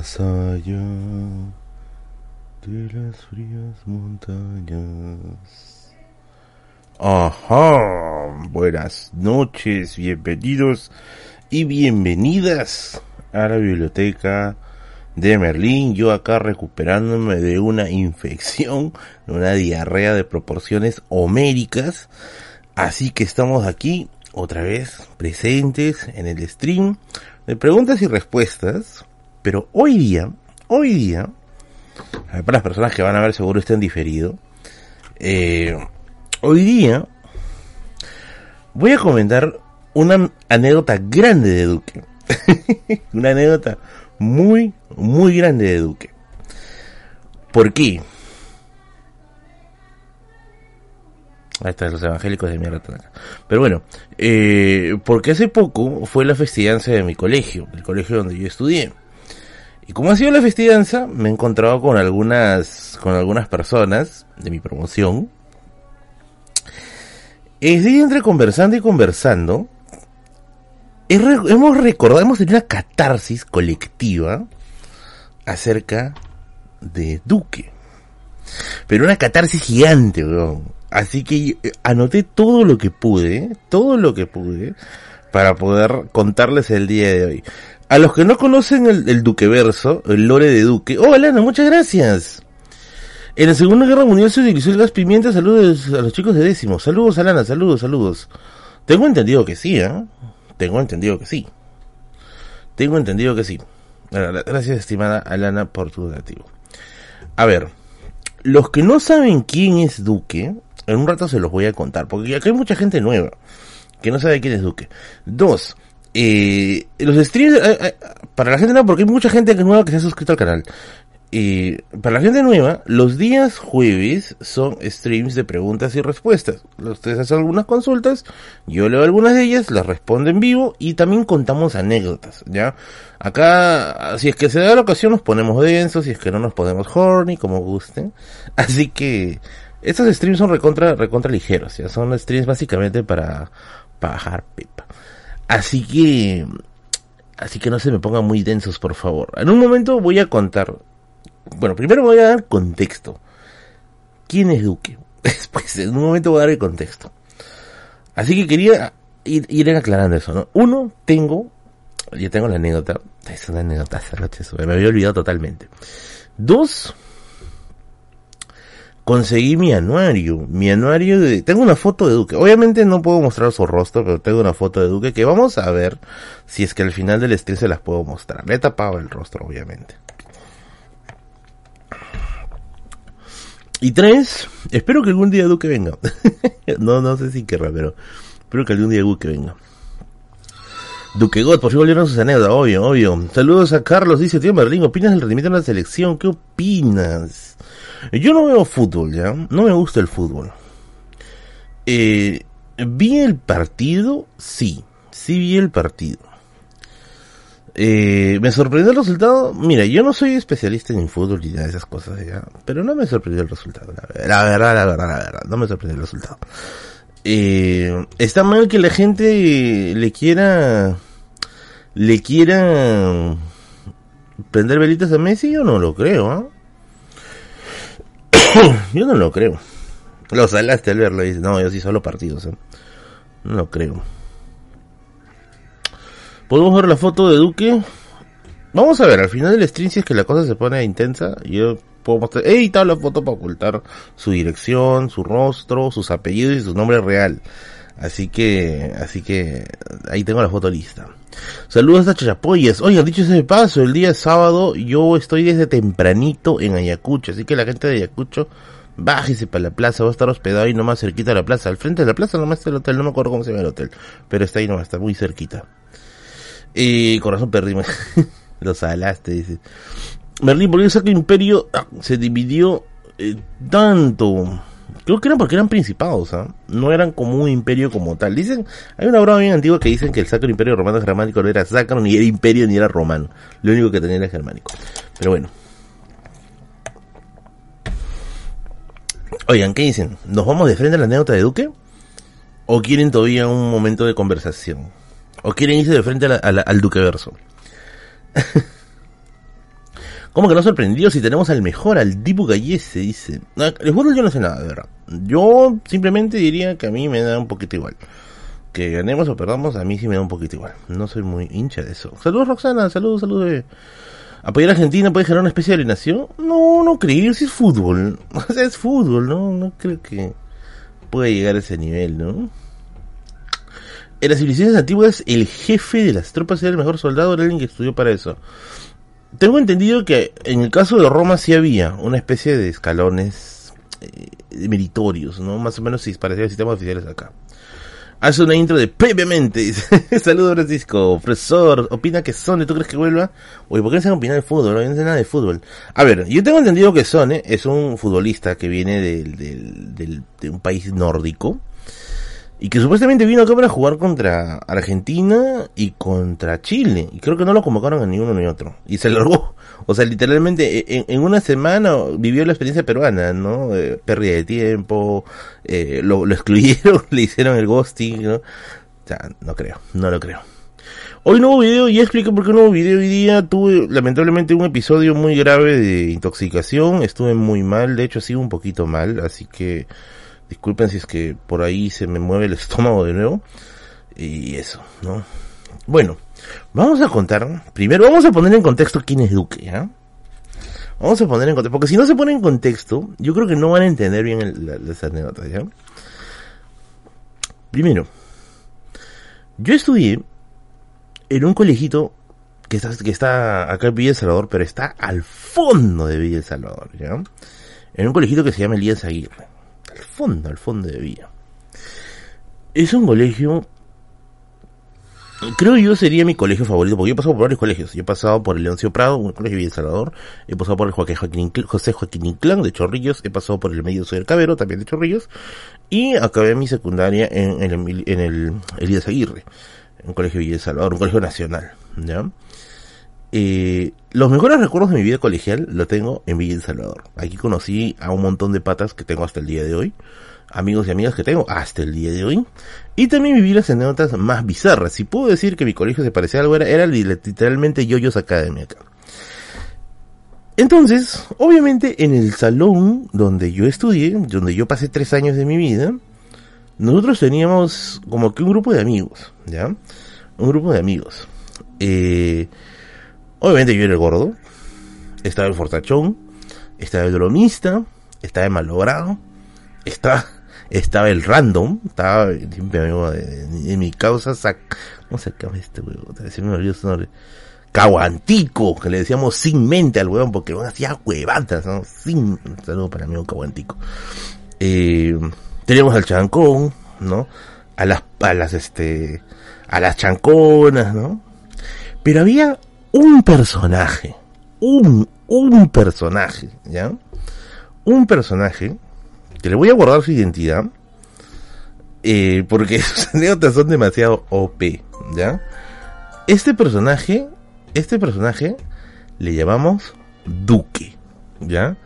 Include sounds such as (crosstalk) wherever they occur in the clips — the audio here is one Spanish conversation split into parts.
Más allá de las frías montañas. Ajá, buenas noches, bienvenidos y bienvenidas a la biblioteca de Merlín. Yo acá recuperándome de una infección, de una diarrea de proporciones homéricas. Así que estamos aquí otra vez presentes en el stream de preguntas y respuestas. Pero hoy día, hoy día, para las personas que van a ver seguro estén diferido, eh, hoy día voy a comentar una anécdota grande de Duque. (laughs) una anécdota muy, muy grande de Duque. ¿Por qué? Ahí están los evangélicos de mierda. Pero bueno, eh, porque hace poco fue la festividad de mi colegio, el colegio donde yo estudié. Y como ha sido la festividad, me he encontrado con algunas, con algunas personas de mi promoción. Es decir, entre conversando y conversando, hemos recordado, hemos tenido una catarsis colectiva acerca de Duque. Pero una catarsis gigante, weón. Así que eh, anoté todo lo que pude, todo lo que pude, para poder contarles el día de hoy. A los que no conocen el, el Duqueverso, el lore de Duque, oh Alana, muchas gracias. En la Segunda Guerra Mundial se utilizó el gas pimienta, saludos a los chicos de décimo, saludos Alana, saludos, saludos. Tengo entendido que sí, ¿eh? Tengo entendido que sí. Tengo entendido que sí. Gracias, estimada Alana, por tu donativo. A ver, los que no saben quién es Duque, en un rato se los voy a contar, porque acá hay mucha gente nueva que no sabe quién es Duque. Dos, eh, los streams, eh, eh, para la gente nueva, porque hay mucha gente nueva que se ha suscrito al canal. Eh, para la gente nueva, los días jueves son streams de preguntas y respuestas. Ustedes hacen algunas consultas, yo leo algunas de ellas, las respondo en vivo y también contamos anécdotas, ¿ya? Acá, si es que se da la ocasión, nos ponemos densos, si es que no nos ponemos horny, como gusten. (laughs) Así que, estos streams son recontra, recontra ligeros, ya son streams básicamente para, para bajar pipa. Así que, así que no se me pongan muy densos, por favor. En un momento voy a contar. Bueno, primero voy a dar contexto. ¿Quién es Duque? (laughs) Después, en un momento voy a dar el contexto. Así que quería ir, ir aclarando eso, ¿no? Uno, tengo, yo tengo la anécdota, es una anécdota, me había olvidado totalmente. Dos, conseguí mi anuario, mi anuario de, tengo una foto de Duque, obviamente no puedo mostrar su rostro, pero tengo una foto de Duque que vamos a ver si es que al final del stream se las puedo mostrar. Le he tapado el rostro, obviamente. Y tres, espero que algún día Duque venga. (laughs) no, no sé si querrá, pero espero que algún día Duque venga. Duque God, por fin volvieron sus anécdotas, obvio, obvio. Saludos a Carlos, dice tío Merlín, ¿opinas del rendimiento de la selección? ¿Qué opinas? Yo no veo fútbol, ¿ya? No me gusta el fútbol. Eh, ¿Vi el partido? Sí, sí vi el partido. Eh, ¿Me sorprendió el resultado? Mira, yo no soy especialista en fútbol y esas cosas, ¿ya? Pero no me sorprendió el resultado, la, verdad, la verdad, la verdad, no me sorprendió el resultado. Eh, está mal que la gente le quiera, le quiera prender velitas a Messi, yo no lo creo, ¿ah? (coughs) yo no lo creo. Lo salaste al verlo. Dice, no, yo sí solo partidos. ¿eh? No lo creo. ¿Podemos ver la foto de Duque? Vamos a ver, al final del stream, es que la cosa se pone intensa, yo puedo mostrar. He editado la foto para ocultar su dirección, su rostro, sus apellidos y su nombre real. Así que, así que, ahí tengo la foto lista. Saludos a Chachapoyas. Oigan, dicho ese paso, el día sábado yo estoy desde tempranito en Ayacucho, así que la gente de Ayacucho, bájese para la plaza, va a estar hospedado ahí nomás cerquita de la plaza. Al frente de la plaza nomás está el hotel, no me acuerdo cómo se llama el hotel, pero está ahí nomás, está muy cerquita. Y corazón perdimos. (laughs) Lo salaste, dice. Merlín, ¿por qué el Imperio ah, se dividió eh, tanto? Creo que eran porque eran principados, ¿ah? No eran como un imperio como tal. Dicen, hay una broma bien antigua que dicen que el Sacro Imperio Romano Germánico no era sacro, ni era imperio, ni era romano. Lo único que tenía era germánico. Pero bueno. Oigan, ¿qué dicen? ¿Nos vamos de frente a la anécdota de Duque? ¿O quieren todavía un momento de conversación? ¿O quieren irse de frente al Duque verso? (laughs) ¿Cómo que no sorprendido si tenemos al mejor, al Dibu Gallese? Dice. El fútbol yo no sé nada, de verdad. Yo simplemente diría que a mí me da un poquito igual. Que ganemos o perdamos, a mí sí me da un poquito igual. No soy muy hincha de eso. Saludos Roxana, saludos, saludos. ¿Apoyar a Argentina puede generar una especie de alienación? No, no creo, si es fútbol. (laughs) Es fútbol, ¿no? No creo que pueda llegar a ese nivel, ¿no? En las civilizaciones antiguas, el jefe de las tropas era el mejor soldado, era alguien que estudió para eso. Tengo entendido que en el caso de Roma sí había una especie de escalones eh, meritorios, ¿no? Más o menos si parecía el sistema oficiales acá. Hace una intro de previamente. (laughs) Saludos Francisco. Profesor, opina que Sone, ¿tú crees que vuelva? Oye, ¿por qué no se opinar de fútbol? No sé nada de fútbol. A ver, yo tengo entendido que Sone es un futbolista que viene del, del, de un país nórdico y que supuestamente vino acá para jugar contra Argentina y contra Chile. Y creo que no lo convocaron a ni uno ni otro. Y se (laughs) largó. O sea, literalmente e, en, una semana vivió la experiencia peruana, ¿no? Eh, pérdida de tiempo, eh, lo, excluyeron, (laughs) le hicieron el ghosting, ¿no? O sea, no creo, no lo creo. Hoy no hubo video, y explico por qué no hubo video hoy día. Tuve lamentablemente un episodio muy grave de intoxicación. Estuve muy mal, de hecho sigo un poquito mal, así que Disculpen si es que por ahí se me mueve el (laughs) estómago de nuevo. Y eso, ¿no? Bueno, vamos a contar. Primero vamos a poner en contexto quién es Duque, ¿ya? Vamos a poner en contexto. Porque si no se pone en contexto, yo creo que no van a entender bien las anécdotas, ¿ya? Primero, yo estudié en un colegito que está, que está acá en Villa El Salvador, pero está al fondo de Villa El Salvador, ¿ya? En un colegito que se llama Elías Aguirre fondo, al fondo de vía. Es un colegio, creo yo sería mi colegio favorito, porque yo he pasado por varios colegios. Yo he pasado por el Leoncio Prado, un colegio de Salvador, he pasado por el Joaquín, José Joaquín Inclán de Chorrillos, he pasado por el Medio Cabero, también de Chorrillos, y acabé mi secundaria en, el, en el Elías Aguirre, un colegio de Salvador, un colegio nacional, ¿ya? Eh, los mejores recuerdos de mi vida colegial lo tengo en Villa El Salvador. Aquí conocí a un montón de patas que tengo hasta el día de hoy. Amigos y amigas que tengo hasta el día de hoy. Y también viví las anécdotas más bizarras. Si puedo decir que mi colegio se parecía a algo, era, era literalmente Yoyos Academy acá. Entonces, obviamente en el salón donde yo estudié, donde yo pasé tres años de mi vida, nosotros teníamos como que un grupo de amigos, ¿ya? Un grupo de amigos. Eh, Obviamente yo era el gordo, estaba el fortachón, estaba el bromista, estaba el malogrado, estaba, estaba el random, estaba de, mi causa, sac, ¿cómo se llama este huevo? Se me olvidó su. Caguantico, que le decíamos sin mente al huevón, porque bueno, hacía huevatas, ¿no? Sin, saludo para mi amigo Caguantico. Eh, teníamos al chancón, ¿no? A las, a las, este, a las chanconas, ¿no? Pero había un personaje, un, un personaje, ¿ya? Un personaje que le voy a guardar su identidad, eh, porque (laughs) sus anécdotas son demasiado OP, ¿ya? Este personaje, este personaje le llamamos Duque, ¿ya?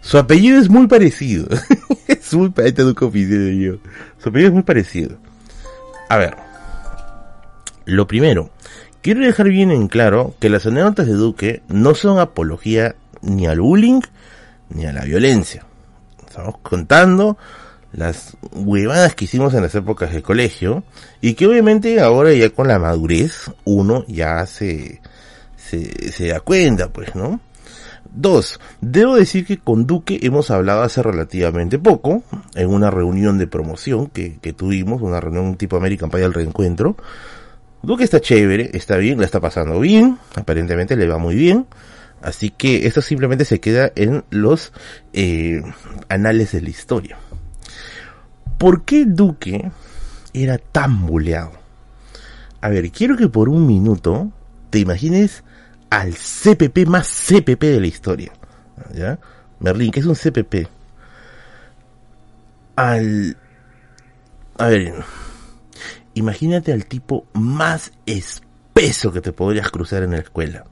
Su apellido es muy parecido. (laughs) es muy este Duque oficial yo. Su apellido es muy parecido. A ver. Lo primero, Quiero dejar bien en claro que las anécdotas de Duque no son apología ni al bullying ni a la violencia. Estamos contando las huevadas que hicimos en las épocas de colegio y que obviamente ahora ya con la madurez uno ya se, se, da cuenta, pues, ¿no? Dos, debo decir que con Duque hemos hablado hace relativamente poco, en una reunión de promoción que, que tuvimos, una reunión tipo American Pie al reencuentro, Duque está chévere, está bien, la está pasando bien, aparentemente le va muy bien. Así que esto simplemente se queda en los eh, anales de la historia. ¿Por qué Duque era tan buleado? A ver, quiero que por un minuto te imagines al CPP más CPP de la historia. ¿Ya? Merlín, ¿qué es un CPP? Al... A ver, imagínate al tipo más espeso que te podrías cruzar en la escuela.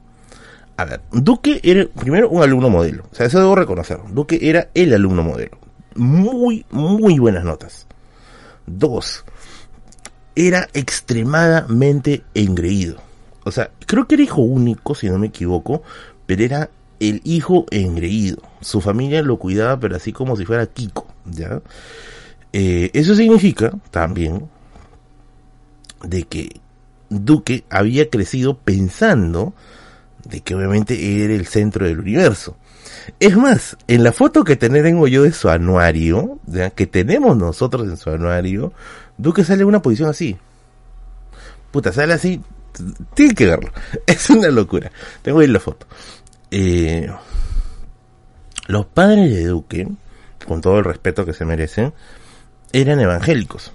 A ver, Duque era primero un alumno modelo. O sea, eso debo reconocer. Duque era el alumno modelo. Muy, muy buenas notas. Dos, era extremadamente engreído. O sea, creo que era hijo único, si no me equivoco, pero era el hijo engreído. Su familia lo cuidaba, pero así como si fuera Kiko, ¿ya? Eh, eso significa también de que Duque había crecido pensando de que obviamente era el centro del universo. Es más, en la foto que tengo yo de su anuario, que tenemos nosotros en su anuario, Duque sale en una posición así. Puta, sale así. Tiene que verlo. (laughs) Es una locura. Tengo ahí la foto. Eh, los padres de Duque, con todo el respeto que se merecen, eran evangélicos.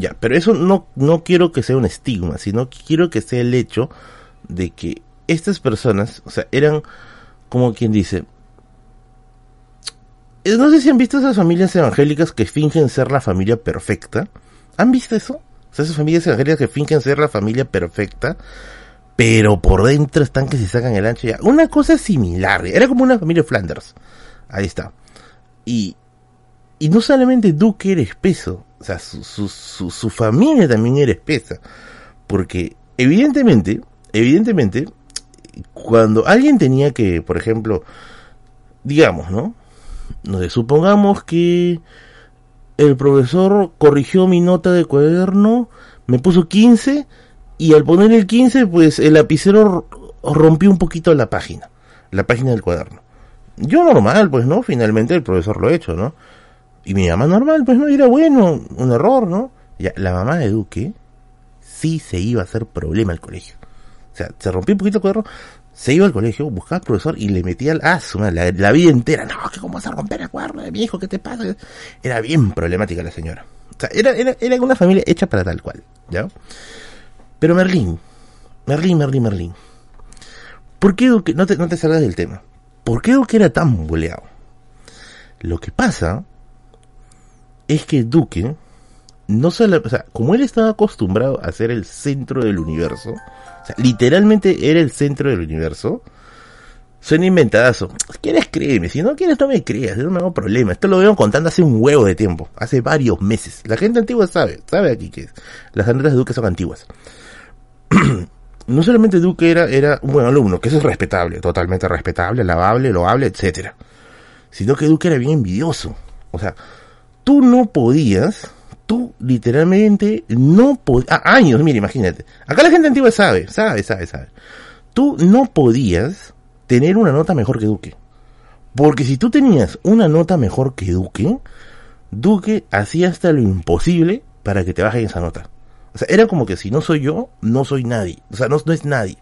Ya, pero eso no, no quiero que sea un estigma, sino quiero que sea el hecho de que estas personas, o sea, eran como quien dice, eh, no sé si han visto esas familias evangélicas que fingen ser la familia perfecta. ¿Han visto eso? Esas familias evangélicas que fingen ser la familia perfecta, pero por dentro están que se sacan el ancho ya. Una cosa similar, era como una familia Flanders. Ahí está. Y, y no solamente Duque era espeso, o sea, su, su, su, familia también era espesa. Porque evidentemente, evidentemente, cuando alguien tenía que, por ejemplo, digamos, ¿no? Nos supongamos que el profesor corrigió mi nota de cuaderno, me puso 15 y al poner el 15, pues el lapicero rompió un poquito la página, la página del cuaderno. Yo normal, pues, ¿no? Finalmente el profesor lo ha hecho, ¿no? Y mi mamá normal, pues no, era bueno, un error, ¿no? Ya, la mamá de Duque sí se iba a hacer problema al colegio. O sea, se rompió un poquito el cuaderno, se iba al colegio, buscaba al profesor y le metía al ah, la, vida entera. No, que cómo vas a romper el cuaderno de mi hijo, ¿qué te pasa? Era bien problemática la señora. O sea, era, era, era una familia hecha para tal cual, ¿ya? Pero Merlín, Merlín, Merlín, Merlín. ¿Por qué Duque, no te, no te salgas del tema? ¿Por qué Duque era tan boleado? Lo que pasa es que Duque, no o sea, como él estaba acostumbrado a ser el centro del universo, o sea, literalmente era el centro del universo, suena inventadazo. ¿Quieres créeme? Si no quieres no me creas, no me hago problema. Esto lo veo contando hace un huevo de tiempo, hace varios meses. La gente antigua sabe, sabe aquí que las anécdotas de Duque son antiguas. (clears throat) no solamente Duque era, era un buen alumno, que eso es respetable, totalmente respetable, lavable, loable, etcétera, sino que Duque era bien envidioso. O sea, tú no podías, tú literalmente no podías, ah, años, mira, imagínate. Acá la gente antigua sabe, sabe, sabe, sabe. Tú no podías tener una nota mejor que Duque. Porque si tú tenías una nota mejor que Duque, Duque hacía hasta lo imposible para que te bajen esa nota. O sea, era como que si no soy yo, no soy nadie. O sea, no, no es nadie.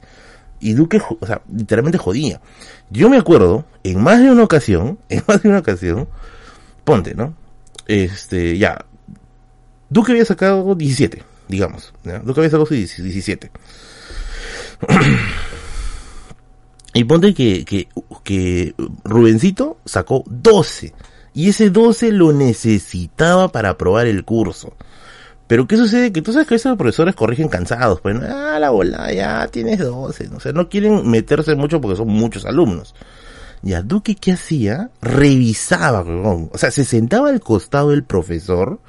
Y Duque, o sea, literalmente jodía. Yo me acuerdo, en más de una ocasión, (laughs) en más de una ocasión, ponte, ¿no? Este, ya. Duque había sacado 17, digamos. Duque había sacado 17. (clears throat) y ponte que, que, que Rubencito sacó 12. Y ese 12 lo necesitaba para aprobar el curso. Pero ¿qué sucede? Que tú sabes que a veces los profesores corrigen cansados, pues, ah, la bola, ya tienes 12, o sea, no quieren meterse mucho porque son muchos alumnos. Y a Duque, ¿qué hacía? Revisaba, o sea, se sentaba al costado del profesor,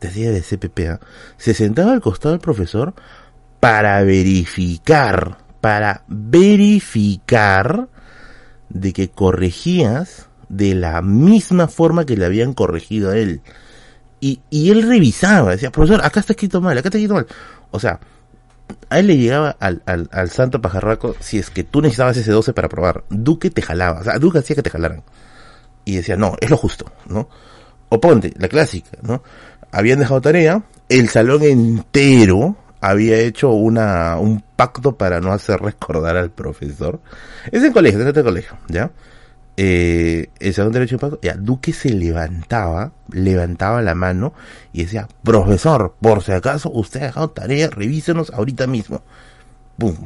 decía de CPPA, se sentaba al costado del profesor para verificar, para verificar de que corregías de la misma forma que le habían corregido a él. Y, y él revisaba, decía, profesor, acá está escrito mal, acá está escrito mal. O sea, a él le llegaba al, al, al santo pajarraco si es que tú necesitabas ese 12 para probar. Duque te jalaba, o sea, Duque hacía que te jalaran. Y decía, no, es lo justo, ¿no? O ponte, la clásica, ¿no? Habían dejado tarea, el salón entero había hecho una, un pacto para no hacer recordar al profesor. Es en colegio, es en colegio, ¿ya? Eh, el salón derecho de paso, ya, Duque se levantaba, levantaba la mano y decía, profesor, por si acaso usted ha dejado tarea, revísenos ahorita mismo. ¡Bum!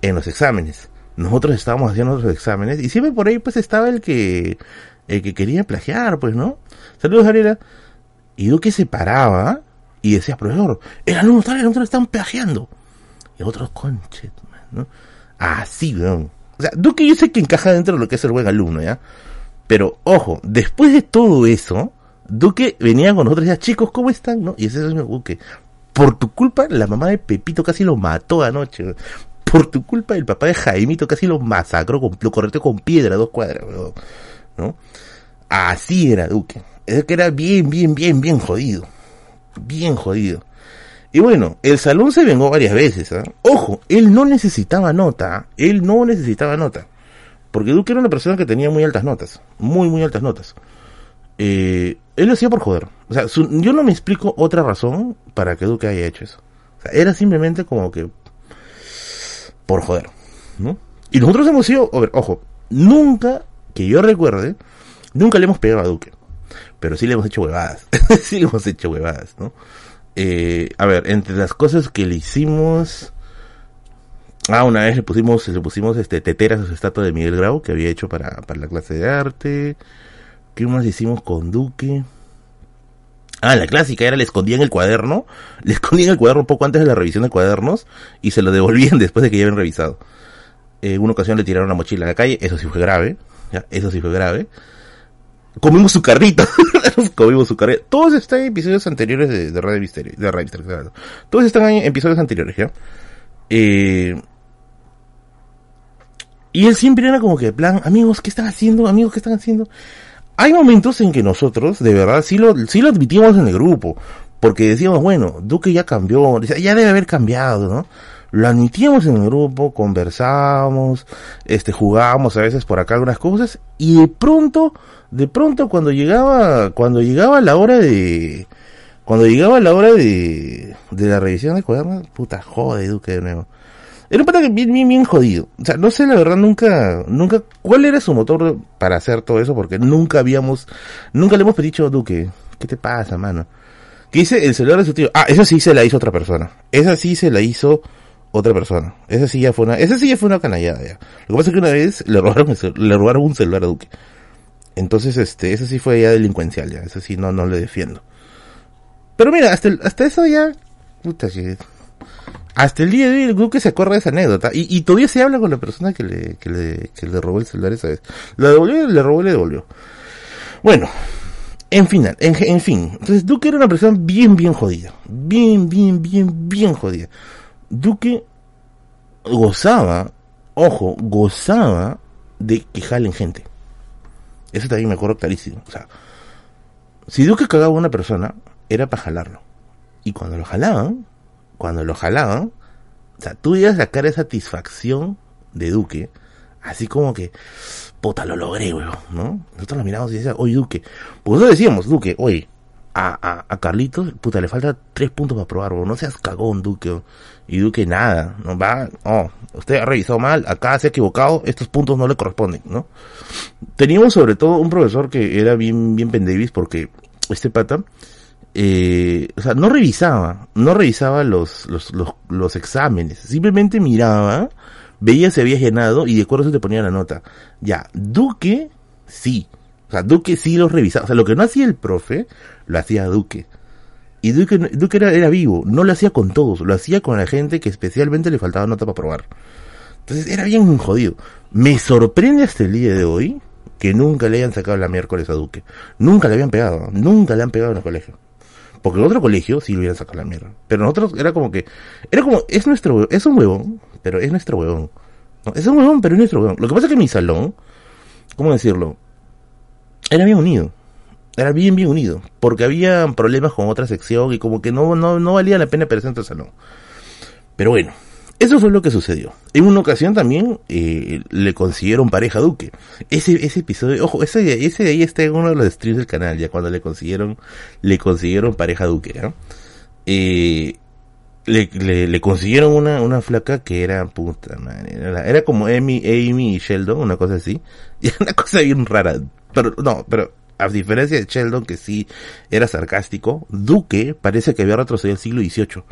En los exámenes. Nosotros estábamos haciendo los exámenes y siempre por ahí pues estaba el que, el que quería plagiar, pues, ¿no? Saludos, Ariela. Y Duque se paraba y decía, profesor, el alumno está, el alumno están plagiando. Y otros, conchet, ¿no? Así, weón o sea, Duque yo sé que encaja dentro de lo que es el buen alumno, ¿ya? Pero, ojo, después de todo eso, Duque venía con nosotros y decía, chicos, ¿cómo están? ¿No? Y ese es el Duque. Por tu culpa, la mamá de Pepito casi lo mató anoche. por tu culpa el papá de Jaimito casi lo masacró, con, lo corrió con piedra dos cuadras. ¿No? Así era Duque. Es que era bien, bien, bien, bien jodido. Bien jodido. Y bueno, el salón se vengó varias veces. ¿ah? Ojo, él no necesitaba nota. Él no necesitaba nota. Porque Duque era una persona que tenía muy altas notas. Muy, muy altas notas. Eh, él lo hacía por joder. O sea, yo no me explico otra razón para que Duque haya hecho eso. O sea, era simplemente como que por joder, ¿no? Y nosotros hemos sido, ojo, nunca que yo recuerde, nunca le hemos pegado a Duque. Pero sí le hemos hecho huevadas. (laughs) sí le hemos hecho huevadas, ¿no? Eh, a ver, entre las cosas que le hicimos... Ah, una vez le pusimos, le pusimos este teteras a su estatua de Miguel Grau que había hecho para, para la clase de arte. ¿Qué más hicimos con Duque? Ah, la clásica era le escondían el cuaderno, (laughs) le escondían el cuaderno poco antes de la revisión de cuadernos y se lo devolvían (laughs) después de que ya habían revisado. En una ocasión le tiraron la mochila a la calle, eso sí fue grave, eso sí fue grave. Comimos su carrito, (laughs) (laughs) comimos su carrito. Todos están en episodios anteriores de, de Radio Misterio, de Radio Misterio, Todos están en episodios anteriores, ¿ya? Eh, y él siempre era como que, plan, amigos, ¿qué están haciendo? Amigos, ¿qué están haciendo? hay momentos en que nosotros, de verdad, sí lo, sí lo admitimos en el grupo, porque decíamos, bueno, Duque ya cambió, ya debe haber cambiado, ¿no? Lo admitíamos en el grupo, conversábamos, este, jugábamos a veces por acá algunas cosas, y de pronto, de pronto cuando llegaba, cuando llegaba la hora de, cuando llegaba la hora de, de la revisión de cuadernos, puta, jode Duque de nuevo. Era un pata que bien, bien, bien jodido. O sea, no sé la verdad nunca, nunca, cuál era su motor para hacer todo eso, porque nunca habíamos, nunca le hemos dicho, Duque, ¿qué te pasa, mano? ¿Qué dice el celular de su tío? Ah, esa sí se la hizo otra persona. Esa sí se la hizo otra persona. Esa sí ya fue una, esa sí ya fue una canallada ya. Lo que pasa es que una vez le robaron, le robaron un celular a Duque. Entonces, este, esa sí fue ya delincuencial ya. Esa sí no, no le defiendo. Pero mira, hasta, hasta eso ya, hasta el día de hoy el se acuerda de esa anécdota y, todavía se habla con la persona que le, que le, que le robó el celular esa vez. Lo devolvió, le robó y le devolvió. Bueno, en final, en, en, fin. Entonces Duque era una persona bien, bien jodida. Bien, bien, bien, bien jodida. Duque gozaba, ojo, gozaba de que jalen gente. Eso también me acuerdo clarísimo. O sea, si Duque cagaba a una persona, era para jalarlo. Y cuando lo jalaban, cuando lo jalaban, o sea, tú ibas a sacar esa satisfacción de Duque, así como que, puta, lo logré, weón, ¿no? Nosotros lo miramos y decíamos, oye, Duque, pues nosotros decíamos, Duque, oye, a, a, a Carlitos, puta, le falta tres puntos para probar, weón, no seas cagón, Duque, y Duque nada, no va, oh, usted ha revisado mal, acá se ha equivocado, estos puntos no le corresponden, ¿no? Teníamos sobre todo un profesor que era bien, bien pendevis porque este pata, eh, o sea, no revisaba, no revisaba los, los, los, los, exámenes, simplemente miraba, veía si había llenado y de acuerdo se te ponía la nota. Ya, Duque, sí, o sea, Duque sí los revisaba, o sea, lo que no hacía el profe, lo hacía Duque. Y Duque, Duque era, era vivo, no lo hacía con todos, lo hacía con la gente que especialmente le faltaba nota para probar. Entonces era bien jodido. Me sorprende hasta el día de hoy que nunca le hayan sacado la miércoles a Duque. Nunca le habían pegado, nunca le han pegado en el colegio. Porque en otro colegio sí lo hubieran sacado la mierda. Pero nosotros era como que, era como, es nuestro, es un huevón, pero es nuestro huevón. ¿no? Es un huevón, pero es nuestro huevón. Lo que pasa es que mi salón, ¿cómo decirlo? Era bien unido. Era bien, bien unido. Porque había problemas con otra sección y como que no, no, no valía la pena presentar el salón. Pero bueno, eso fue lo que sucedió. En una ocasión también eh, le consiguieron pareja a Duque. Ese, ese episodio, ojo, ese, ese de ahí está en uno de los streams del canal, ya cuando le consiguieron, le consiguieron pareja a Duque, ¿no? Eh, le, le, le, consiguieron una, una flaca que era puta madre, era, era, como Amy, Amy y Sheldon, una cosa así. Y (laughs) una cosa bien rara. Pero, no, pero a diferencia de Sheldon, que sí era sarcástico, Duque parece que había retrocedido al siglo XVIII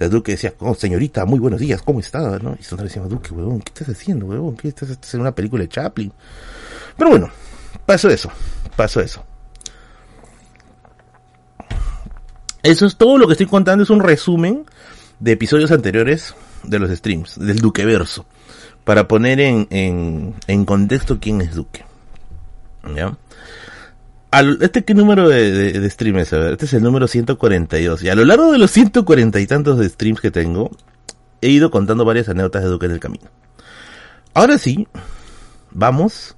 sea, Duque decía, oh, señorita, muy buenos días, ¿cómo está? ¿no? Y nosotros decíamos, Duque, huevón, ¿qué estás haciendo, huevón? ¿Qué estás haciendo una película de Chaplin? Pero bueno, pasó eso, pasó eso. Eso es todo lo que estoy contando, es un resumen de episodios anteriores de los streams, del Duque Verso, para poner en, en, en contexto quién es Duque. ¿Ya? ¿Este qué número de, de, streams? A ver, este es el número 142. Y a lo largo de los 140 y tantos de streams que tengo, he ido contando varias anécdotas de Duque en el camino. Ahora sí, vamos,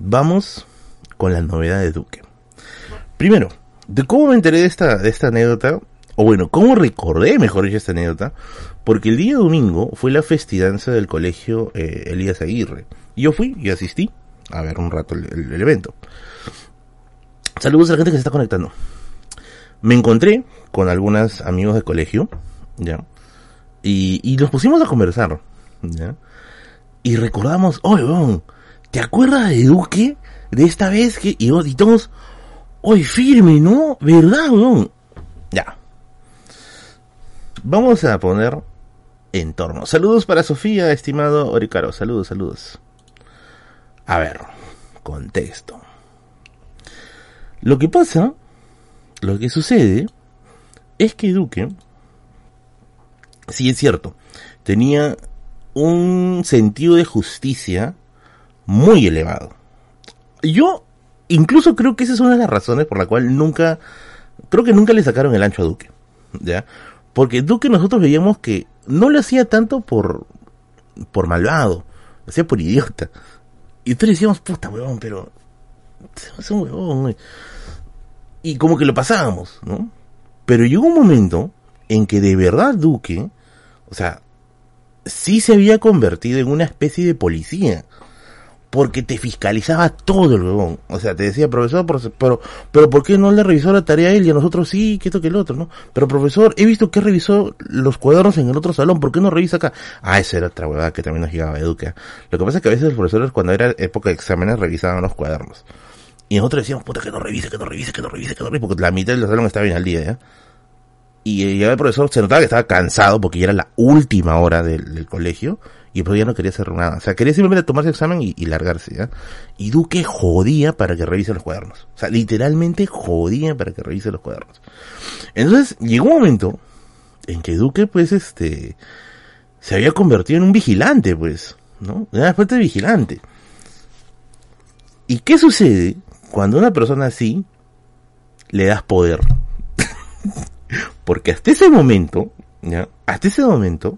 vamos con la novedad de Duque. Primero, de cómo me enteré de esta, de esta anécdota, o bueno, cómo recordé, mejor esta anécdota, porque el día domingo fue la festidanza del colegio eh, Elías Aguirre. Yo fui y asistí a ver un rato el, evento. Saludos a la gente que se está conectando. Me encontré con algunos amigos de colegio, ¿ya? Y, y nos pusimos a conversar, ¿ya? Y recordamos, oye, ¿te acuerdas de Duque? De esta vez que, y, y todos, oye, firme, ¿no? ¿Verdad, weón? Ya. Vamos a poner entorno. Saludos para Sofía, estimado Oricaro. Saludos, saludos. A ver, contexto. Lo que pasa, lo que sucede, es que Duque, sí es cierto, tenía un sentido de justicia muy elevado. Yo incluso creo que esa es una de las razones por la cual nunca, creo que nunca le sacaron el ancho a Duque, ¿ya? Porque Duque nosotros veíamos que no lo hacía tanto por, por malvado, lo hacía por idiota. Y nosotros decíamos, puta huevón, pero es un huevón. Y como que lo pasábamos, ¿no? Pero llegó un momento en que de verdad Duque, o sea, sí se había convertido en una especie de policía porque te fiscalizaba todo el huevón. O sea, te decía, profesor, pero, pero ¿por qué no le revisó la tarea a él y a nosotros sí, que esto que el otro, no? Pero profesor, he visto que revisó los cuadernos en el otro salón, ¿por qué no revisa acá? Ah, esa era otra huevada que también nos llegaba a Educa. Lo que pasa es que a veces los profesores cuando era época de exámenes revisaban los cuadernos. Y nosotros decíamos, puta, que no revise, que no revise, que no revise, que no revise, porque la mitad del salón estaba bien al día, ¿ya? Y ya el profesor se notaba que estaba cansado porque ya era la última hora del colegio y pues ya no quería hacer nada. O sea, quería simplemente tomarse el examen y, largarse, ¿ya? Y Duque jodía para que revise los cuadernos. O sea, literalmente jodía para que revise los cuadernos. Entonces, llegó un momento en que Duque, pues, este, se había convertido en un vigilante, pues, ¿no? Una especie de vigilante. ¿Y qué sucede cuando a una persona así le das poder? (laughs) Porque hasta ese momento, ¿ya? Hasta ese momento,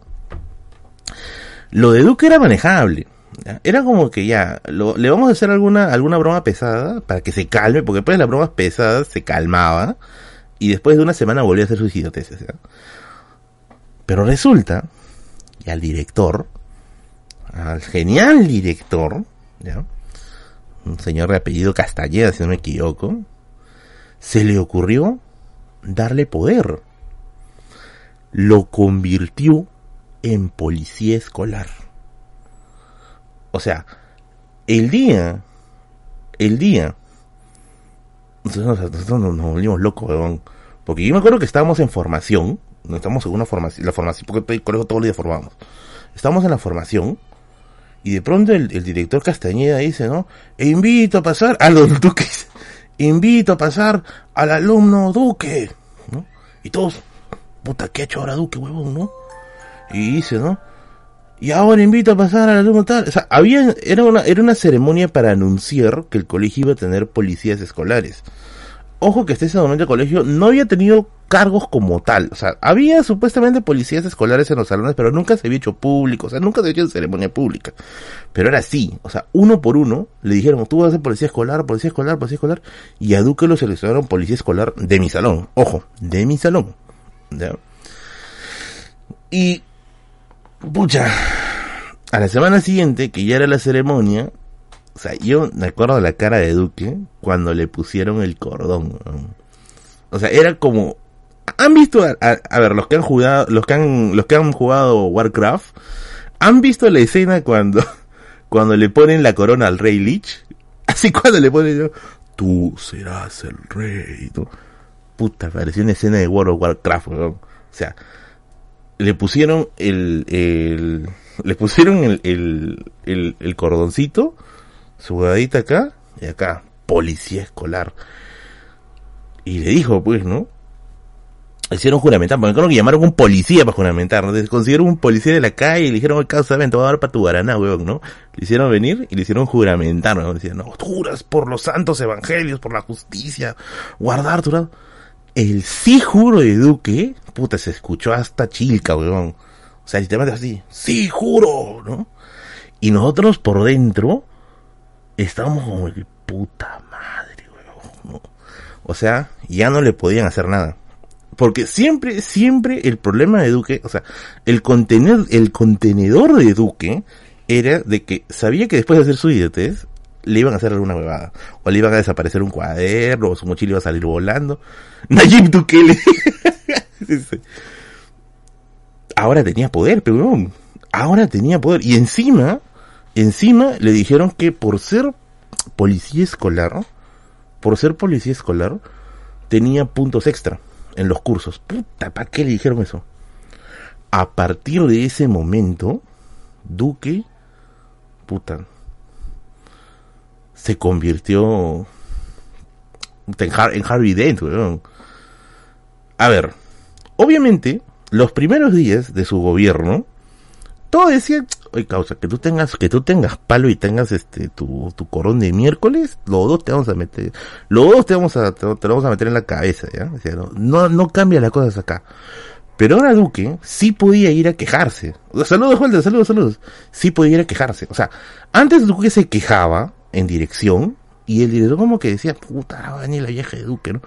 lo de Duque era manejable. Era como que ya, le vamos a hacer alguna, alguna broma pesada para que se calme, porque después de las bromas pesadas se calmaba y después de una semana volvía a hacer sus idioteces. Pero resulta que al director, al genial director, un señor de apellido Castañeda, si no me equivoco, se le ocurrió darle poder. Lo convirtió en policía escolar. O sea, el día, el día, nosotros, nos, volvimos locos, Porque yo me acuerdo que estábamos en formación, no estamos en una formación, la formación, porque el colegio todos los días formamos. Estamos en la formación, y de pronto el, director Castañeda dice, ¿no? E invito a pasar a los (laughs) duques, invito a pasar al alumno Duque, ¿no? Y todos, puta, ¿qué ha hecho ahora Duque, huevón, no? Y dice, ¿no? Y ahora invito a pasar al alumno tal. O sea, había, era una, era una ceremonia para anunciar que el colegio iba a tener policías escolares. Ojo que hasta ese momento el colegio no había tenido cargos como tal. O sea, había supuestamente policías escolares en los salones, pero nunca se había hecho público. O sea, nunca se había hecho ceremonia pública. Pero era así. O sea, uno por uno le dijeron, tú vas a ser policía escolar, policía escolar, policía escolar. Y a Duque lo seleccionaron policía escolar de mi salón. Ojo, de mi salón. Y pucha, a la semana siguiente, que ya era la ceremonia, o sea, yo me acuerdo de la cara de Duque cuando le pusieron el cordón. O sea, era como, han visto, a, ver, los que han jugado, los que han, los que han jugado Warcraft, han visto la escena cuando, (laughs) cuando le ponen la corona al rey Lich, (laughs) así cuando le ponen, tú serás el rey, puta, parecía una escena de World of Warcraft, o sea, le pusieron el, el le pusieron el, el, el, cordoncito, su acá, y acá, policía escolar. Y le dijo, pues, ¿no? Hicieron juramentar, porque creo que llamaron un policía para juramentar, ¿no? Consiguieron un policía de la calle y le dijeron, causa, ven, voy a dar para tu guaraná, weón, ¿no? Le hicieron venir y le hicieron juramentar, ¿no? Decían, no, juras por los santos evangelios, por la justicia, guardar tu lado. El sí juro de Duque, puta, se escuchó hasta chilca, weón. O sea, literalmente así, sí juro, ¿no? Y nosotros por dentro estábamos como puta madre, weón. O sea, ya no le podían hacer nada. Porque siempre, siempre el problema de Duque, o sea, el contener, el contenedor de Duque era de que sabía que después de hacer su idiotez, le iban a hacer alguna huevada. O le iban a desaparecer un cuaderno, o su mochila iba a salir volando. (laughs) Nayib Bukele. (laughs) Ahora tenía poder, pero ahora tenía poder. Y encima, encima le dijeron que por ser policía escolar, por ser policía escolar, tenía puntos extra en los cursos. Puta, ¿para qué le dijeron eso? A partir de ese momento, Duque, puta, se convirtió en, Harvey Dent, A ver, obviamente, los primeros días de su gobierno, todo decía, oye, causa, que tú tengas, que tú tengas palo y tengas este, tu, tu corón de miércoles, los dos te vamos a meter, los dos te vamos a, te, vamos a meter en la cabeza, ya, no, no cambia las cosas acá. Pero ahora Duque sí podía ir a quejarse. Saludos, Walter, saludos, saludos. Sí podía ir a quejarse. O sea, antes Duque se quejaba en dirección y el director como que decía, puta, va la vieja de Duque, ¿no?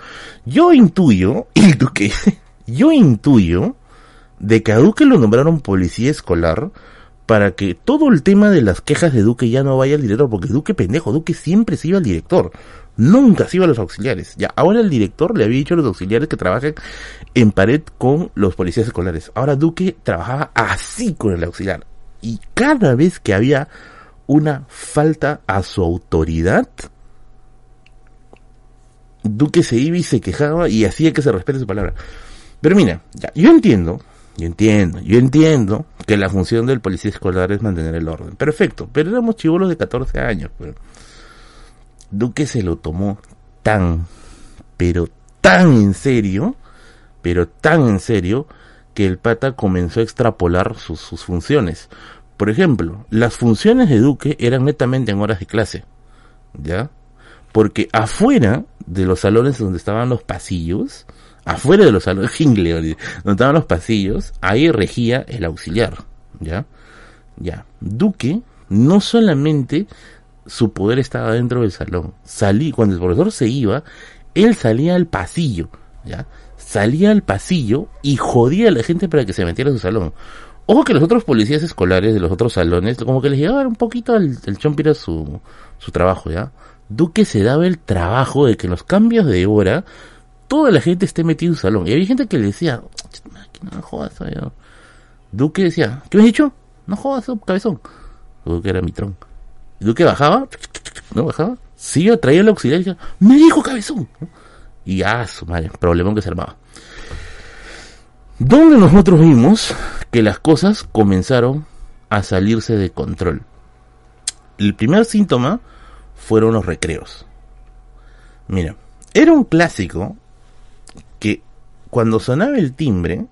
Yo intuyo, (laughs) y Duque, yo intuyo de que a Duque lo nombraron policía escolar para que todo el tema de las quejas de Duque ya no vaya al director, porque Duque pendejo, Duque siempre se iba al director, nunca se iba a los auxiliares. Ya, ahora el director le había dicho a los auxiliares que trabajen en pared con los policías escolares. Ahora Duque trabajaba así con el auxiliar. Y cada vez que había una falta a su autoridad, Duque se iba y se quejaba y hacía que se respete su palabra. Pero mira, yo entiendo yo entiendo, yo entiendo que la función del policía escolar es mantener el orden. Perfecto, pero éramos chivolos de 14 años. Pues. Duque se lo tomó tan, pero tan en serio, pero tan en serio, que el pata comenzó a extrapolar sus funciones. Por ejemplo, las funciones de Duque eran netamente en horas de clase. ¿Ya? Porque afuera de los salones donde estaban los pasillos, afuera de los salones, (laughs) donde estaban los pasillos, ahí regía el auxiliar, ¿ya? Ya. Duque, no solamente su poder estaba dentro del salón, salí, cuando el profesor se iba, él salía al pasillo, ¿ya? Salía al pasillo y jodía a la gente para que se metiera a su salón. Ojo que los otros policías escolares de los otros salones, como que les llegaba un poquito el, el chompira su, su trabajo, ¿ya? Duque se daba el trabajo de que los cambios de hora toda la gente esté metida en un salón. Y había gente que le decía, no jodas, Duque decía, ¿qué me has dicho? No jodas, cabezón. Duque era mi tron. Duque bajaba, no bajaba, sí, traía el auxiliar y decía, me dijo cabezón. Y ya, su madre, problemón que se armaba. Donde nosotros vimos que las cosas comenzaron a salirse de control. El primer síntoma fueron los recreos. Mira, era un clásico que cuando sonaba el timbre,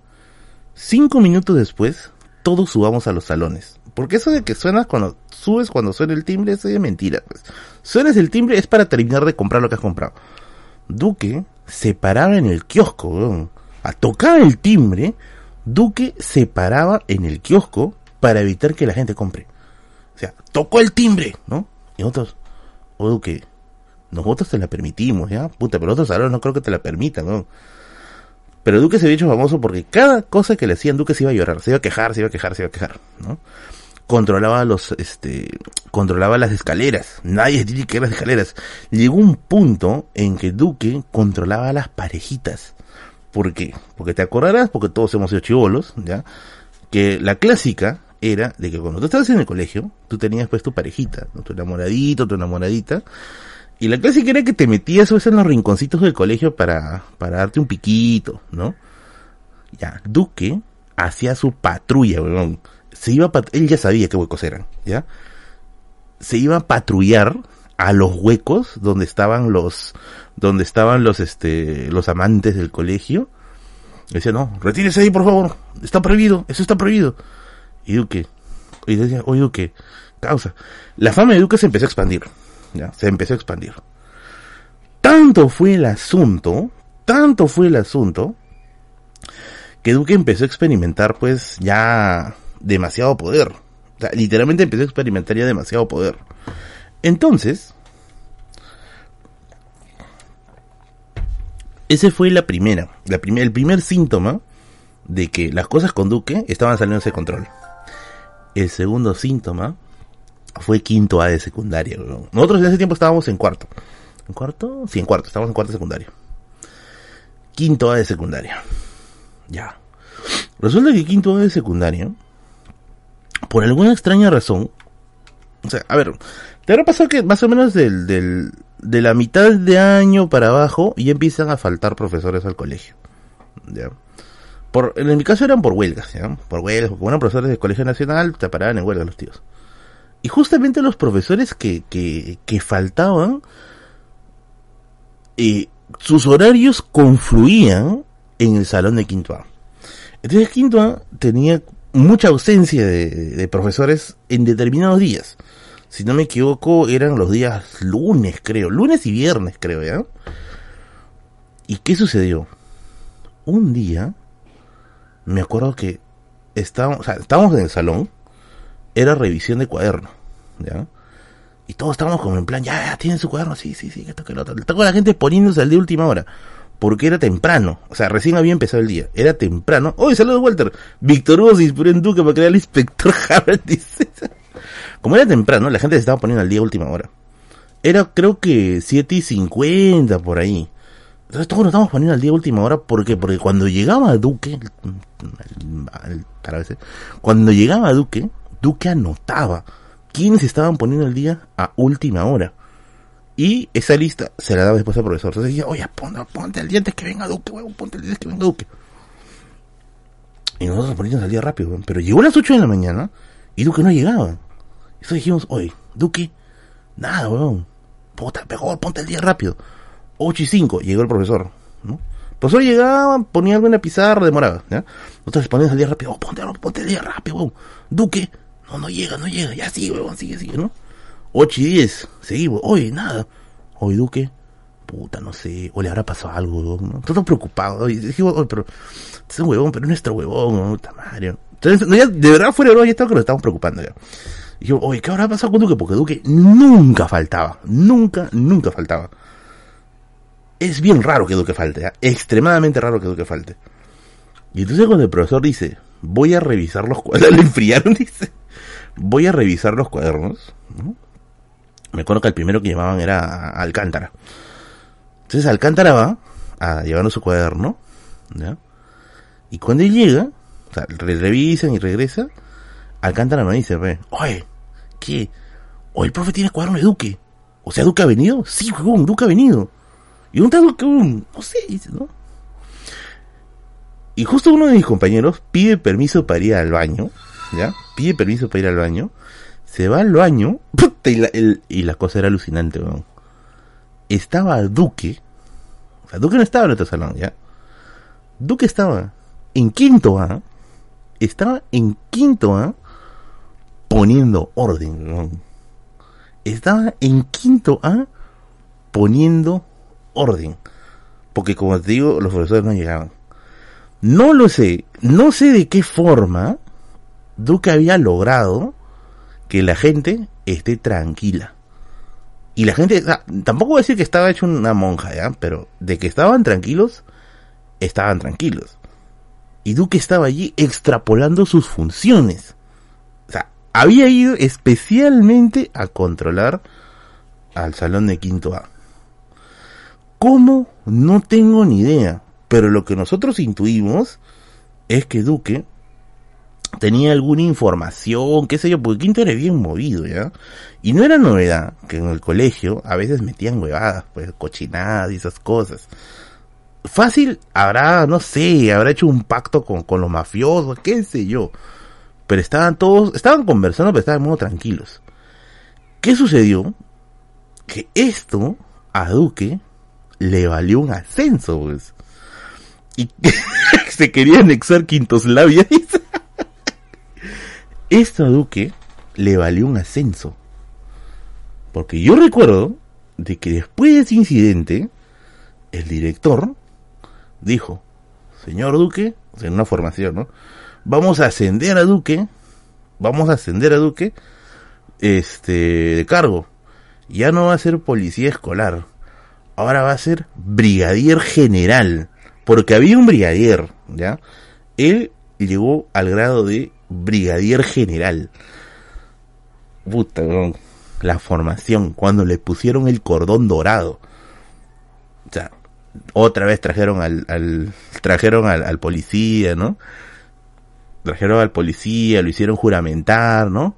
cinco minutos después, todos subamos a los salones. Porque eso de que suenas cuando subes cuando suena el timbre, eso es mentira. Pues. Suenas el timbre es para terminar de comprar lo que has comprado. Duque se paraba en el kiosco, a tocar el timbre, Duque se paraba en el kiosco para evitar que la gente compre. O sea, tocó el timbre, ¿no? Y nosotros, oh Duque, nosotros te la permitimos, ¿ya? Puta, pero otros salones no creo que te la permitan, ¿no? Pero Duque se había hecho famoso porque cada cosa que le hacían Duque se iba a llorar, se iba a quejar, se iba a quejar, se iba a quejar, ¿no? Controlaba los, este, controlaba las escaleras. Nadie dice que las escaleras. Llegó un punto en que Duque controlaba las parejitas. ¿Por qué? Porque te acordarás, porque todos hemos sido chivolos, ¿ya? Que la clásica era de que cuando tú estabas en el colegio, tú tenías pues tu parejita, tu enamoradito, tu enamoradita, y la clásica era que te metías en los rinconcitos del colegio para, para darte un piquito, ¿no? Ya, Duque hacía su patrulla, weón. Se iba él ya sabía qué huecos eran, ¿ya? Se iba a patrullar a los huecos donde estaban los, donde estaban los, este, los amantes del colegio. Decía, no, retírese ahí, por favor. Está prohibido, eso está prohibido. Y Duque, y decía, oye Duque, causa. La fama de Duque se empezó a expandir se empezó a expandir. Tanto fue el asunto tanto fue el asunto que Duque empezó a experimentar pues ya demasiado poder. O sea, literalmente empezó a experimentar ya demasiado poder. Entonces, ese fue la primera, la el primer síntoma de que las cosas con Duque estaban saliendo de control. El segundo síntoma fue quinto A de secundaria. Nosotros en ese tiempo estábamos en cuarto. ¿En cuarto? Sí, en cuarto. Estábamos en cuarto de secundaria. Quinto A de secundaria. Ya. Resulta que quinto A de secundaria, por alguna extraña razón, o sea, a ver, te habrá pasado que más o menos del, del, de la mitad de año para abajo ya empiezan a faltar profesores al colegio. ¿ya? Por, en mi caso eran por huelgas, ¿ya? Por huelgas, porque bueno, profesores del Colegio Nacional te paraban en huelga los tíos. Y justamente los profesores que, que, que faltaban, eh, sus horarios confluían en el salón de quinto A. Entonces quinto A tenía mucha ausencia de, de profesores en determinados días si no me equivoco, eran los días lunes, creo. Lunes y viernes, creo, ¿ya? ¿Y qué sucedió? Un día, me acuerdo que estábamos, o sea, estábamos en el salón, era revisión de cuaderno, ¿ya? Y todos estábamos como en plan, ya, ya, tienen su cuaderno, sí, sí, sí, que toque el otro. Estaba la gente poniéndose al de última hora. Porque era temprano. O sea, recién había empezado el día. Era temprano. ¡Oye, saludos, Walter! Víctor Hugo se inspiró en Duque para crear el inspector Harvard, (laughs) dice. Como era temprano, la gente se estaba poniendo al día a última hora. Era creo que 7 y 50 por ahí. Entonces todos nos estábamos poniendo al día a última hora. ¿Por qué? Porque cuando llegaba Duque, cuando llegaba Duque, Duque anotaba quiénes estaban poniendo al día a última hora. Y esa lista se la daba después al profesor. Entonces decía, oye, ponte, ponte al día antes que venga Duque, huevón, ponte al día antes que venga Duque. Y nosotros nos poníamos al día rápido, pero llegó a las 8 de la mañana y Duque no llegaba. Entonces dijimos, oye, Duque, nada, weón. Puta, mejor ponte el día rápido. 8 y 5, llegó el profesor, ¿no? El profesor llegaba, ponía algo en la pizarra, demoraba, ¿ya? Nosotros poníamos el día rápido, oh, ponte, ponte el día rápido, weón. Duque, no, no llega, no llega, ya sigue, weón, sigue, sigue, ¿no? 8 y 10, seguimos, oye, nada. Oye, Duque, puta, no sé, o le habrá pasado algo, weón, ¿no? Todos preocupados, oye, dijimos, oye, pero, es un huevón, pero es nuestro huevón, puta madre. Entonces, de verdad fuera de ya estaba que nos estábamos preocupando ya. Y yo, oye, ¿qué habrá pasado con Duque? Porque Duque nunca faltaba. Nunca, nunca faltaba. Es bien raro que Duque falte, ¿eh? extremadamente raro que Duque falte. Y entonces cuando el profesor dice, voy a revisar los cuadernos, (laughs) le enfriaron, dice, voy a revisar los cuadernos. Me acuerdo que el primero que llamaban era Alcántara. Entonces Alcántara va a llevarnos su cuaderno. Y cuando él llega, o sea, revisan y regresa, Alcántara no dice, ve, oye, ¿qué? O el profe tiene cuaderno de Duque. O sea, ¿Duque ha venido? Sí, huevón, Duque ha venido. ¿Y dónde está Duque? No sé, dice, ¿no? Y justo uno de mis compañeros pide permiso para ir al baño, ¿ya? Pide permiso para ir al baño. Se va al baño, (laughs) y la, y la cosa era alucinante, weón. Estaba Duque, o sea, Duque no estaba en otro salón, ¿ya? Duque estaba en quinto A, estaba en quinto A, poniendo orden. Estaba en quinto A poniendo orden. Porque como te digo, los profesores no llegaban. No lo sé, no sé de qué forma Duque había logrado que la gente esté tranquila. Y la gente, tampoco voy a decir que estaba hecho una monja, ¿ya? Pero de que estaban tranquilos, estaban tranquilos. Y Duque estaba allí extrapolando sus funciones había ido especialmente a controlar al salón de quinto A. ¿Cómo? No tengo ni idea. Pero lo que nosotros intuimos es que Duque tenía alguna información, qué sé yo, porque Quinto era bien movido, ¿ya? Y no era novedad que en el colegio a veces metían huevadas, pues cochinadas y esas cosas. Fácil habrá, no sé, habrá hecho un pacto con, con los mafiosos, qué sé yo. Pero estaban todos, estaban conversando, pero estaban muy tranquilos. ¿Qué sucedió? Que esto a Duque le valió un ascenso, pues. Y (laughs) se quería anexar Quintoslavia. (laughs) esto a Duque le valió un ascenso. Porque yo recuerdo de que después de ese incidente, el director dijo, señor Duque, en una formación, ¿no? Vamos a ascender a Duque, vamos a ascender a Duque, este, de cargo. Ya no va a ser policía escolar, ahora va a ser brigadier general, porque había un brigadier, ¿ya? Él llegó al grado de brigadier general. Puta, la formación, cuando le pusieron el cordón dorado. O sea, otra vez trajeron al, al trajeron al, al, policía, ¿no? Trajeron al policía, lo hicieron juramentar, ¿no?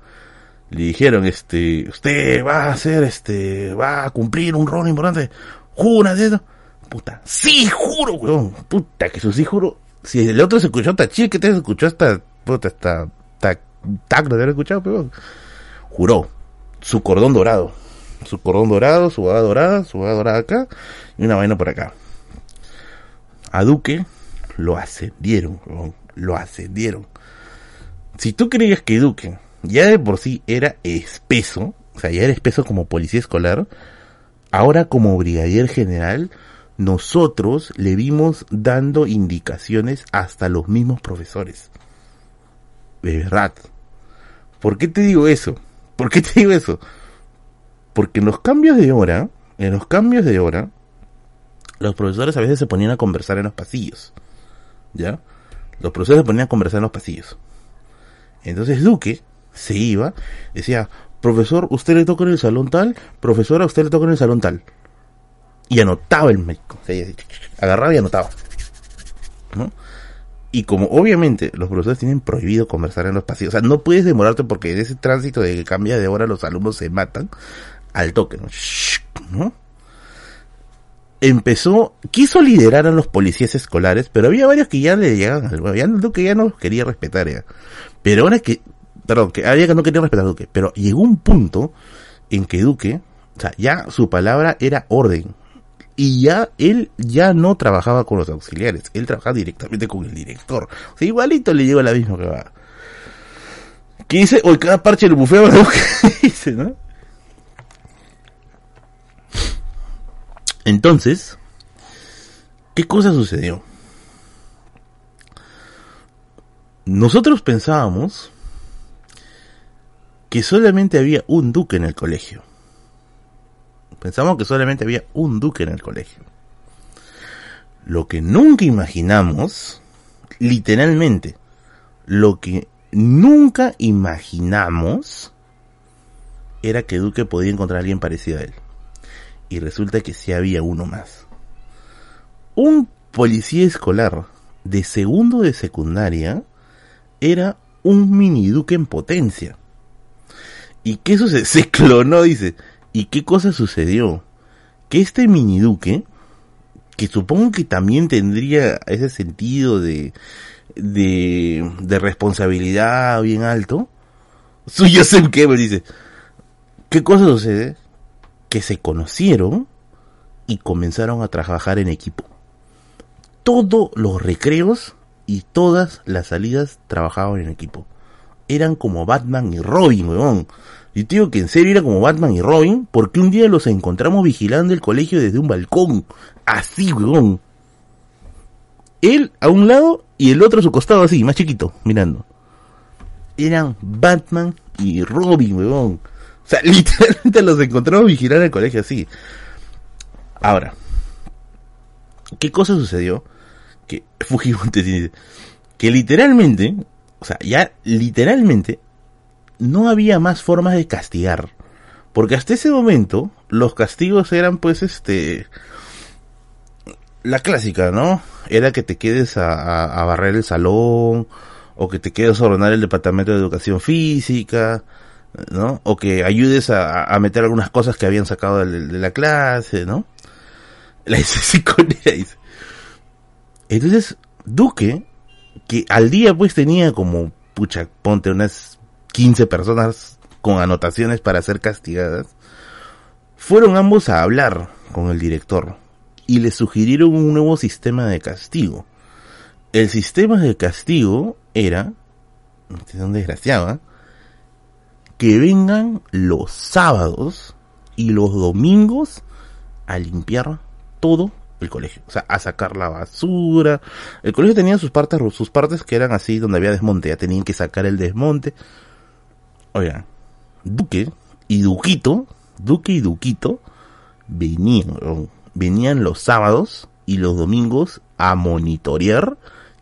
Le dijeron, este, usted va a hacer, este, va a cumplir un rol importante. ¿Jura de eso? Puta, sí, juro, weón. Puta, que eso sí juro. Si el otro se escuchó hasta chique, que te escuchó hasta, puta, hasta, tac, tac, lo había escuchado, pero juró. Su cordón dorado. Su cordón dorado, su boda dorada, su boda dorada acá, y una vaina por acá a Duque lo ascendieron, lo ascendieron. Si tú creías que Duque ya de por sí era espeso, o sea, ya era espeso como policía escolar, ahora como brigadier general, nosotros le vimos dando indicaciones hasta los mismos profesores. De verdad. ¿Por qué te digo eso? ¿Por qué te digo eso? Porque en los cambios de hora, en los cambios de hora, los profesores a veces se ponían a conversar en los pasillos. ¿Ya? Los profesores se ponían a conversar en los pasillos. Entonces Duque se iba, decía, profesor, usted le toca en el salón tal, profesora, usted le toca en el salón tal. Y anotaba el médico. agarraba y anotaba. ¿No? Y como obviamente los profesores tienen prohibido conversar en los pasillos, o sea, no puedes demorarte porque en ese tránsito de que cambia de hora los alumnos se matan al toque, ¿no? ¿no? empezó, quiso liderar a los policías escolares, pero había varios que ya le llegaban al Duque ya no quería respetar ya. Pero ahora que, perdón, que había que no quería respetar a Duque, pero llegó un punto en que Duque, o sea, ya su palabra era orden. Y ya él ya no trabajaba con los auxiliares, él trabajaba directamente con el director. O sea, igualito le llegó la misma que va. Que dice, hoy cada parche lo bufeo a Duque, dice, ¿no? Entonces, ¿qué cosa sucedió? Nosotros pensábamos que solamente había un duque en el colegio. Pensábamos que solamente había un duque en el colegio. Lo que nunca imaginamos, literalmente, lo que nunca imaginamos era que Duque podía encontrar a alguien parecido a él y resulta que sí había uno más. Un policía escolar de segundo de secundaria era un mini duque en potencia. ¿Y qué sucede? (laughs) Se clonó, dice. ¿Y qué cosa sucedió? Que este mini duque, que supongo que también tendría ese sentido de, de, de responsabilidad bien alto, sé qué, me dice. ¿Qué cosa sucede? que se conocieron y comenzaron a trabajar en equipo. Todos los recreos y todas las salidas trabajaban en equipo. Eran como Batman y Robin, weón. Y digo que en serio era como Batman y Robin, porque un día los encontramos vigilando el colegio desde un balcón. Así, weón. Él a un lado y el otro a su costado así, más chiquito, mirando. Eran Batman y Robin, weón. O sea, (laughs) literalmente los encontramos vigilar en el colegio así. Ahora, ¿qué cosa sucedió? Que (laughs) Fujimonte dice que literalmente, o sea, ya literalmente no había más formas de castigar. Porque hasta ese momento los castigos eran pues este la clásica, ¿no? Era que te quedes a, a barrer el salón o que te quedes a ordenar el departamento de educación física ¿no? O que ayudes a, a meter algunas cosas que habían sacado de, la clase, ¿no? (laughs) La dice. Entonces, Duque, que al día pues tenía como, pucha, ponte unas 15 personas con anotaciones para ser castigadas, fueron ambos a hablar con el director y le sugirieron un nuevo sistema de castigo. El sistema de castigo era, este es un desgraciado, ¿eh? que vengan los sábados y los domingos a limpiar todo el colegio. O sea, a sacar la basura. El colegio tenía sus partes, sus partes que eran así donde había desmonte. Ya tenían que sacar el desmonte. Oigan, Duque y Duquito, Duque y Duquito, venían, venían los sábados y los domingos a monitorear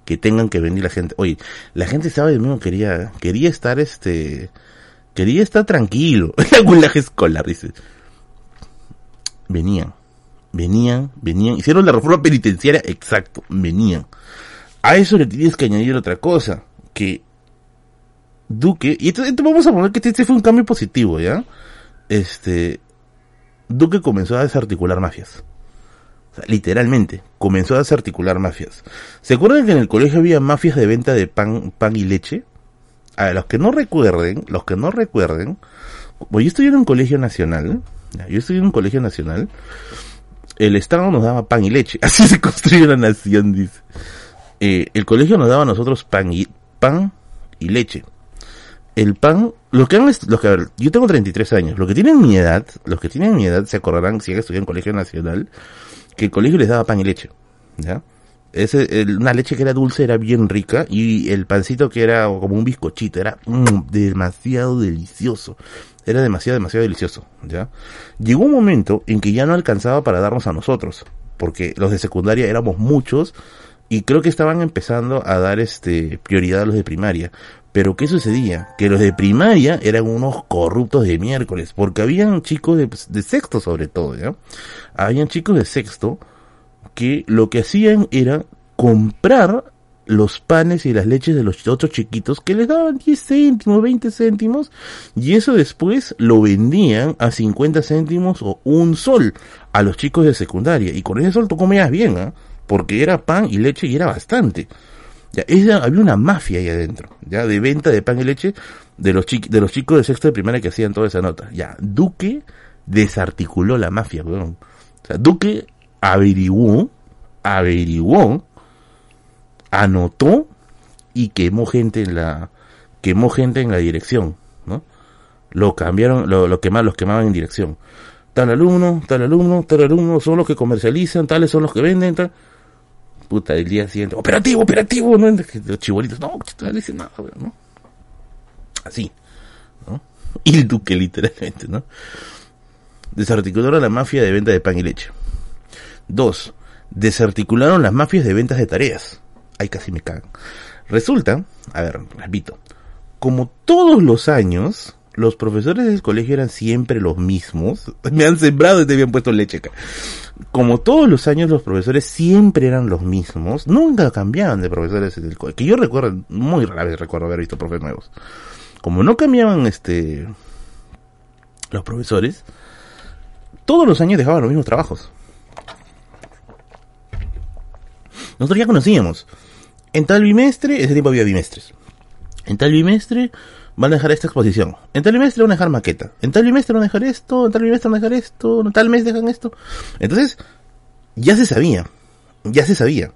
que tengan que venir la gente. Oye, la gente sábado y domingo quería, quería estar este, quería estar tranquilo. (laughs) El escolar, dice. Venían venían, venían, hicieron la reforma penitenciaria, exacto, venían. A eso le tienes que añadir otra cosa, que Duque, y esto, vamos a poner que este fue un cambio positivo, ¿ya? Este, Duque comenzó a desarticular mafias. literalmente, comenzó a desarticular mafias. ¿Se acuerdan que en el colegio había mafias de venta de pan, pan y leche? A los que no recuerden, los que no recuerden, pues yo estoy en un colegio nacional, yo estoy en un colegio nacional, el Estado nos daba pan y leche. (laughs) Así se construyó la nación, dice. Eh, el colegio nos daba a nosotros pan y, pan y leche. El pan, lo que han, los que, a ver, yo tengo 33 años, los que tienen mi edad, los que tienen mi edad se acordarán, si han estudiado en colegio nacional, que el colegio les daba pan y leche. Ese, una leche que era dulce era bien rica y el pancito que era como un bizcochito era mm, demasiado delicioso. Era demasiado, demasiado delicioso, ¿ya? Llegó un momento en que ya no alcanzaba para darnos a nosotros, porque los de secundaria éramos muchos y creo que estaban empezando a dar este prioridad a los de primaria. Pero ¿qué sucedía? Que los de primaria eran unos corruptos de miércoles, porque habían chicos de, de sexto sobre todo, ¿ya? Habían chicos de sexto que lo que hacían era comprar los panes y las leches de los otros chiquitos que les daban 10 céntimos, 20 céntimos y eso después lo vendían a 50 céntimos o un sol a los chicos de secundaria y con ese sol tú comías bien, ¿ah? porque era pan y leche y era bastante. Ya, había una mafia ahí adentro, ya, de venta de pan y leche de los, de los chicos de sexto de primaria que hacían toda esa nota. Ya, Duque desarticuló la mafia, O sea, Duque averiguó, averiguó anotó y quemó gente en la quemó gente en la dirección, ¿no? Lo cambiaron, lo, quemaban, los quemaban en dirección. Tal alumno, tal alumno, tal alumno, son los que comercializan, tales son los que venden, tal. Puta, el día siguiente, operativo, operativo, ¿no? Los chibolitos, no, no dicen nada, ¿no? Así, ¿no? Y (laughs) el duque, literalmente, ¿no? Desarticularon la mafia de venta de pan y leche. Dos, desarticularon las mafias de ventas de tareas ahí casi me cagan. Resulta, a ver, repito, como todos los años, los profesores del colegio eran siempre los mismos. (laughs) Me han sembrado y te habían puesto leche. Como todos los años, los profesores siempre eran los mismos. Nunca cambiaban de profesores del colegio. Que yo recuerdo, muy rara vez recuerdo haber visto profes nuevos. Como no cambiaban este los profesores, todos los años dejaban los mismos trabajos. Nosotros ya conocíamos en tal bimestre, ese tiempo había bimestres. En tal bimestre van a dejar esta exposición. En tal bimestre van a dejar maqueta. En tal bimestre van a dejar esto. En tal bimestre van a dejar esto. En tal mes dejan esto. Entonces, ya se sabía. Ya se sabía.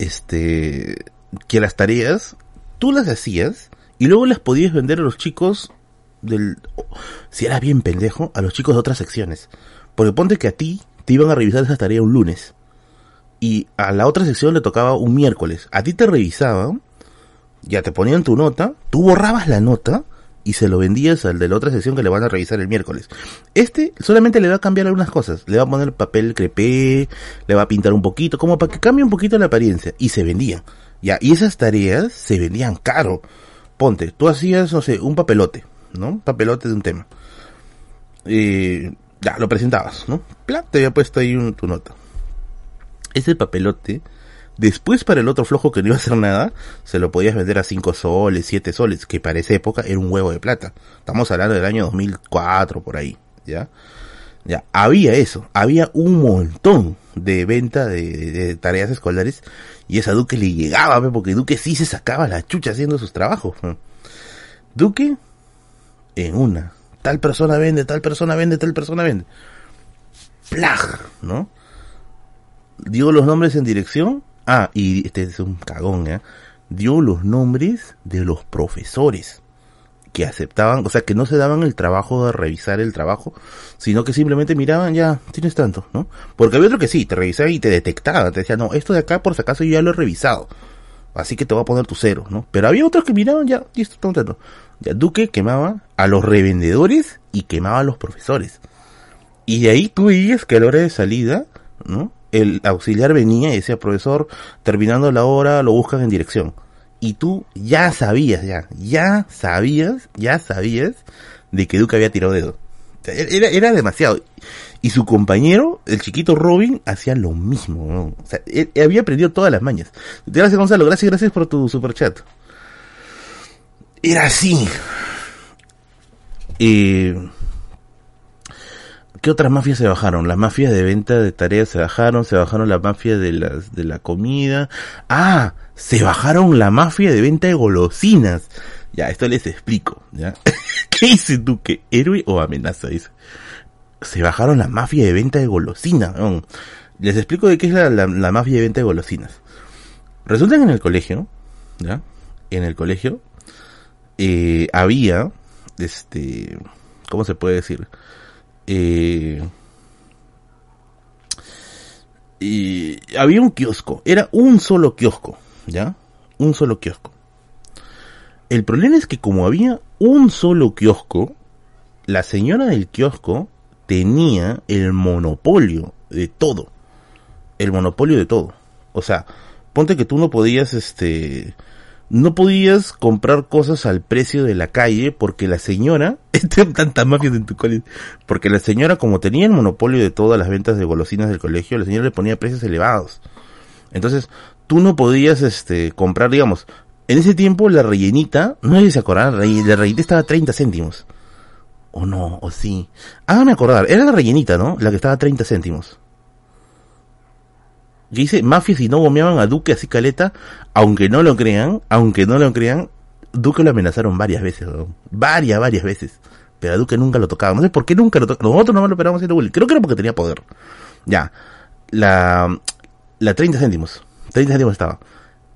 Este, que las tareas, tú las hacías y luego las podías vender a los chicos del, si era bien pendejo, a los chicos de otras secciones. Porque ponte que a ti te iban a revisar esa tarea un lunes y a la otra sección le tocaba un miércoles. A ti te revisaban, ya te ponían tu nota, tú borrabas la nota y se lo vendías al de la otra sección que le van a revisar el miércoles. Este solamente le va a cambiar algunas cosas. Le va a poner papel crepé, le va a pintar un poquito, como para que cambie un poquito la apariencia. Y se vendían. Ya, y esas tareas se vendían caro. Ponte, tú hacías, no sé, un papelote, ¿no? Papelote de un tema. Eh, ya, lo presentabas, ¿no? Pla, te había puesto ahí tu nota ese papelote, después para el otro flojo que no iba a hacer nada, se lo podías vender a 5 soles, 7 soles, que para esa época era un huevo de plata. Estamos hablando del año 2004 por ahí, ¿ya? Ya, había eso, había un montón de venta de, tareas escolares y esa Duque le llegaba, porque Duque sí se sacaba la chucha haciendo sus trabajos. Duque, en una, tal persona vende, tal persona vende, tal persona vende. Plag, ¿no? Dio los nombres en dirección. Ah, y este es un cagón, ¿eh? Dio los nombres de los profesores que aceptaban, o sea, que no se daban el trabajo de revisar el trabajo, sino que simplemente miraban, ya, tienes tanto, ¿no? Porque había otro que sí, te revisaba y te detectaba, te decía, no, esto de acá por si acaso yo ya lo he revisado, así que te voy a poner tu cero, ¿no? Pero había otros que miraban, ya, listo, tanto. Ya, Duque quemaba a los revendedores y quemaba a los profesores. Y de ahí tú veías que a la hora de salida, ¿no? El auxiliar venía y decía, profesor, terminando la hora, lo buscan en dirección y tú ya sabías, ya, ya sabías, ya sabías de que Duke había tirado dedo. Era, era demasiado. Y su compañero, el chiquito Robin, hacía lo mismo. O sea, él, había aprendido todas las mañas. Gracias Gonzalo, gracias, gracias por tu super chat. Era así. Eh, ¿Qué otras mafias se bajaron? Las mafias de venta de tareas se bajaron, se bajaron las mafias de, las, de la comida. Ah, se bajaron la mafia de venta de golosinas. Ya, esto les explico, ¿ya? (laughs) ¿Qué dice tú? ¿Que héroe o amenaza? Dice. Se bajaron la mafia de venta de golosinas. Les explico de qué es la, mafia de venta de golosinas. Resulta que en el colegio, ¿ya? En el colegio, eh, había, este, ¿cómo se puede decir? Eh, y había un kiosco, era un solo kiosco, ¿ya? Un solo kiosco. El problema es que como había un solo kiosco, la señora del kiosco tenía el monopolio de todo. El monopolio de todo. O sea, ponte que tú no podías, este, no podías comprar cosas al precio de la calle porque la señora, (laughs) este tanta mafia en tu colegio, porque la señora como tenía el monopolio de todas las ventas de golosinas del colegio, la señora le ponía precios elevados. Entonces, tú no podías este comprar, digamos, en ese tiempo la rellenita, no sé si se acordaban, la rellenita estaba a 30 céntimos. O no, o sí. Háganme acordar, era la rellenita, ¿no? La que estaba a 30 céntimos. Y dice, mafias y no gomeaban a Duque así caleta, aunque no lo crean, aunque no lo crean, Duque lo amenazaron varias veces, varias, varias veces. Pero a Duque nunca lo tocaba. No sé por qué nunca lo tocaba. Nosotros nomás lo operamos haciendo bullying. Creo que era porque tenía poder. Ya. La, la 30 céntimos. 30 céntimos estaba.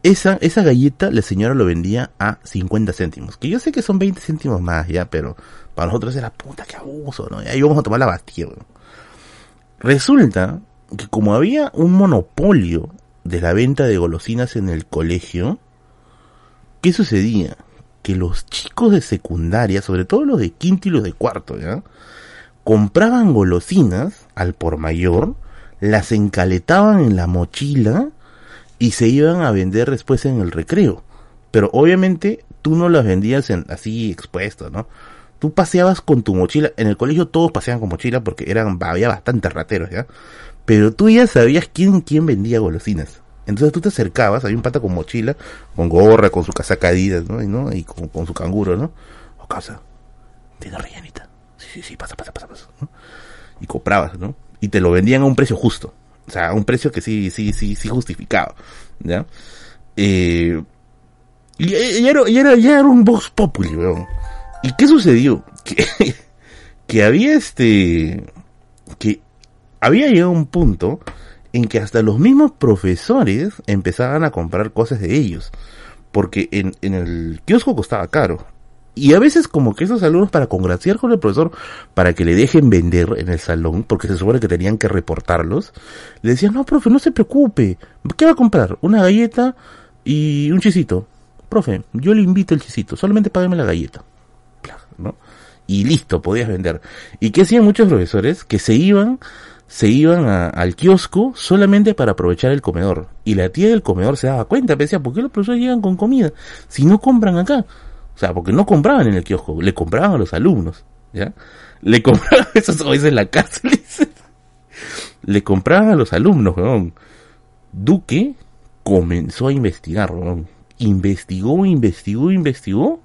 Esa, esa galleta la señora lo vendía a 50 céntimos. Que yo sé que son 20 céntimos más ya, pero para nosotros era puta que abuso, ¿no? Y ahí vamos a tomar la bastilla, Resulta que como había un monopolio de la venta de golosinas en el colegio, ¿qué sucedía? Que los chicos de secundaria, sobre todo los de quinto y los de cuarto, ¿ya? compraban golosinas al por mayor, las encaletaban en la mochila y se iban a vender después en el recreo. Pero obviamente tú no las vendías en, así expuesto, ¿no? Tú paseabas con tu mochila, en el colegio todos paseaban con mochila porque eran, había bastantes rateros, ¿ya? Pero tú ya sabías quién, quién vendía golosinas. Entonces tú te acercabas, había un pata con mochila, con gorra, con su casaca ¿no? Y, ¿no? y con, su canguro, ¿no? O casa, tiene rellenita. Sí, sí, sí, pasa, pasa, pasa, pasa. Y comprabas, ¿no? Y te lo vendían a un precio justo. O sea, a un precio que sí, sí, sí, sí justificaba. ¿Ya? Eh, y, era, ya, era, ya era un Vox Populi, weón. ¿Y qué sucedió? (laughs) Que, que había este... Había llegado un punto en que hasta los mismos profesores empezaban a comprar cosas de ellos. Porque en, en el kiosco costaba caro. Y a veces como que esos alumnos para congraciar con el profesor, para que le dejen vender en el salón, porque se supone que tenían que reportarlos, le decían, no, profe, no se preocupe, ¿qué va a comprar? Una galleta y un chisito. Profe, yo le invito el chisito, solamente págame la galleta. ¿no? Y listo, podías vender. ¿Y qué hacían muchos profesores? Que se iban, se iban al kiosco solamente para aprovechar el comedor. Y la tía del comedor se daba cuenta, decía, ¿por qué los profesores llegan con comida? Si no compran acá. O sea, porque no compraban en el kiosco, le compraban a los alumnos, ¿ya? Le compraban, (laughs) eso es en la cárcel, le compraban a los alumnos, weón. Duque comenzó a investigar, weón. Investigó, investigó, investigó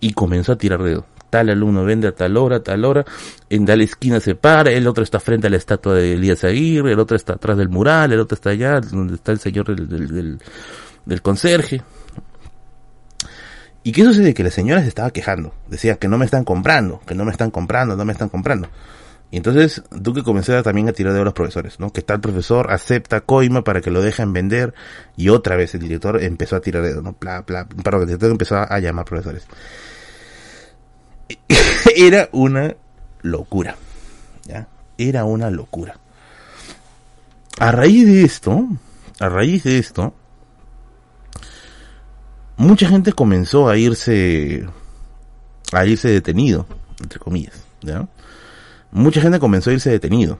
y comenzó a tirar dedo. Tal alumno vende a tal hora, a tal hora, en tal esquina se para, el otro está frente a la estatua de Elías Aguirre, el otro está atrás del mural, el otro está allá, donde está el señor del, del, conserje. ¿Y qué sucede? Que la señora se estaba quejando. Decía que no me están comprando, que no me están comprando, no me están comprando. Y entonces Duque comenzó también a tirar de los profesores, ¿no? Que tal profesor acepta coima para que lo dejen vender y otra vez el director empezó a tirar dedo, ¿no? Pla, pla, perdón, el director empezó a, llamar profesores. (laughs) era una locura. ¿ya? Era una locura. A raíz de esto, a raíz de esto, mucha gente comenzó a irse, a irse detenido, entre comillas, ¿ya? Mucha gente comenzó a irse detenido.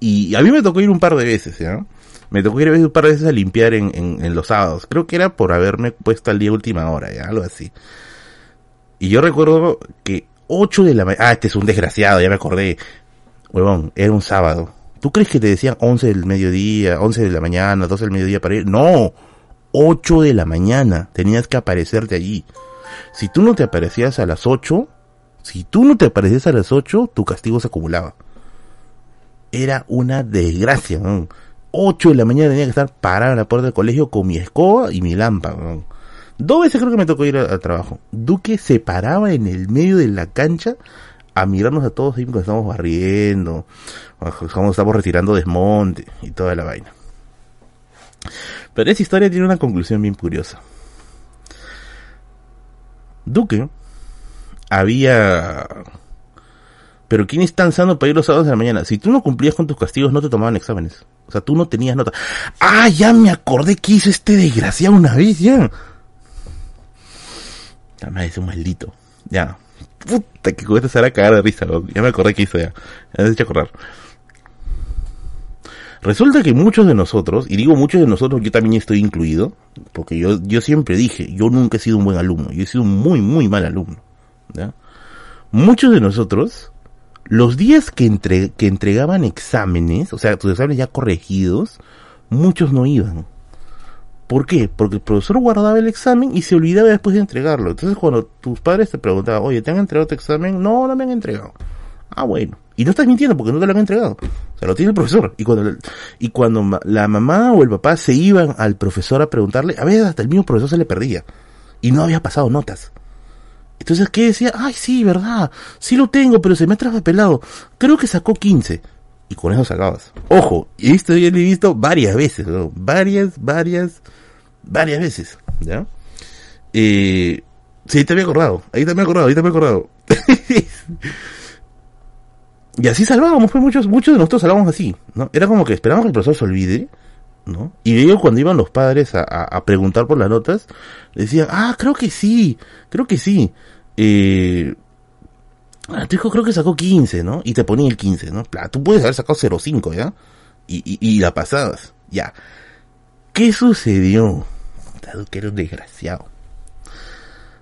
Y a mí me tocó ir un par de veces, ¿ya? Me tocó ir un par de veces a limpiar en, los sábados. Creo que era por haberme puesto al día última hora, ¿ya? Algo así. Y yo recuerdo que 8 de la mañana... Ah, este es un desgraciado, ya me acordé. Huevón, era un sábado. ¿Tú crees que te decían 11 del mediodía, 11 de la mañana, 12 del mediodía para ir? No, 8 de la mañana tenías que aparecerte allí. Si tú no te aparecías a las 8, si tú no te aparecías a las 8, tu castigo se acumulaba. Era una desgracia. 8 de la mañana tenía que estar parado en la puerta del colegio con mi escoba y mi lámpara. Dos veces creo que me tocó ir al trabajo. Duque se paraba en el medio de la cancha a mirarnos a todos ahí cuando estábamos barriendo, cuando estábamos retirando desmonte y toda la vaina. Pero esa historia tiene una conclusión bien curiosa. Duque había... Pero ¿quién es tan sano para ir los sábados de la mañana? Si tú no cumplías con tus castigos, no te tomaban exámenes. O sea, tú no tenías nota. Ah, ya me acordé que hizo este desgraciado una vez, ya. Ya me un maldito. Ya. Puta, que con se hará cagar de risa, Ya me acordé que hizo ya. Ya me he hecho acordar. Resulta que muchos de nosotros, y digo muchos de nosotros, yo también estoy incluido, porque yo, yo siempre dije, yo nunca he sido un buen alumno, yo he sido un muy, muy mal alumno. Muchos de nosotros, los días que, entre, que entregaban exámenes, o sea, tus exámenes ya corregidos, muchos no iban. ¿Por qué? Porque el profesor guardaba el examen y se olvidaba después de entregarlo. Entonces cuando tus padres te preguntaban, oye, ¿te han entregado tu examen? No, no me han entregado. Ah, bueno. Y no estás mintiendo porque no te lo han entregado. O sea, lo tiene el profesor. Y cuando, y cuando la mamá o el papá se iban al profesor a preguntarle, a veces hasta el mismo profesor se le perdía. Y no había pasado notas. Entonces, ¿qué decía? Ay, sí, verdad. Sí lo tengo, pero se me ha pelado. Creo que sacó 15. Y con eso sacabas. Ojo, y esto ya lo he visto varias veces. Varias, varias, varias veces, ¿ya? Eh, sí, te había acordado, ahí te había acordado, ahí te había acordado. (laughs) y así salvábamos, pues muchos, muchos de nosotros salvábamos así, ¿no? Era como que esperábamos que el profesor se olvide, ¿no? Y ellos cuando iban los padres a, a, preguntar por las notas, decían, ah, creo que sí, creo que sí. Eh, ah, tu hijo creo que sacó 15, ¿no? Y te ponía el 15, ¿no? Tú puedes haber sacado 0,5, ¿ya? Y, y, y la pasabas, ya. ¿Qué sucedió? que era un desgraciado.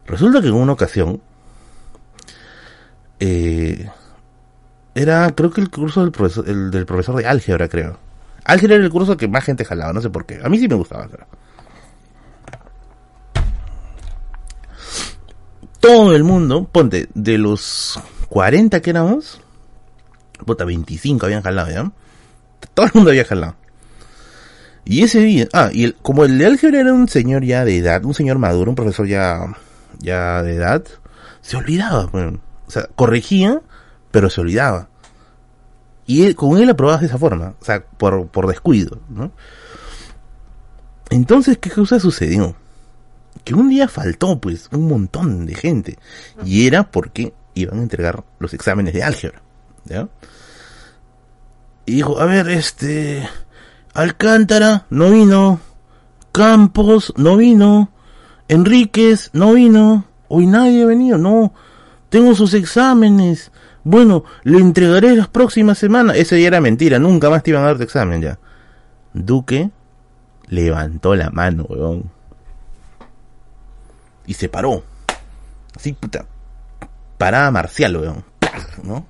Resulta que en una ocasión, eh, era, creo que el curso del profesor, el del profesor de álgebra, creo. Álgebra era el curso que más gente jalaba, no sé por qué. A mí sí me gustaba Todo el mundo, ponte, de los 40 que éramos, puta, 25 habían jalado, ¿ya? Todo el mundo había jalado. Y ese día, ah, y como el de álgebra era un señor ya de edad, un señor maduro, un profesor ya, ya de edad, se olvidaba, pues. o sea, corregía, pero se olvidaba. Y con él aprobabas de esa forma, o sea, por, por descuido, ¿no? Entonces, ¿qué cosa sucedió? Que un día faltó, pues, un montón de gente. Y era porque iban a entregar los exámenes de álgebra, ¿ya? Y dijo, a ver, este, Alcántara no vino. Campos no vino. Enríquez no vino. Hoy nadie ha venido, no. Tengo sus exámenes. Bueno, le entregaré las próximas semanas. Ese día era mentira, nunca más te iban a dar tu examen ya. Duque levantó la mano, weón. Y se paró. Así, puta. Parada marcial, weón. ¿No?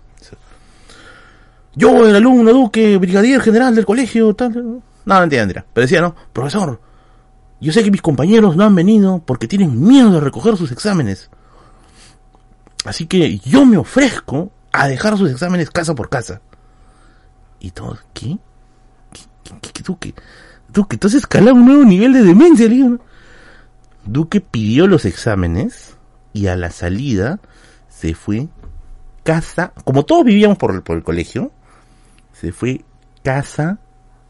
Yo, el alumno Duque, brigadier general del colegio, tal. No, mentira, mentira. Pero decía, no, profesor, yo sé que mis compañeros no han venido porque tienen miedo de recoger sus exámenes. Así que yo me ofrezco a dejar sus exámenes casa por casa. Y todos, ¿qué? ¿Qué, qué, qué Duque? Duque, entonces escala un nuevo nivel de demencia, ¿no? Duque pidió los exámenes y a la salida se fue casa, como todos vivíamos por, por el colegio, se fue casa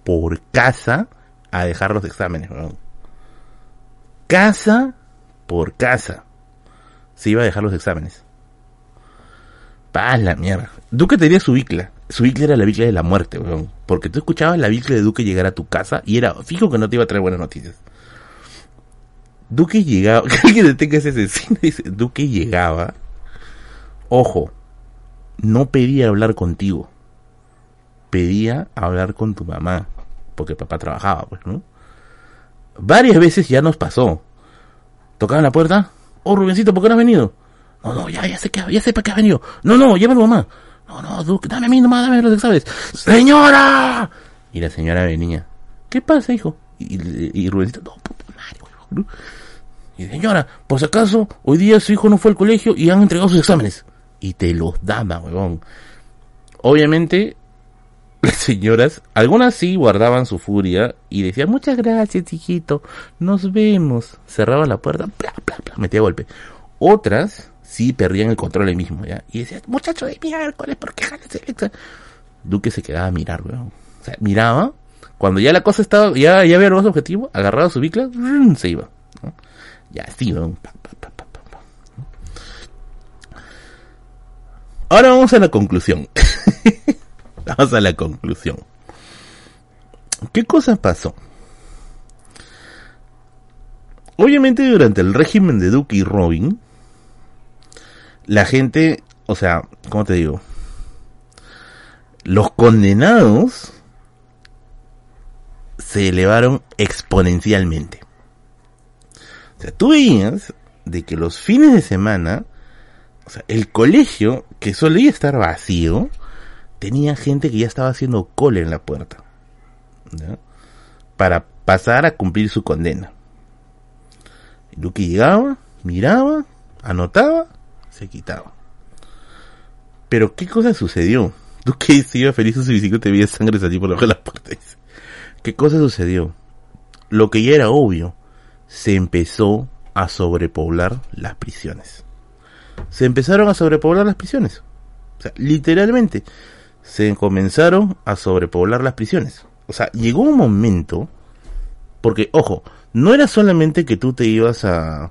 por casa a dejar los exámenes. Casa por casa. se iba a dejar los exámenes. Pa la mierda. Duque tenía su bicla. Su bicla era la bicla de la muerte, weón. Porque tú escuchabas la bicla de Duque llegar a tu casa y era fijo que no te iba a traer buenas noticias. Duque llegaba, (laughs) que alguien detenga ese asesino, dice, Duque llegaba, ojo, no pedía hablar contigo, pedía hablar con tu mamá, porque papá trabajaba, pues, ¿no? Varias veces ya nos pasó. Tocaban la puerta, oh Rubencito, ¿por qué no has venido? No, no, ya, ya sé que, ya sé para qué has venido. No, no, llévalo mamá. No, no, Duque, dame a mí nomás, dame los exámenes. ¡Señora! Y la señora venía. ¿Qué pasa, hijo? Y, y, Rubencito, no, puta madre. Y señora, por si acaso, hoy día su hijo no fue al colegio y han entregado sus exámenes. Y te los daba, huevón. Obviamente, las señoras, algunas sí guardaban su furia y decían, muchas gracias, hijito, nos vemos. Cerraba la puerta, bla, bla, bla, metía golpe. Otras sí perdían el control ahí mismo, ¿ya? Y decían, muchacho de miércoles, ¿por qué jalas? Duque se quedaba a mirar, weón. O sea, miraba, cuando ya la cosa estaba, ya, ya había logrado su objetivo, agarraba su bicla, se iba. Ya, sí, weón. Ahora vamos a la conclusión. (laughs) vamos a la conclusión. ¿Qué cosa pasó? Obviamente durante el régimen de Duque y Robin, la gente, o sea, ¿cómo te digo? Los condenados se elevaron exponencialmente. O sea, tú veías de que los fines de semana, o sea, el colegio, que solía estar vacío, tenía gente que ya estaba haciendo cola en la puerta. Para pasar a cumplir su condena. Duque llegaba, miraba, anotaba, se quitaba. Pero ¿qué cosa sucedió? (laughs) Duque se iba feliz a su bicicleta y sangre salir por de la puerta. ¿Qué cosa sucedió? Lo que ya era obvio, se empezó a sobrepoblar las prisiones. Se empezaron a sobrepoblar las prisiones. O sea, literalmente, se comenzaron a sobrepoblar las prisiones. O sea, llegó un momento, porque, ojo, no era solamente que tú te ibas a,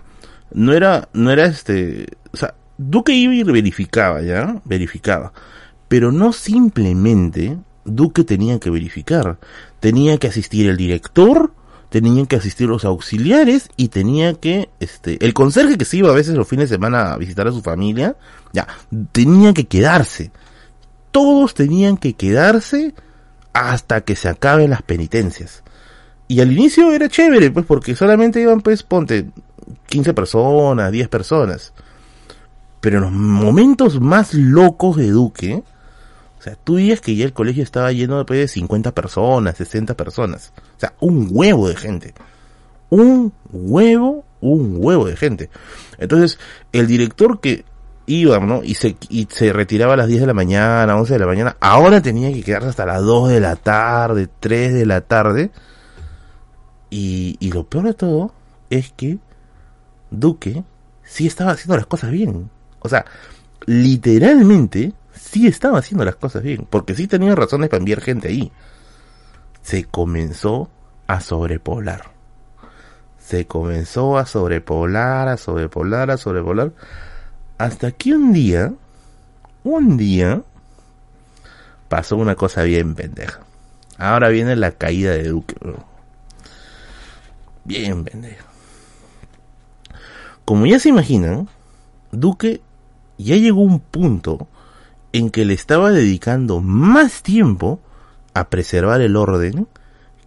no era, no era este, o sea, Duque iba y verificaba, ¿ya? Verificaba. Pero no simplemente Duque tenía que verificar. Tenía que asistir el director, tenían que asistir los auxiliares y tenía que, este, el conserje que se iba a veces los fines de semana a visitar a su familia, ya, tenía que quedarse. Todos tenían que quedarse hasta que se acaben las penitencias. Y al inicio era chévere, pues, porque solamente iban, pues, ponte, 15 personas, 10 personas. Pero en los momentos más locos de Duque, o sea, tú veías que ya el colegio estaba lleno después de 50 personas, 60 personas. O sea, un huevo de gente. Un huevo, un huevo de gente. Entonces, el director que iba, ¿no? Y se, y se retiraba a las 10 de la mañana, 11 de la mañana, ahora tenía que quedarse hasta las 2 de la tarde, 3 de la tarde. Y, y lo peor de todo es que Duque sí estaba haciendo las cosas bien. O sea, literalmente sí estaba haciendo las cosas bien, porque sí tenía razones para enviar gente ahí. Se comenzó a sobrepoblar. Se comenzó a sobrepoblar, a sobrepoblar, a sobrepoblar. Hasta que un día, un día, pasó una cosa bien pendeja. Ahora viene la caída de Duque. Bien pendeja. Como ya se imaginan, Duque ya llegó un punto en que le estaba dedicando más tiempo a preservar el orden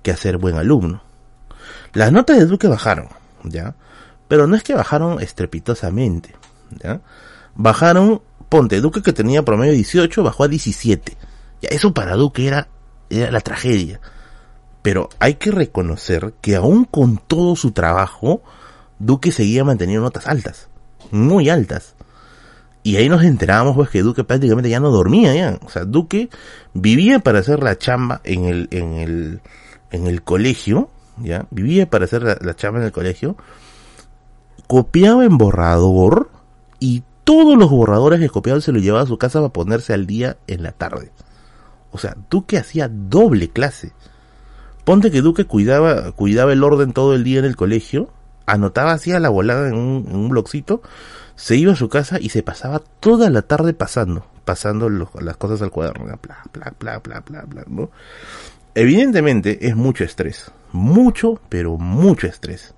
que a ser buen alumno. Las notas de Duque bajaron, ¿ya? Pero no es que bajaron estrepitosamente, ¿ya? Bajaron, ponte, Duque que tenía promedio 18 bajó a 17. Ya, eso para Duque era, era la tragedia. Pero hay que reconocer que aún con todo su trabajo, Duque seguía manteniendo notas altas, muy altas. Y ahí nos enterábamos pues que Duque prácticamente ya no dormía ya. O sea, Duque vivía para hacer la chamba en el, en el, en el colegio, ya, vivía para hacer la, la chamba en el colegio, copiaba en borrador y todos los borradores que copiaba se los llevaba a su casa para ponerse al día en la tarde. O sea, Duque hacía doble clase. Ponte que Duque cuidaba, cuidaba el orden todo el día en el colegio, anotaba así la volada en un, en un bloccito, se iba a su casa y se pasaba toda la tarde pasando, pasando las cosas al cuaderno, bla, bla, bla, bla, bla, bla, ¿no? Evidentemente es mucho estrés, mucho, pero mucho estrés.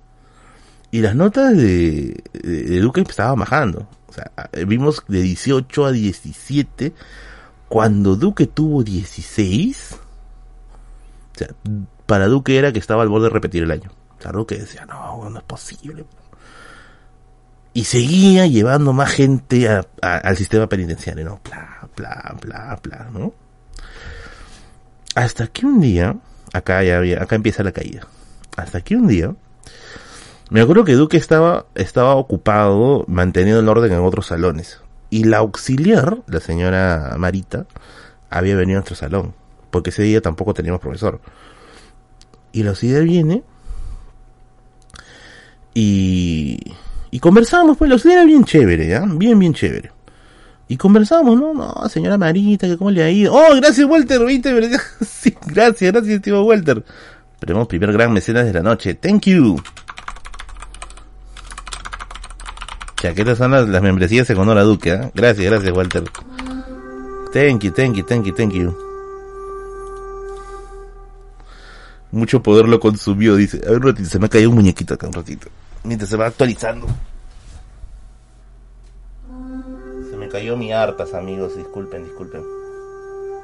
Y las notas de, de, Duque estaban bajando. O sea, vimos de 18 a 17. Cuando Duque tuvo 16, o sea, para Duque era que estaba al borde de repetir el año. O sea, Duque decía, no, no es posible y seguía llevando más gente al sistema penitenciario, ¿no? Bla, bla, bla, bla, ¿no? Hasta que un día, acá ya había, acá empieza la caída. Hasta que un día, me acuerdo que Duque estaba, estaba ocupado manteniendo el orden en otros salones. Y la auxiliar, la señora Marita, había venido a nuestro salón. Porque ese día tampoco teníamos profesor. Y la auxiliar viene y y conversamos, pues, la era bien chévere, ¿ya? Bien, bien chévere. Y conversamos, ¿no? No, señora Marita, que cómo le ha ido. Oh, gracias, Walter, ¿viste? (laughs) sí, gracias, gracias, tío Walter. Tenemos primer gran mecenas de la noche. Thank you. Chaquetas son las, las membresías en honor a Duque, ¿eh? Gracias, gracias, Walter. Thank you, thank you, thank you, thank you. Mucho poder lo consumió, dice. A ver un ratito, se me ha caído un muñequito acá un ratito mientras se va actualizando. Se me cayó mi hartas, amigos, disculpen, disculpen.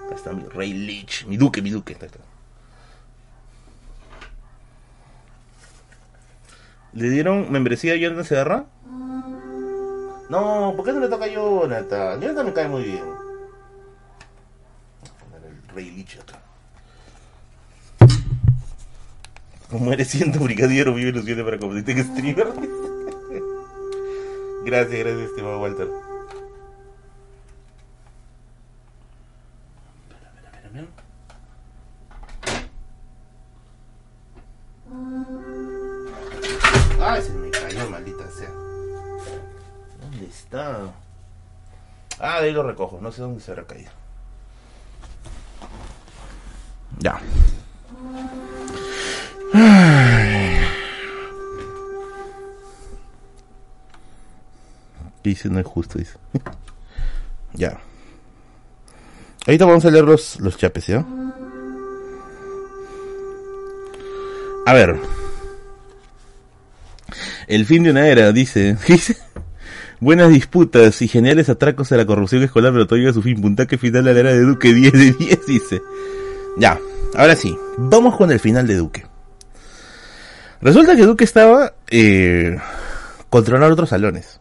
Acá está mi Rey Lich, mi duque, mi duque. ¿Le dieron membresía a Jonathan Segarra? No, ¿por qué no le toca a Jonathan? Jonathan me cae muy bien. El Rey Lich acá. Como eres siendo brigadiero, vive ilusiones para convertirte en streamer. (laughs) gracias, gracias, estimado Walter. Ahí lo recojo, no sé dónde se habrá caído. Ya. dice? No es justo, dice. (laughs) ya. Ahorita vamos a leer los, los chapes, ¿ya? A ver. El fin de una era, dice. (laughs) Buenas disputas y geniales atracos a la corrupción escolar, pero todo llega a su fin. Puntaje final la era de Duque (laughs) 10 de 10, dice. Ya, ahora sí, vamos con el final de Duque. Resulta que Duque estaba eh, controlando otros salones.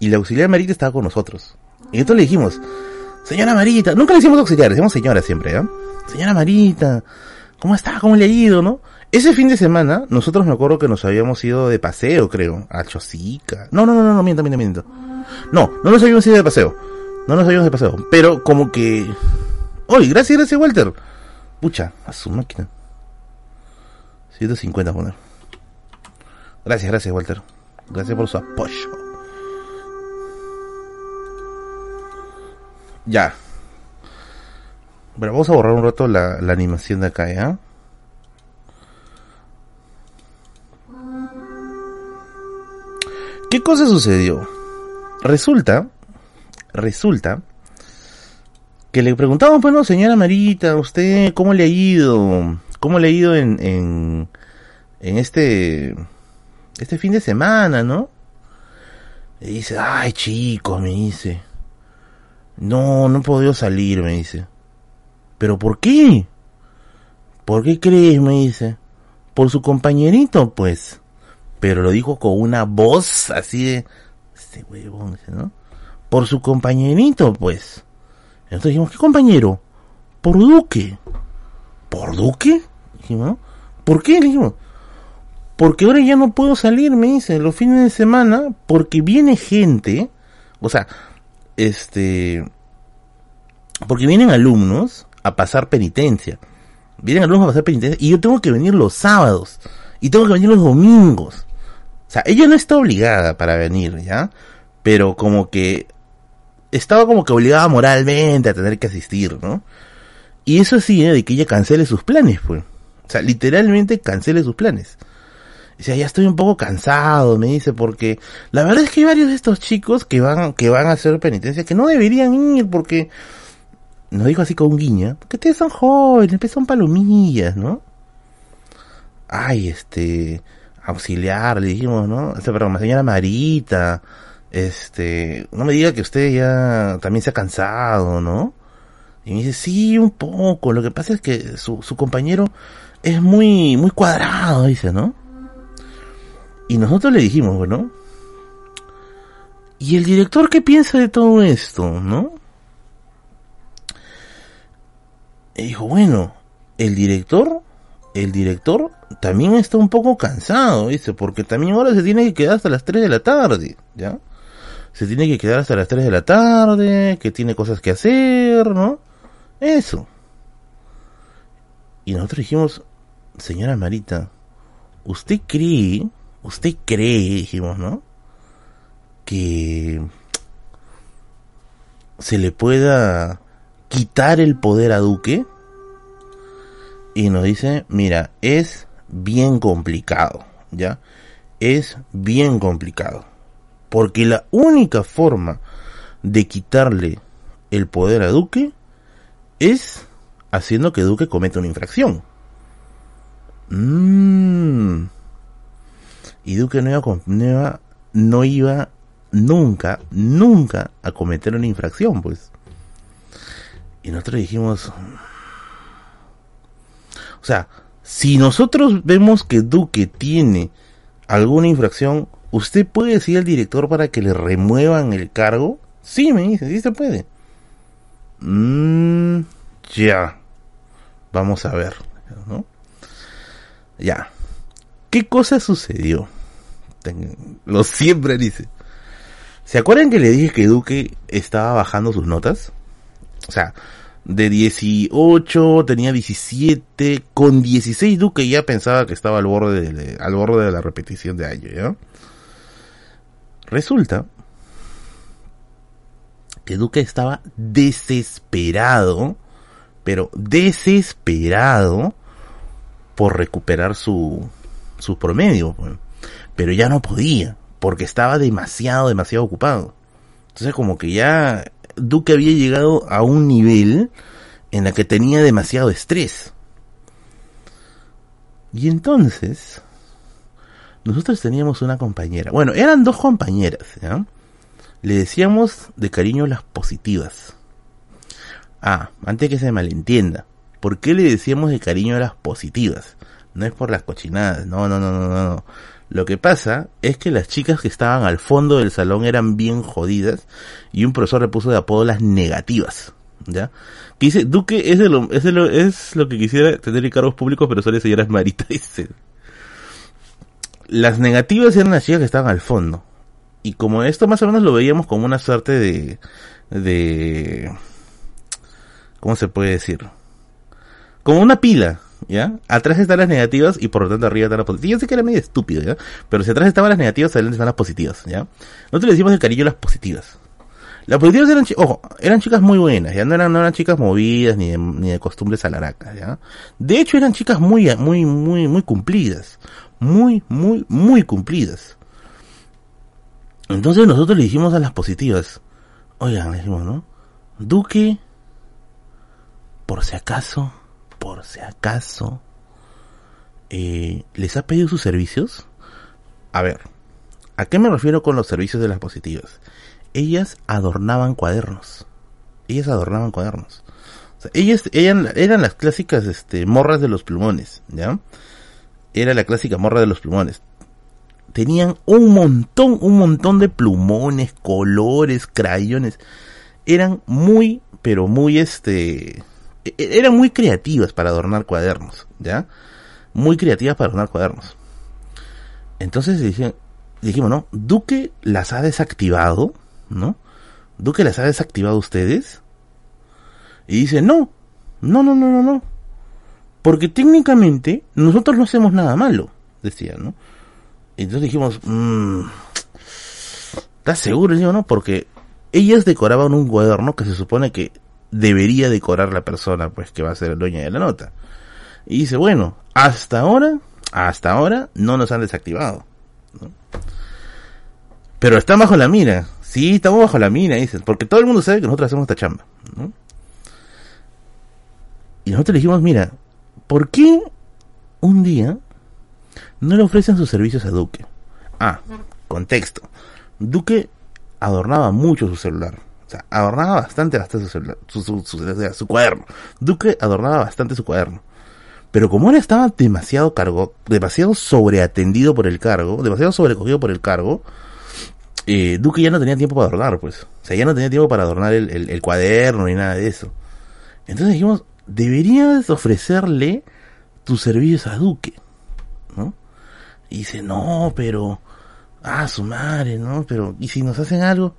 Y la auxiliar Marita estaba con nosotros. Y entonces le dijimos, señora Marita, nunca le decimos auxiliar, le decimos señora siempre, ¿eh? Señora Marita, ¿cómo está? ¿Cómo le ha ido, no? Ese fin de semana, nosotros me acuerdo que nos habíamos ido de paseo, creo, a Chosica. No, no, no, no, no, miento, miento, miento. No, no nos habíamos ido de paseo. No nos habíamos ido de paseo. Pero como que... Oye, gracias, gracias, Walter. Pucha, a su máquina. 150 poner. Gracias, gracias, Walter. Gracias por su apoyo. Ya. Bueno, vamos a borrar un rato la, la animación de acá, ¿ya? ¿Qué cosa sucedió? Resulta, resulta que le preguntamos, bueno, señora Marita, ¿usted cómo le ha ido? ¿Cómo le ha ido en, en, en este, este fin de semana, no? Y dice, ay chicos, me dice, no, no he podido salir, me dice. ¿Pero por qué? ¿Por qué crees? me dice. Por su compañerito, pues. Pero lo dijo con una voz así de... Este huevón, ¿no? Por su compañerito, pues. Entonces dijimos, ¿qué compañero? Por Duque. ¿Por Duque? Dijimos, ¿no? ¿Por qué? Dijimos, porque ahora ya no puedo salir, me dice, los fines de semana, porque viene gente, o sea, este, porque vienen alumnos a pasar penitencia. Vienen alumnos a pasar penitencia y yo tengo que venir los sábados y tengo que venir los domingos. O sea, ella no está obligada para venir, ¿ya? Pero como que estaba como que obligada moralmente a tener que asistir, ¿no? Y eso sí, ¿eh? de que ella cancele sus planes, pues. O sea, literalmente cancele sus planes. Dice, ya estoy un poco cansado, me dice, porque la verdad es que hay varios de estos chicos que van, que van a hacer penitencia que no deberían ir porque, no digo así con guiña, porque ustedes son jóvenes, pues son palomillas, ¿no? Ay, este, auxiliar, le dijimos, ¿no? Este, perdón, señora Marita, este, no me diga que usted ya también se ha cansado, ¿no? Y me dice, sí, un poco, lo que pasa es que su, su compañero es muy, muy cuadrado, dice, ¿no? Y nosotros le dijimos, bueno, ¿y el director qué piensa de todo esto, no? Y dijo, bueno, el director, el director también está un poco cansado, dice, porque también ahora se tiene que quedar hasta las 3 de la tarde, ¿ya? Se tiene que quedar hasta las 3 de la tarde, que tiene cosas que hacer, ¿no? Eso. Y nosotros dijimos, señora Marita, ¿usted cree, usted cree, dijimos, ¿no? Que se le pueda quitar el poder a Duque. Y nos dice, mira, es bien complicado, ¿ya? Es bien complicado. Porque la única forma de quitarle el poder a Duque es haciendo que Duque cometa una infracción. Mm. Y Duque no iba, no iba, nunca, nunca a cometer una infracción, pues. Y nosotros dijimos, o sea, si nosotros vemos que Duque tiene alguna infracción, ¿usted puede decir al director para que le remuevan el cargo? Sí, me dice, sí se puede. Mmm, ya. Vamos a ver, ¿no? Ya. ¿Qué cosa sucedió? Lo siempre dice. ¿Se acuerdan que le dije que Duque estaba bajando sus notas? O sea, de 18 tenía 17, con 16 Duque ya pensaba que estaba al borde de, al borde de la repetición de año, ¿ya? Resulta que Duque estaba desesperado, pero desesperado por recuperar su, su promedio, pues. pero ya no podía, porque estaba demasiado, demasiado ocupado. Entonces como que ya Duque había llegado a un nivel en la que tenía demasiado estrés. Y entonces, nosotros teníamos una compañera, bueno, eran dos compañeras. Le decíamos de cariño las positivas. Ah, antes que se malentienda, ¿por qué le decíamos de cariño las positivas? No es por las cochinadas, no, no, no, no, no. Lo que pasa es que las chicas que estaban al fondo del salón eran bien jodidas y un profesor le puso de apodo las negativas. ¿Ya? Que dice, Duque es, lo, es, lo, es lo que quisiera tener en cargos públicos, pero solo señoras Marita, (laughs) dice. Las negativas eran las chicas que estaban al fondo. Y como esto más o menos lo veíamos como una suerte de, de, ¿cómo se puede decir? Como una pila, ¿ya? Atrás están las negativas y por lo tanto arriba están las positivas. Yo sé que era medio estúpido, ¿ya? Pero si atrás estaban las negativas, adelante están las positivas, ¿ya? Nosotros le decimos el cariño las positivas. Las positivas eran, ojo, eran chicas muy buenas, ya no eran, no eran chicas movidas ni de, ni de costumbres alaracas, ¿ya? De hecho eran chicas muy, muy, muy, muy cumplidas. Muy, muy, muy cumplidas. Entonces nosotros le dijimos a las positivas, oigan, le dijimos, ¿no? Duque, por si acaso, por si acaso, eh, ¿les ha pedido sus servicios? A ver, ¿a qué me refiero con los servicios de las positivas? Ellas adornaban cuadernos. Ellas adornaban cuadernos. Sea, ellas eran, las clásicas este, morras de los plumones, ¿ya? Era la clásica morra de los plumones. Tenían un montón, un montón de plumones, colores, crayones. Eran muy, pero muy este, eran muy creativas para adornar cuadernos, ¿ya? Muy creativas para adornar cuadernos. Entonces dijimos, ¿no? Duque las ha desactivado, ¿no? Duque las ha desactivado ustedes. Y dice, no, no, no, no, no, no. Porque técnicamente nosotros no hacemos nada malo, decía, ¿no? Entonces dijimos, mmm, ¿estás seguro? Digo, no, porque ellas decoraban un cuaderno que se supone que debería decorar la persona pues que va a ser el dueña de la nota. Y dice, bueno, hasta ahora hasta ahora no nos han desactivado. Pero están bajo la mira. Sí, estamos bajo la mira, dicen. Porque todo el mundo sabe que nosotros hacemos esta chamba. Y nosotros le dijimos, mira, ¿por qué un día no le ofrecen sus servicios a Duque? Ah, contexto. Duque adornaba mucho su celular. Adornaba bastante, bastante su cuaderno. Duque adornaba bastante su cuaderno. Pero como él estaba demasiado cargo, demasiado sobreatendido por el cargo, demasiado sobrecogido por el cargo, eh, Duque ya no tenía tiempo para adornar, pues. O sea, ya no tenía tiempo para adornar el, cuaderno ni nada de eso. Entonces dijimos, deberías ofrecerle tus servicios a Duque, ¿no? Y dice, no, pero, ah, su madre, ¿no? Pero, ¿y si nos hacen algo?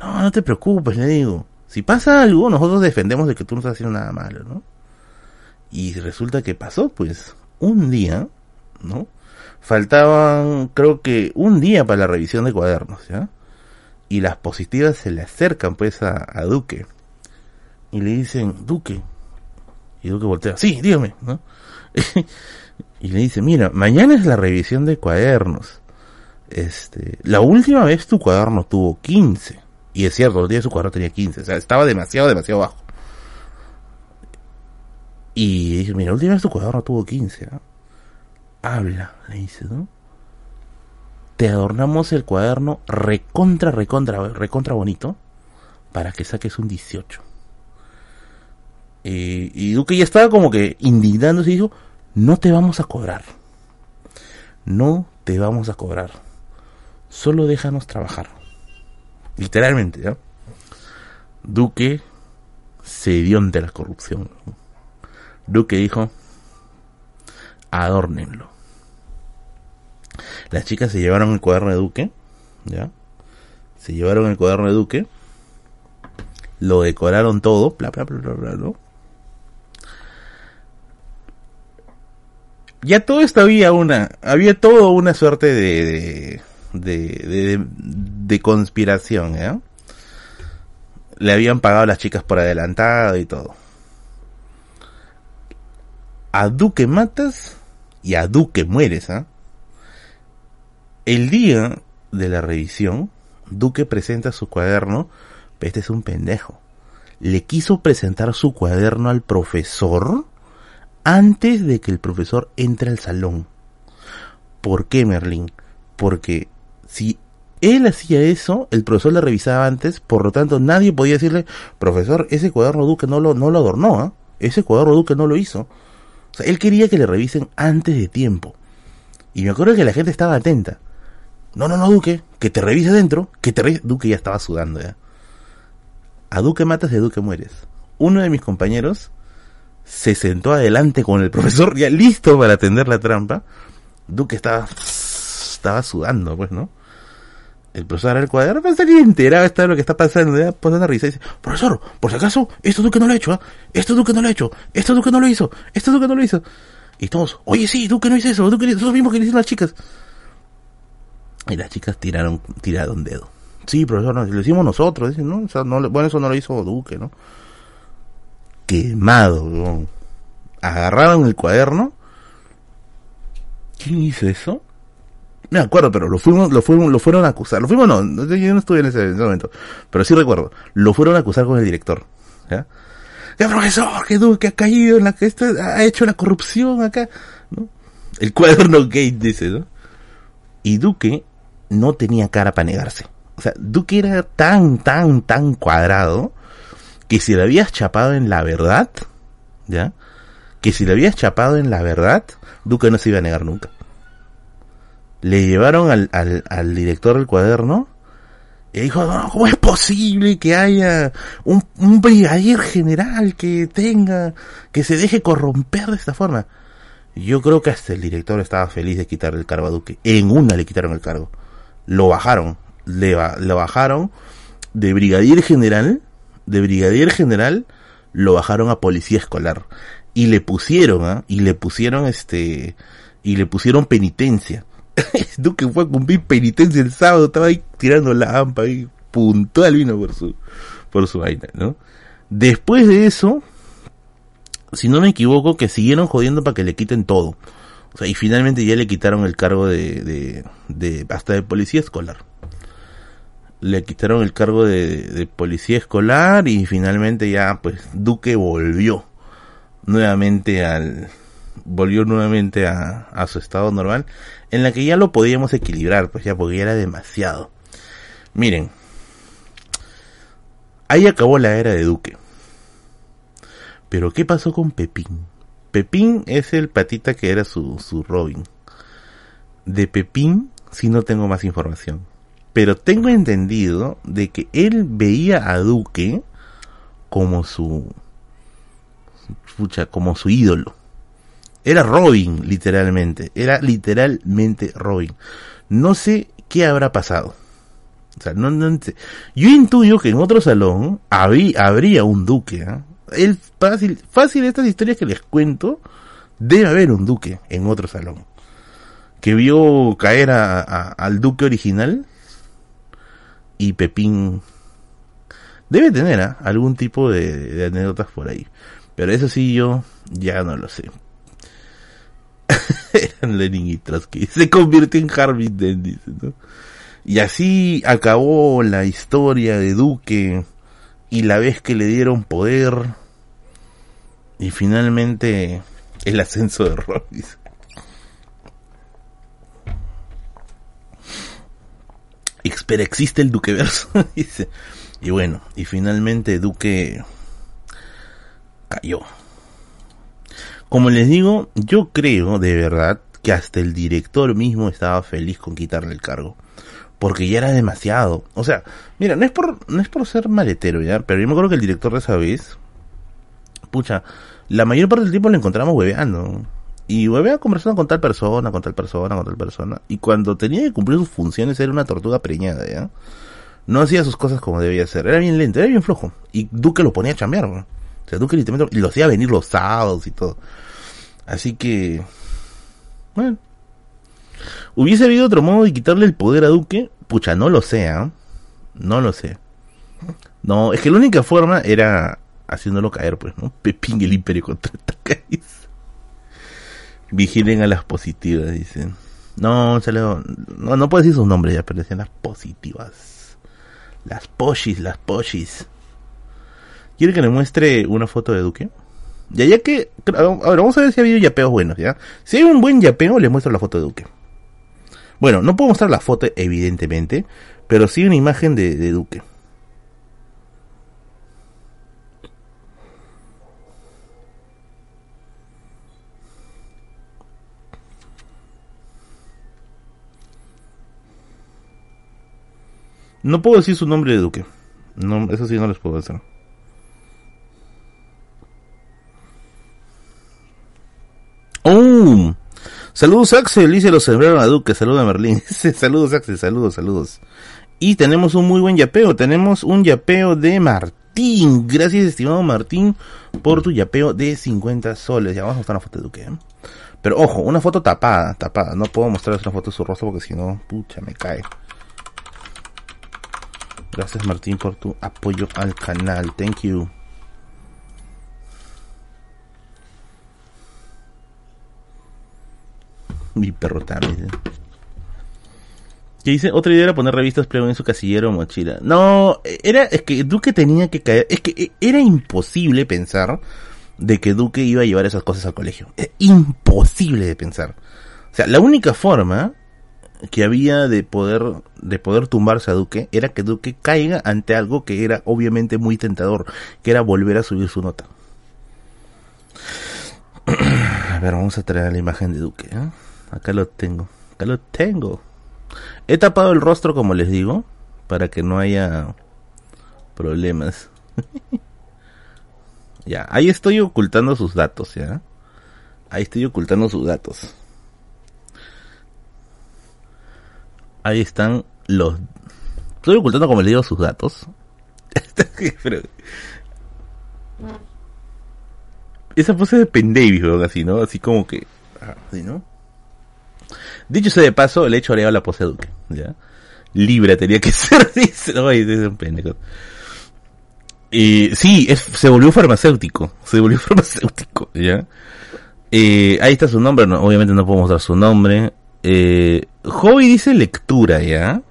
No, no te preocupes, le digo. Si pasa algo, nosotros defendemos de que tú no estás haciendo nada malo, ¿no? Y resulta que pasó, pues, un día, ¿no? Faltaban, creo que, un día para la revisión de cuadernos, ¿ya? Y las positivas se le acercan, pues, a, Duque. Y le dicen, Duque. Y Duque voltea, sí, dígame, ¿no? (laughs) y le dice, mira, mañana es la revisión de cuadernos. Este, la última vez tu cuaderno tuvo 15. Y es cierto, el día de su cuaderno tenía 15. O sea, estaba demasiado, demasiado bajo. Y dice, mira, la última vez tu cuaderno tuvo 15. Habla, le dice, ¿no? Te adornamos el cuaderno recontra, recontra, recontra bonito para que saques un 18. y Duque ya estaba como que indignándose y dijo, no te vamos a cobrar. No te vamos a cobrar. Solo déjanos trabajar. Literalmente, ¿no? Duque se dio ante la corrupción. Duque dijo, adórnenlo. Las chicas se llevaron el cuaderno de Duque, ¿ya? Se llevaron el cuaderno de Duque, lo decoraron todo, bla, bla, bla, bla, bla, Ya todo esto había una, había todo una suerte de, de, de, de, conspiración, ¿ya? Le habían pagado las chicas por adelantado y todo a Duque matas y a Duque mueres, ¿ah? El día de la revisión, Duque presenta su cuaderno, pero este es un pendejo. Le quiso presentar su cuaderno al profesor antes de que el profesor entre al salón. ¿Por qué, Merlín? Porque si él hacía eso, el profesor le revisaba antes, por lo tanto nadie podía decirle, profesor, ese cuaderno Duque no lo, no lo adornó, ¿ah? ese cuaderno Duque no lo hizo él quería que le revisen antes de tiempo. Y me acuerdo que la gente estaba atenta. No, no, no, Duque, que te revise dentro, que te revise. Duque ya estaba sudando ya. A Duque matas, de Duque mueres. Uno de mis compañeros se sentó adelante con el profesor ya listo para atender la trampa. Duque estaba, estaba sudando, pues, ¿no? El profesor era el cuaderno, pero estaría enterado de lo que está pasando, ya pone una risa y dice, profesor, por si acaso, esto Duque no lo ha hecho, ¿ah? Esto Duque no lo ha hecho, esto Duque no lo hizo, esto Duque no lo hizo. Y todos, oye sí, Duque no hizo eso, Duque nosotros mismos que le hicieron las chicas. Y las chicas tiraron, tiraron dedo. Sí, profesor, lo hicimos nosotros, dicen, no, bueno, eso no lo hizo Duque, ¿no? Quemado, ¿no? Agarraron el cuaderno. ¿Quién hizo eso? Me acuerdo, pero lo fuimos, lo fuimos, lo fueron a acusar. Lo fuimos no, yo no estuve en ese, momento, pero sí recuerdo. Lo fueron a acusar con el director. ¿ya? ¡Ya, profesor! Que Duque ha caído en la que ha hecho la corrupción acá, ¿no? El cuaderno Gate dice, ¿no? Y Duque no tenía cara para negarse. O sea, Duque era tan, tan, tan cuadrado que si le habías chapado en la verdad, ¿ya? Que si le habías chapado en la verdad, Duque no se iba a negar nunca le llevaron al, al, al director del cuaderno y dijo, no, ¿cómo es posible que haya un, un brigadier general que tenga, que se deje corromper de esta forma? Yo creo que hasta el director estaba feliz de quitar el cargo a Duque. En una le quitaron el cargo. Lo bajaron. Le, lo bajaron de brigadier general, de brigadier general, lo bajaron a policía escolar. Y le pusieron, ¿ah? Y le pusieron este, y le pusieron penitencia. (laughs) Duque fue a cumplir penitencia el sábado, estaba ahí tirando la hampa ahí, puntual vino por su, por su vaina, ¿no? Después de eso, si no me equivoco, que siguieron jodiendo para que le quiten todo. O sea, y finalmente ya le quitaron el cargo de, de, de hasta de policía escolar. Le quitaron el cargo de, de policía escolar y finalmente ya pues Duque volvió nuevamente al, volvió nuevamente a, a su estado normal, en la que ya lo podíamos equilibrar, pues ya porque era demasiado. Miren, ahí acabó la era de Duque. Pero ¿qué pasó con Pepín? Pepín es el patita que era su, su Robin. De Pepín sí no tengo más información. Pero tengo entendido de que él veía a Duque como su... Escucha, como su ídolo. Era Robin, literalmente. Era literalmente Robin. No sé qué habrá pasado. O sea, no, no, yo intuyo que en otro salón habría un duque. ¿eh? fácil, fácil estas historias que les cuento, debe haber un duque en otro salón. Que vio caer a, al duque original y Pepín debe tener ¿eh? algún tipo de, de anécdotas por ahí. Pero eso sí yo ya no lo sé. (laughs) Eran Lenin y Trotsky. Se convirtió en Harvey dice, ¿no? Y así acabó la historia de Duque y la vez que le dieron poder y finalmente el ascenso de Robis. Espera, existe el Duque verso, (laughs) dice. Y bueno, y finalmente Duque cayó. Como les digo, yo creo de verdad que hasta el director mismo estaba feliz con quitarle el cargo. Porque ya era demasiado. O sea, mira, no es por, no es por ser maletero, ¿ya? Pero yo me acuerdo que el director de esa vez, pucha, la mayor parte del tiempo lo encontramos hueveando. Y huevea conversando con tal persona, con tal persona, con tal persona. Y cuando tenía que cumplir sus funciones era una tortuga preñada, ¿ya? No hacía sus cosas como debía ser. Era bien lento, era bien flojo. Y Duque lo ponía a chambear, ¿no? O sea, Duque literalmente lo hacía venir los sábados y todo. Así que, bueno. ¿Hubiese habido otro modo de quitarle el poder a Duque? Pucha, no lo sé, ¿eh? No lo sé. No, es que la única forma era haciéndolo caer, pues, ¿no? Pepín el imperio contra guys. Vigilen a las positivas, dicen. No, no, no puedo decir sus nombres ya, pero decían las positivas. Las poshis, las poshis. ¿Quiere que le muestre una foto de Duque? Ya, ya que, a vamos a ver si ha habido yapeos buenos, ¿ya? Si hay un buen yapeo, les muestro la foto de Duque. Bueno, no puedo mostrar la foto, evidentemente, pero sí una imagen de, de Duque. No puedo decir su nombre de Duque. No, eso sí no les puedo decir. Saludos Axel, dice los sembraron a Duque, saludos a Merlín. (laughs) saludos Axel, saludos, saludos. Y tenemos un muy buen yapeo, tenemos un yapeo de Martín. Gracias estimado Martín por tu yapeo de 50 soles. Ya vamos a mostrar una foto de Duque. ¿eh? Pero ojo, una foto tapada, tapada. No puedo mostrarles una foto de su rostro porque si no, pucha, me cae. Gracias Martín por tu apoyo al canal. Thank you. Mi perro también. Que dice, otra idea era poner revistas plego en su casillero o mochila. No, era, es que Duque tenía que caer, es que era imposible pensar de que Duque iba a llevar esas cosas al colegio. Es imposible de pensar. O sea, la única forma que había de poder, de poder tumbarse a Duque era que Duque caiga ante algo que era obviamente muy tentador, que era volver a subir su nota. (clears throat) A ver, vamos a traer la imagen de Duque. ¿eh? Acá lo tengo. Acá lo tengo. He tapado el rostro, como les digo, para que no haya problemas. (laughs) ya, ahí estoy ocultando sus datos, ¿ya? Ahí estoy ocultando sus datos. Ahí están los... Estoy ocultando, como les digo, sus datos. (laughs) Esa pose de pendejo, así, ¿no? Así como que... Así, ¿no? Dicho sea de paso, le he choreado la pose Duque, ¿ya? Libra tenía que (laughs) ser, dice, no, es un pendejo. Y sí, se volvió farmacéutico, se volvió (laughs) farmacéutico, ¿ya? Eh, ahí está su nombre, no, obviamente no puedo mostrar su nombre. Eh, Hobby dice lectura, ¿ya?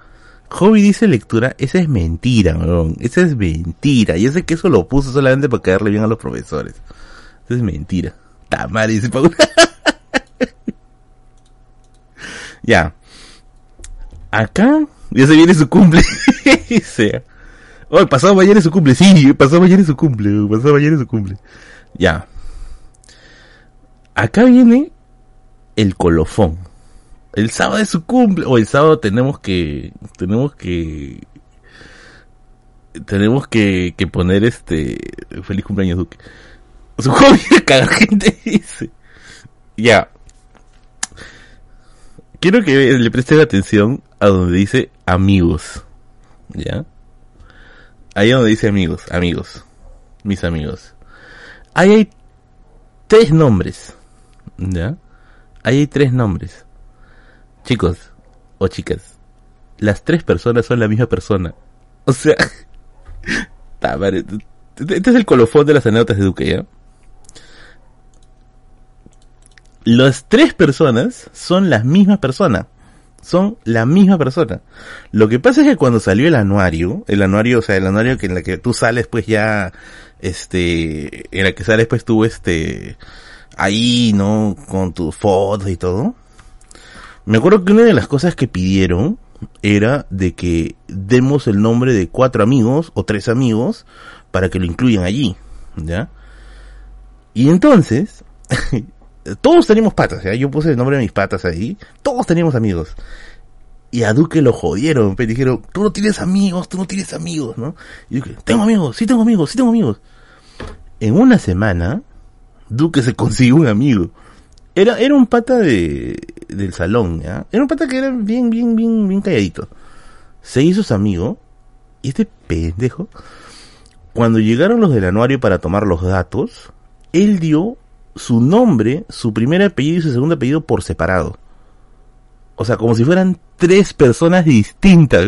Hobby dice lectura, esa es mentira, weón. Esa es mentira. Yo sé que eso lo puso solamente para caerle bien a los profesores. Esa es mentira. Tamar dice Paula. (laughs) ya. Acá, ya se viene su cumple. (laughs) dice. Hoy, pasado mañana es su cumple. Sí, pasado mañana es su cumple. Pasado mañana es su cumple. Ya. Acá viene el colofón. El sábado es su cumple. O el sábado tenemos que. Tenemos que. Tenemos que, que poner este. Feliz cumpleaños, Duque. Su (laughs) hobby de cagar gente dice. Ya. Quiero que le presten atención a donde dice amigos. ¿Ya? Ahí donde dice amigos, amigos. Mis amigos. Ahí hay tres nombres. ¿Ya? Ahí hay tres nombres. Chicos o chicas. Las tres personas son la misma persona. O sea... (laughs) este es el colofón de las anécdotas de Duque, ¿ya? Las tres personas son las mismas personas. Son la misma persona. Lo que pasa es que cuando salió el anuario, el anuario, o sea, el anuario que en la que tú sales pues ya, este, en la que sales pues tú este, ahí, ¿no? Con tus fotos y todo. Me acuerdo que una de las cosas que pidieron era de que demos el nombre de cuatro amigos o tres amigos para que lo incluyan allí, ¿ya? Y entonces, (laughs) todos teníamos patas, ¿ya? Yo puse el nombre de mis patas ahí. Todos teníamos amigos. Y a Duque lo jodieron, pero dijeron, tú no tienes amigos, tú no tienes amigos, ¿no? Y Duque, tengo amigos, sí tengo amigos, sí tengo amigos. En una semana, Duque se consiguió un amigo. Era, era un pata de, del salón, ¿ya? Era un pata que era bien, bien, bien, bien calladito. Se hizo su amigo, y este pendejo, cuando llegaron los del anuario para tomar los datos, él dio su nombre, su primer apellido y su segundo apellido por separado. O sea, como si fueran tres personas distintas.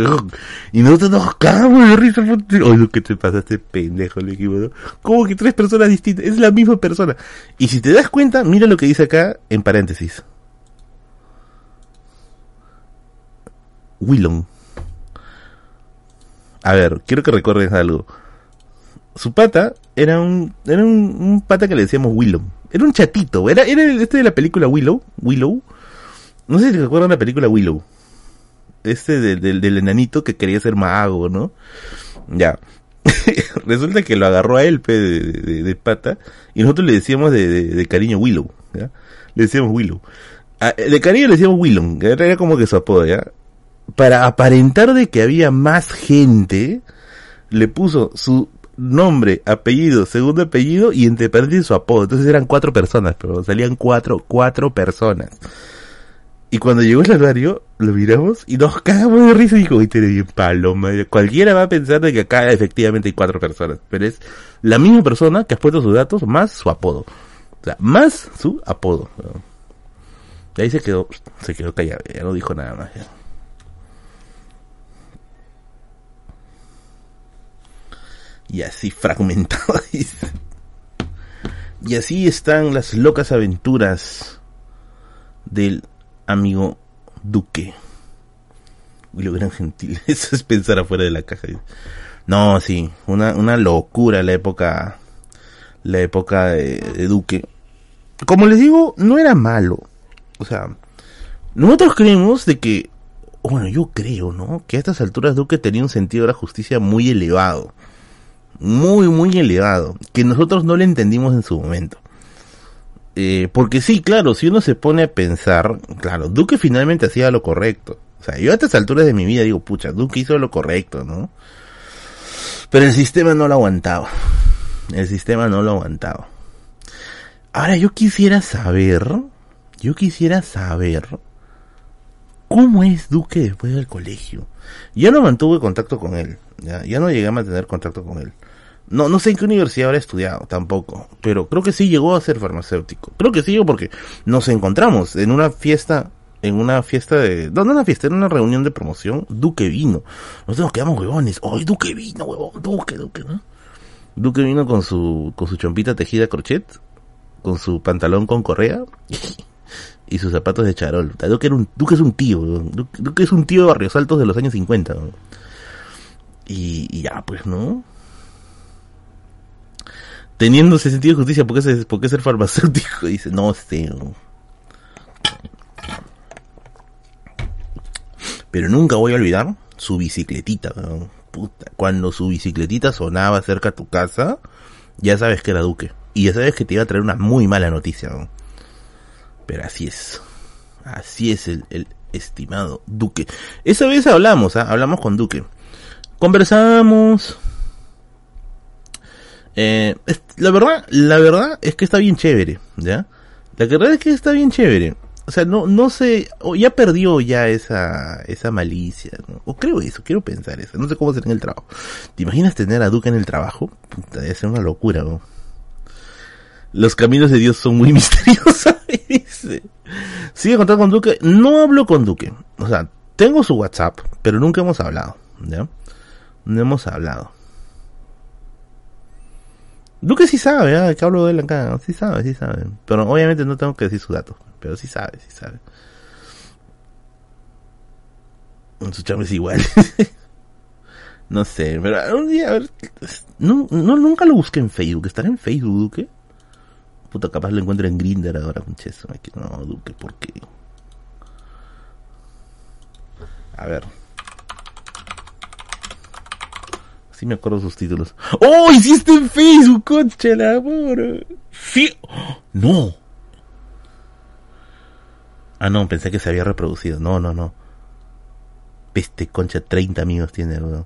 Y nosotros nos cagamos de risa. Oye, ¿qué te pasa este pendejo? Le dijimos, ¿Cómo que tres personas distintas? Es la misma persona. Y si te das cuenta, mira lo que dice acá en paréntesis. Willon. A ver, quiero que recuerdes algo. Su pata era un, era un, un pata que le decíamos Willow. Era un chatito. Era, era este de la película Willow. Willow. No sé si recuerdan la película Willow. Este del, enanito que quería ser mago, ¿no? Ya. (laughs) Resulta que lo agarró a él, pe, de, de, pata. Y nosotros le decíamos de, cariño Willow. Le decíamos Willow. de cariño le decíamos Willow. Era como que su apodo, ¿ya? Para aparentar de que había más gente, le puso su nombre, apellido, segundo apellido y entre paréntesis su apodo. Entonces eran cuatro personas, pero salían cuatro, cuatro personas. Y cuando llegó el anuario, lo miramos y nos cagamos de risa y dijo, tiene bien paloma. Cualquiera va a pensar de que acá efectivamente hay cuatro personas, pero es la misma persona que ha puesto sus datos más su apodo. O sea, más su apodo. Y ahí se quedó, se quedó callado, ya no dijo nada más. Y así fragmentado, (laughs) Y así están las locas aventuras del amigo Duque. Y lo gran gentil. (laughs) Eso es pensar afuera de la caja. No, sí, una, una locura la época, la época de, de Duque. Como les digo, no era malo. O sea, nosotros creemos de que, bueno, yo creo, ¿no? Que a estas alturas Duque tenía un sentido de la justicia muy elevado. Muy, muy elevado. Que nosotros no le entendimos en su momento. Eh, porque sí, claro, si uno se pone a pensar, claro, Duque finalmente hacía lo correcto. O sea, yo a estas alturas de mi vida digo, pucha, Duque hizo lo correcto, ¿no? Pero el sistema no lo aguantaba. El sistema no lo aguantaba. Ahora yo quisiera saber, yo quisiera saber cómo es Duque después del colegio. Ya no mantuve contacto con él, ya, ya no llegué a mantener contacto con él. No, no sé en qué universidad habrá estudiado tampoco, pero creo que sí llegó a ser farmacéutico. Creo que sí, porque nos encontramos en una fiesta, en una fiesta de, no, no una fiesta, en una reunión de promoción, Duque vino. Nosotros nos quedamos huevones, ¡ay, Duque vino, huevón! Duque, Duque, ¿no? Duque vino con su, con su chompita tejida crochet, con su pantalón con correa (laughs) y sus zapatos de charol. Duque, era un, Duque es un tío, Duque, es un tío de Barrios Altos de los años 50. Y, ya, pues, ¿no? Teniendo ese sentido de justicia, ¿por qué, ser, por qué ser farmacéutico? (laughs) dice, no sé. Pero nunca voy a olvidar su bicicletita. cuando su bicicletita sonaba cerca a tu casa, ya sabes que era Duque. Y ya sabes que te iba a traer una muy mala noticia. Pero así es. Así es el, estimado Duque. Esa vez hablamos, ¿ah? hablamos con Duque. Conversamos. Eh, la verdad, la verdad es que está bien chévere, ¿ya? La verdad es que está bien chévere. O sea, no, no sé, ya perdió ya esa, esa malicia, O creo eso, quiero pensar eso. No sé cómo será en el trabajo. ¿Te imaginas tener a Duque en el trabajo? Puta, debe ser una locura, ¿no? Los caminos de Dios son muy (laughs) misteriosos. Sigue contando con Duque. No hablo con Duque. O sea, tengo su WhatsApp, pero nunca hemos hablado, ¿ya? No hemos hablado. Duque sí sabe, ¿eh? que hablo de él acá. Sí sabe, sí sabe. Pero obviamente no tengo que decir sus datos. Pero sí sabe, sí sabe. Su chamo es igual. (laughs) no sé, pero un día, a ver. No, no, nunca lo busqué en Facebook. ¿Estará en Facebook, Duque? Puta, capaz lo encuentro en Grinder ahora, muchacho. No, Duque, ¿por qué? A ver. Sí me acuerdo sus títulos. ¡Oh! ¡Hiciste en Facebook, concha la amor! ¡Sí! ¡No! Ah, no, pensé que se había reproducido. No, no, no. Peste concha, 30 amigos tiene, weón.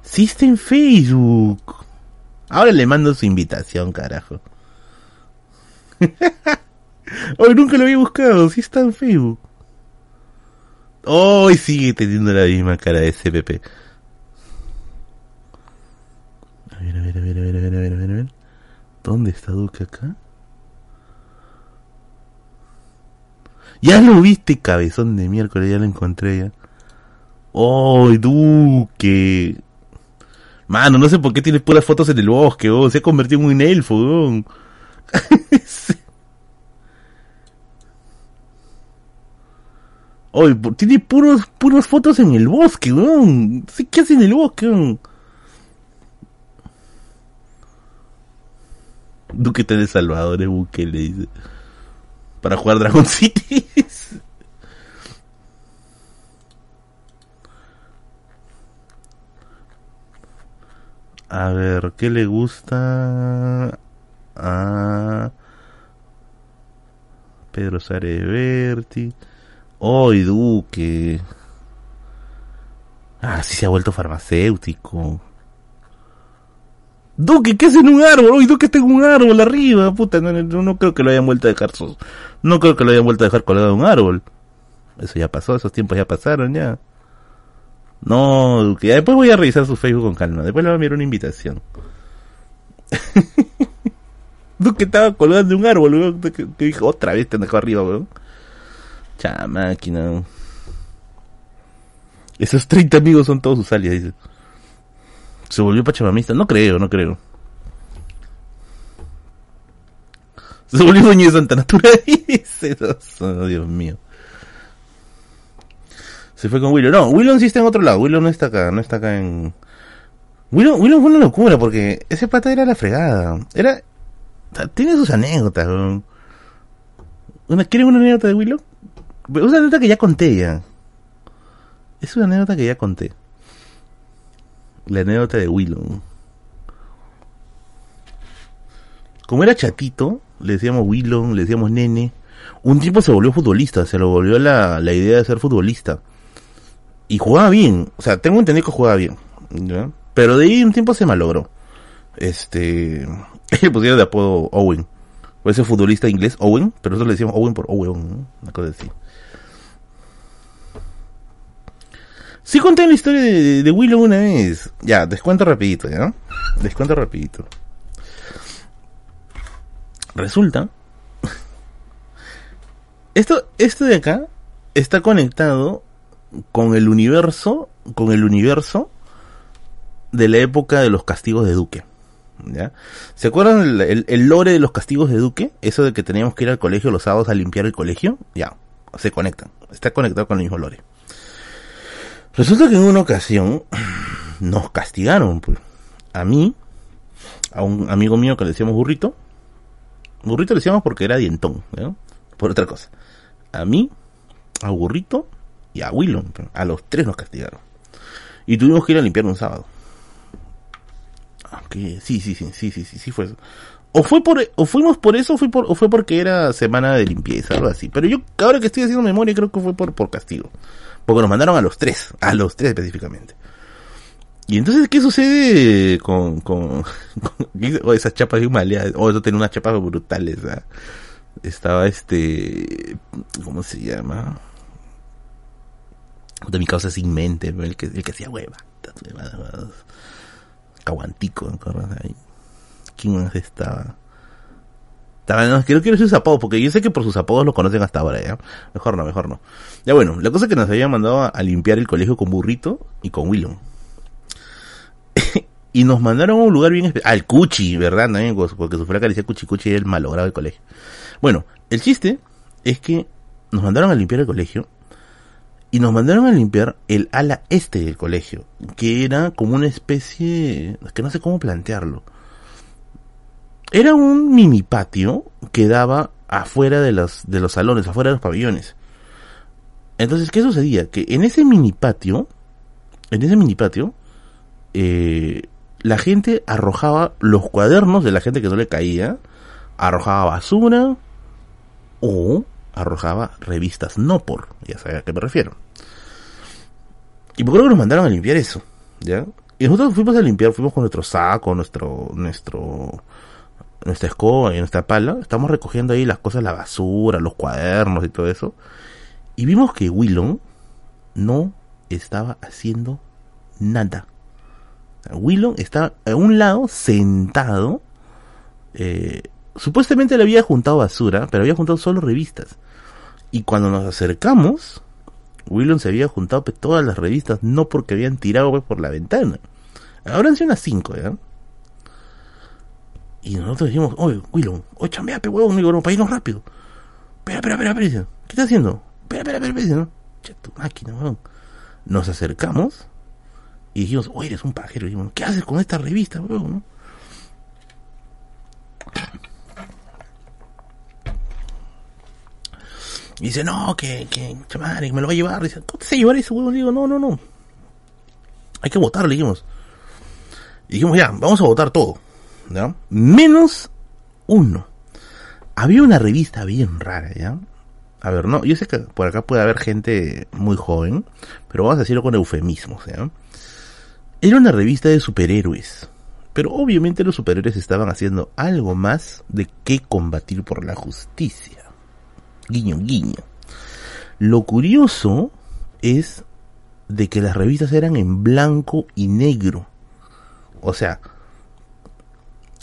Sí en Facebook. Ahora le mando su invitación, carajo. (laughs) Hoy nunca lo había buscado, sí está en Facebook. Hoy sigue teniendo la misma cara de CPP. A ver, a ver, a ver, a ver, a ver, a ver, a ver. ¿Dónde está Duque acá? Ya lo viste, cabezón de miércoles, ya lo encontré ya. ¡Oh, Duque! Mano, no sé por qué tienes puras fotos en el bosque, oh, se ha convertido en un elfo. (laughs) Oye, tiene puros, puras fotos en el bosque, weón. ¿Qué hace en el bosque, weón? Duque de Salvador es buque, le dice. Para jugar Dragon City. A ver, ¿qué le gusta a Pedro Sareberti? ¡Ay, Duque! Ah, sí se ha vuelto farmacéutico. Duque, ¿qué hace en un árbol? ¡Ay, Duque está en un árbol arriba! Puta, no, no, creo que lo hayan vuelto a dejar. No creo que lo hayan vuelto a dejar colgado en un árbol. Eso ya pasó, esos tiempos ya pasaron ya. No, Duque, después voy a revisar su Facebook con calma. Después le voy a enviar una invitación. (laughs) Duque estaba colgado en un árbol, weón. Que, dijo, otra vez te dejó arriba, weón. Cha máquina. Esos 30 amigos son todos sus alias, dice. Se volvió pachamamista. No creo, no creo. Se volvió dueño de Santa Natura, (laughs) dice. Oh, Dios mío. Se fue con Willow. No, Willow sí en otro lado. Willow no está acá, no está acá en... Willow, Willow fue una locura porque ese pata era la fregada. Era... Tiene sus anécdotas. Una, ¿Quieren una anécdota de Willow? Una anécdota que ya conté ya. Es una anécdota que ya conté. La anécdota de Willow. Como era chatito, le decíamos Willow, le decíamos nene. Un tiempo se volvió futbolista, se lo volvió la, la idea de ser futbolista. Y jugaba bien, o sea, tengo entendido que jugaba bien. Pero de ahí un tiempo se malogró. Este. (laughs) Le pusieron de apodo Owen. O ese futbolista inglés, Owen, pero nosotros le decíamos Owen por Owen, una cosa así. Sí conté la historia de, Willow una vez. Ya, descuento rapidito, ¿ya? Descuento rapidito. Resulta... (laughs) Esto, esto de acá está conectado con el universo, con el universo de la época de los castigos de Duque. ¿ya? ¿Se acuerdan el, el, el lore de los castigos de Duque? Eso de que teníamos que ir al colegio los sábados a limpiar el colegio. Ya, se conectan. Está conectado con el mismo lore. Resulta que en una ocasión (clears throat) nos castigaron, pues. A mí, a un amigo mío que le decíamos burrito. Burrito le decíamos porque era dientón, ¿no? Por otra cosa. A mí, a burrito y a Willon. A los tres nos castigaron. Y tuvimos que ir a limpiar un sábado. Aunque, sí, sí, sí, sí, sí, sí, sí fue eso. O fue por, o fuimos por eso, o fue por, o fue porque era semana de limpieza, algo así. Pero yo, ahora que estoy haciendo memoria, creo que fue por, por castigo. Porque nos mandaron a los tres, a los tres específicamente. Y entonces, ¿qué sucede con, con, (laughs) con esas chapas bien maleadas? Oh, eso tenía unas chapas brutales, ¿ah? Estaba este, ¿cómo se llama? De mi causa sin mente, el que, el que hacía hueva. Caguantico, ¿no? ¿Quién más estaba? No, quiero, quiero decir sus apodos, porque yo sé que por sus apodos lo conocen hasta ahora, ¿ya? Mejor no, mejor no. Ya bueno, la cosa es que nos habían mandado a, limpiar el colegio con Burrito y con Willow. (laughs) y nos mandaron a un lugar bien especial. Al Cuchi, ¿verdad? También, porque su flaca le decía Cuchi Cuchi era el malogrado del colegio. Bueno, el chiste es que nos mandaron a limpiar el colegio y nos mandaron a limpiar el ala este del colegio, que era como una especie, es que no sé cómo plantearlo. Era un mini patio que daba afuera de los, de los salones, afuera de los pabellones. Entonces, ¿qué sucedía? Que en ese mini patio, en ese mini patio, eh, la gente arrojaba los cuadernos de la gente que no le caía, arrojaba basura o arrojaba revistas no por, ya sabes a qué me refiero. Y por qué nos mandaron a limpiar eso, ¿ya? Y nosotros fuimos a limpiar, fuimos con nuestro saco, nuestro, nuestro, nuestra escoba y nuestra pala, estamos recogiendo ahí las cosas, la basura, los cuadernos y todo eso. Y vimos que Willon no estaba haciendo nada. Willon está a un lado sentado. Eh, supuestamente le había juntado basura, pero había juntado solo revistas. Y cuando nos acercamos, Willon se había juntado pues, todas las revistas, no porque habían tirado pues, por la ventana. Ahora han sido unas cinco, ¿ya? Y nosotros dijimos, oye, Willon, oye, chambea, pe huevón, amigo, para irnos rápido. Espera, espera, espera, espera, ¿qué estás haciendo? Espera, espera, espera, espera, ¿no? Máquina. Nos acercamos y dijimos, oye, eres un pajero. Y dijimos, ¿qué haces con esta revista, weón? Y dice, no, que, que, chamare, me lo va a llevar. Dice, ¿cómo te a llevar eso, weón? digo, no, no, no. Hay que votar, le dijimos. Y dijimos, ya, vamos a votar todo. Menos uno. Había una revista bien rara, ¿ya? A ver, no, yo sé que por acá puede haber gente muy joven, pero vamos a decirlo con eufemismos, ¿ya? Era una revista de superhéroes. Pero obviamente los superhéroes estaban haciendo algo más de que combatir por la justicia. Guiño, guiño. Lo curioso es de que las revistas eran en blanco y negro. O sea,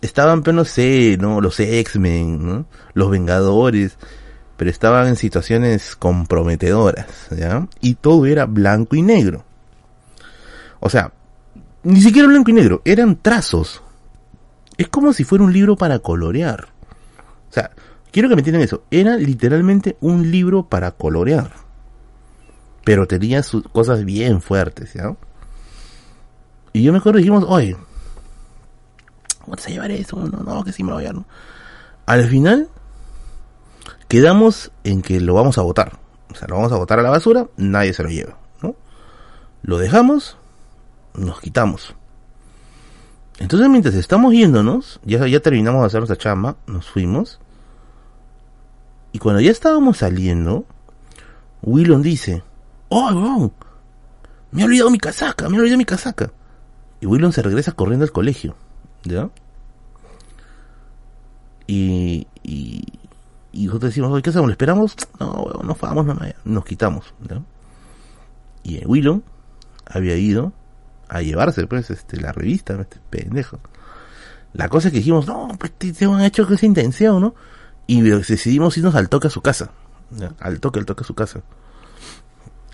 estaban, pero no sé, ¿no? Los X-Men, ¿no? Los Vengadores, pero estaban en situaciones comprometedoras, ¿ya? Y todo era blanco y negro. O sea, ni siquiera blanco y negro, eran trazos. Es como si fuera un libro para colorear. O sea, quiero que me entiendan eso. Era literalmente un libro para colorear. Pero tenía sus cosas bien fuertes, ¿ya? Y yo me acuerdo dijimos, oye, ¿cómo te vas llevar eso? No, no, que sí me lo voy a Al final, quedamos en que lo vamos a votar. O sea, lo vamos a votar a la basura, nadie se lo lleva, ¿no? Lo dejamos nos quitamos. Entonces mientras estamos yéndonos, ya, ya terminamos de hacer nuestra chamba, nos fuimos. Y cuando ya estábamos saliendo, Willon dice, ¡Oh, Me he olvidado mi casaca, me he olvidado mi casaca. Y Willon se regresa corriendo al colegio, ¿ya? Y, nosotros decimos, ¿qué hacemos? ¿Lo esperamos? No, no vamos, no, nos quitamos. Y Willon había ido a llevarse pues este la revista, este pendejo. La cosa es que dijimos, no, pues te, han hecho esa intención, ¿no? Y decidimos irnos al toque a su casa. Al toque, al toque a su casa.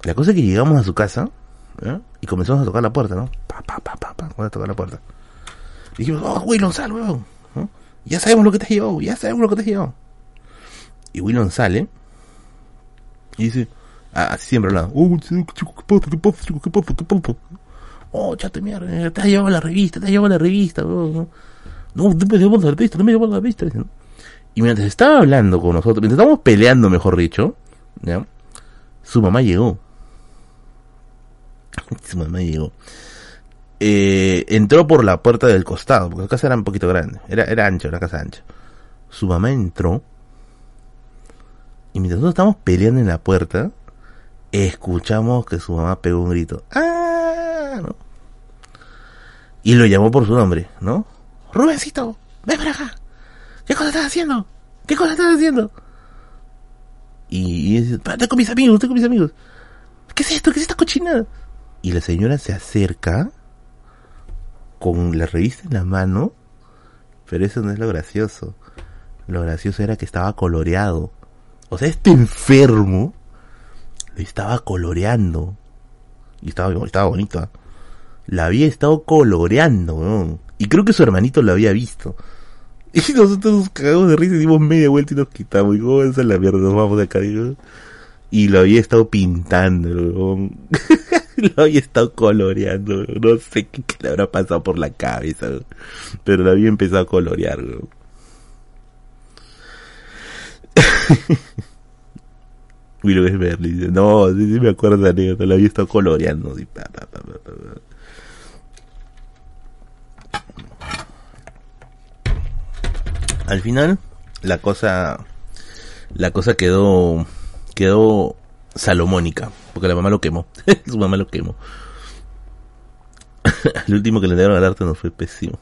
La cosa es que llegamos a su casa y comenzamos a tocar la puerta, ¿no? Pa, pa, pa, pa, pa, a tocar la puerta. Y dijimos, oh, Willon, sal, weón. Ya sabemos lo que te has llevado, ya sabemos lo que te has llevado. Y Willon sale y dice, ah, así siempre hablando, oh, chico, ¿qué pasa? ¿Qué pasa, chico? ¿Qué pasa? ¿Qué? Oh, chate mierda, te has llevado la revista, te has llevado la revista. No, no me llevado la revista, no me llevado la revista. Y mientras estaba hablando con nosotros, mientras estábamos peleando, mejor dicho, ¿ya? su mamá llegó. Su mamá llegó. Eh, entró por la puerta del costado, porque la casa era un poquito grande, era, era ancha, una casa ancha. Su mamá entró, y mientras nosotros estábamos peleando en la puerta, escuchamos que su mamá pegó un grito. ¡Ah! ¿no? Y lo llamó por su nombre, ¿no? Rubencito, ven para acá. ¿Qué cosa estás haciendo? ¿Qué cosa estás haciendo? Y, y dice, estoy con mis amigos, estoy con mis amigos. ¿Qué es esto? ¿Qué es esta cochinada? Y la señora se acerca con la revista en la mano, pero eso no es lo gracioso. Lo gracioso era que estaba coloreado. O sea, este enfermo lo estaba coloreando. Y estaba, estaba bonito. ¿eh? La había estado coloreando, weón. Y creo que su hermanito lo había visto. (laughs) Y nosotros nos cagamos de risa y dimos media vuelta y nos quitamos. Y como esa es la mierda, nos vamos de acá. digo. Y lo había estado pintando, weón. (laughs) lo había estado coloreando. No sé qué, le habrá pasado por la cabeza. Pero lo había empezado a colorear, weón. (laughs) Willow es verde. Dice, no, sí, sí me acuerdo de anécdota, lo había estado coloreando. así. Al final, la cosa, la cosa quedó, quedó salomónica, porque la mamá lo quemó, (laughs) su mamá lo quemó. (laughs) El último que le dieron al arte no fue pésimo.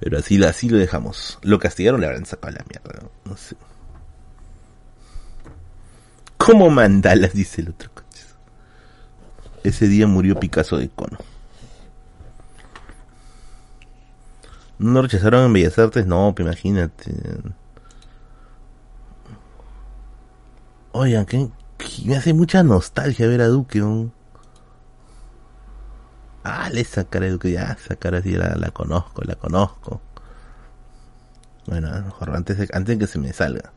Pero así, así lo dejamos. Lo castigaron, le habrán sacado la mierda. No, sé. ¿Cómo mandalas? Dice el otro. coches. Ese día murió Picasso de cono. ¿No rechazaron en Bellas Artes? No, pues imagínate. Oigan, que, me hace mucha nostalgia ver a Duque. ¿no? Ah, le esa cara de Duque, ya, esa cara sí la, la conozco, la conozco. Bueno, a lo mejor antes de, antes que se me salga.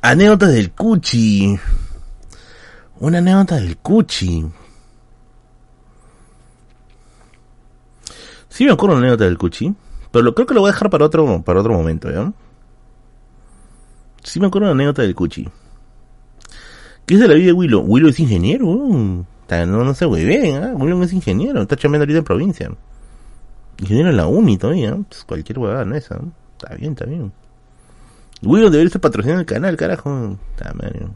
Anécdotas del Cuchi. Una anécdota del Cuchi. Sí me acuerdo una anécdota del Cuchi, pero lo, creo que lo voy a dejar para otro, para otro momento, ¿ya? Sí me acuerdo una anécdota del Cuchi. ¿Qué es de la vida de Willow? Willow es ingeniero, ¿no? No, se hueven, ¿ah? Willow es ingeniero, está chambeando ahorita en provincia. Ingeniero en la uni todavía, pues cualquier huevada no es esa, ¿no? Está bien, está bien. Willow debería estar patrocinando el canal, carajo. Está mal.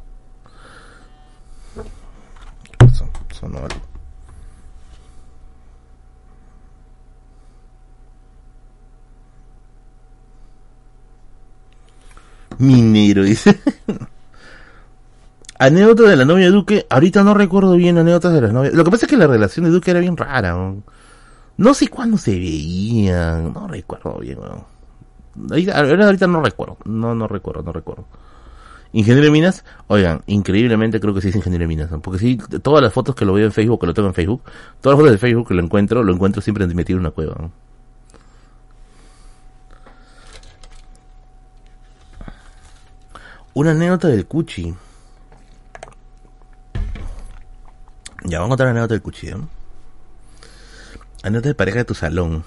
Eso, eso no vale. Minero, dice. Anécdota de la novia de Duque. Ahorita no recuerdo bien anécdotas de las novias. Lo que pasa es que la relación de Duque era bien rara. ¿no? Sé cuándo se veían. No recuerdo bien. Ahorita, ahorita no recuerdo. No, no recuerdo, no recuerdo. Ingeniero de minas, oigan, increíblemente creo que sí es ingeniero de minas, porque sí, todas las fotos que lo veo en Facebook, que lo tengo en Facebook, todas las fotos de Facebook que lo encuentro, lo encuentro siempre metido en una cueva. Una anécdota del Cuchi. Ya vamos a contar una anécdota del Cuchi, ¿no? Anécdota de pareja de tu salón.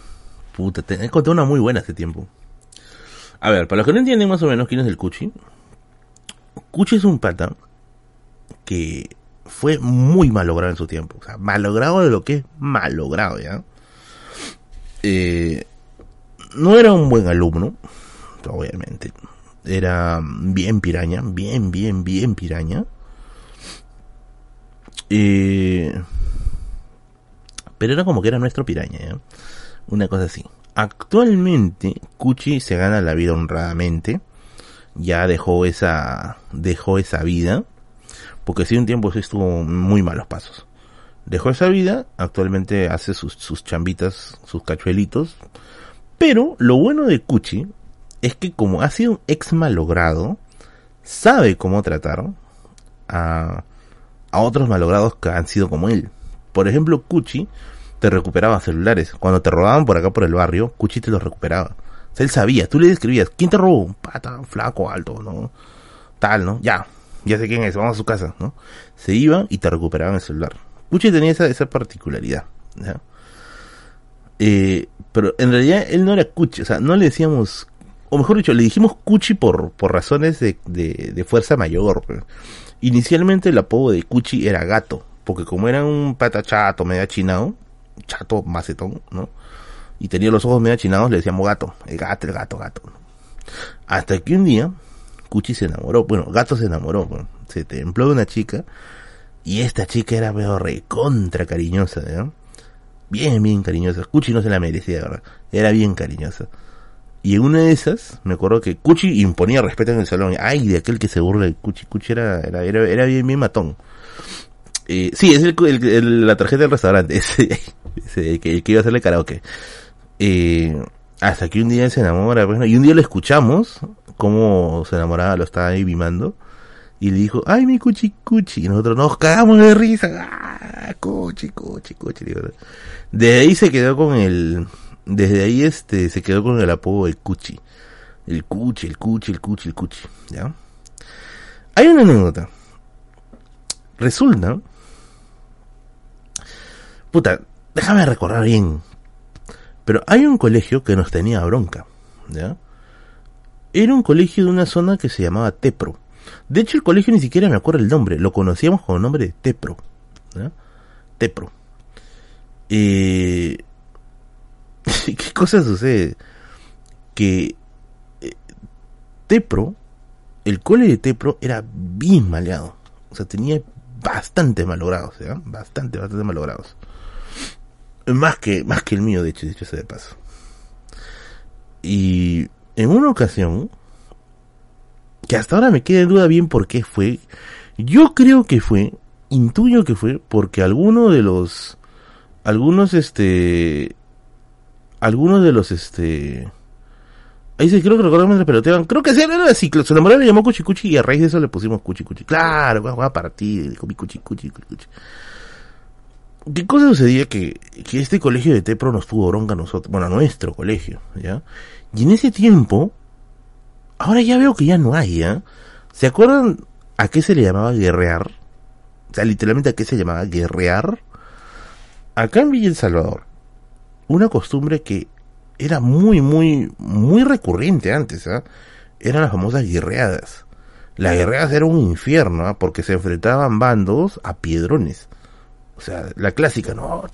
Puta, te he contado una muy buena hace tiempo. A ver, para los que no entienden más o menos quién es el Cuchi. Cuchi es un pata que fue muy malogrado en su tiempo. O sea, malogrado de lo que es malogrado, ¿ya? Eh, no era un buen alumno, obviamente. Era bien piraña, bien, bien, bien piraña. Eh, pero era como que era nuestro piraña, ¿ya? Una cosa así. Actualmente, Cuchi se gana la vida honradamente. Ya dejó esa, dejó esa vida. Porque sí un tiempo sí estuvo muy malos pasos. Dejó esa vida, actualmente hace sus chambitas, sus cachuelitos. Pero lo bueno de Cuchi es que como ha sido un ex malogrado, sabe cómo tratar a, a otros malogrados que han sido como él. Por ejemplo, Cuchi te recuperaba celulares. Cuando te robaban por acá por el barrio, Cuchi te los recuperaba. O sea, él sabía, tú le describías, ¿quién te robó? Un pata, flaco, alto, ¿no? Tal, ¿no? Ya, ya sé quién es, vamos a su casa, ¿no? Se iba y te recuperaban el celular. Cuchi tenía esa, esa particularidad, ¿ya? Eh, pero en realidad él no era Cuchi, o sea, no le decíamos, o mejor dicho, le dijimos Cuchi por, por razones de, de, fuerza mayor. pues. Inicialmente el apodo de Cuchi era gato, porque como era un pata chato, medio chinado, chato, macetón, ¿no? Y tenía los ojos medio chinados, le decíamos gato, el gato, el gato, gato. Hasta que un día, Cuchi se enamoró, bueno, gato se enamoró, ¿no? se templó de una chica, y esta chica era medio recontra cariñosa, ¿no? Bien, bien cariñosa. Cuchi no se la merecía, verdad. Era bien cariñosa. Y en una de esas, me acuerdo que Cuchi imponía respeto en el salón. Ay, de aquel que se burla de Cuchi. Cuchi era, era, era, era bien, bien matón. Eh, sí, es el, el- el- la tarjeta del restaurante. (laughs) Ese, ese, que, el iba a hacerle karaoke. Eh, hasta que un día se enamora, bueno, y un día lo escuchamos, cómo se enamoraba, lo estaba ahí mimando. Y le dijo, ay, mi cuchi cuchi. Y nosotros nos cagamos de risa. Ah, cuchi, cuchi, cuchi. Desde ahí se quedó con el, desde ahí este, se quedó con el apodo de cuchi. El cuchi, el cuchi, el cuchi, el cuchi. ¿Ya? Hay una anécdota. Resulta, puta, déjame recordar bien. Pero hay un colegio que nos tenía bronca. ¿Ya? Era un colegio de una zona que se llamaba Tepro. De hecho, el colegio ni siquiera me acuerdo el nombre. Lo conocíamos con el nombre de Tepro. Tepro. Eh... (laughs) ¿Qué cosa sucede? Que eh, Tepro, el cole de Tepro era bien maleado. O sea, tenía bastante malogrados, ¿ya? Bastante, bastante malogrados. Más que, más que el mío, de hecho, dicho sea de paso. Y en una ocasión, que hasta ahora me queda en duda bien por qué fue, yo creo que fue, intuyo que fue, porque alguno de los, algunos este, algunos de los este, ahí sí creo que recuerdo mientras peloteaban, creo que era así, su enamorada le llamó Cuchi Cuchi y a raíz de eso le pusimos Cuchi Cuchi. Claro, va a partir, dijo mi Cuchi Cuchi Cuchi Cuchi. ¿Qué cosa sucedía? Que, que este colegio de Tepro nos tuvo bronca a nosotros, bueno, a nuestro colegio, ¿ya? Y en ese tiempo, ahora ya veo que ya no hay, ¿ya? ¿Se acuerdan a qué se le llamaba guerrear? O sea, literalmente a qué se llamaba guerrear. Acá en Villa Salvador, una costumbre que era muy, muy, muy recurrente antes, ¿ah? Eran las famosas guerreadas. Las guerreadas eran un infierno, ¿ah? Porque se enfrentaban bandos a piedrones. O sea, la clásica, no,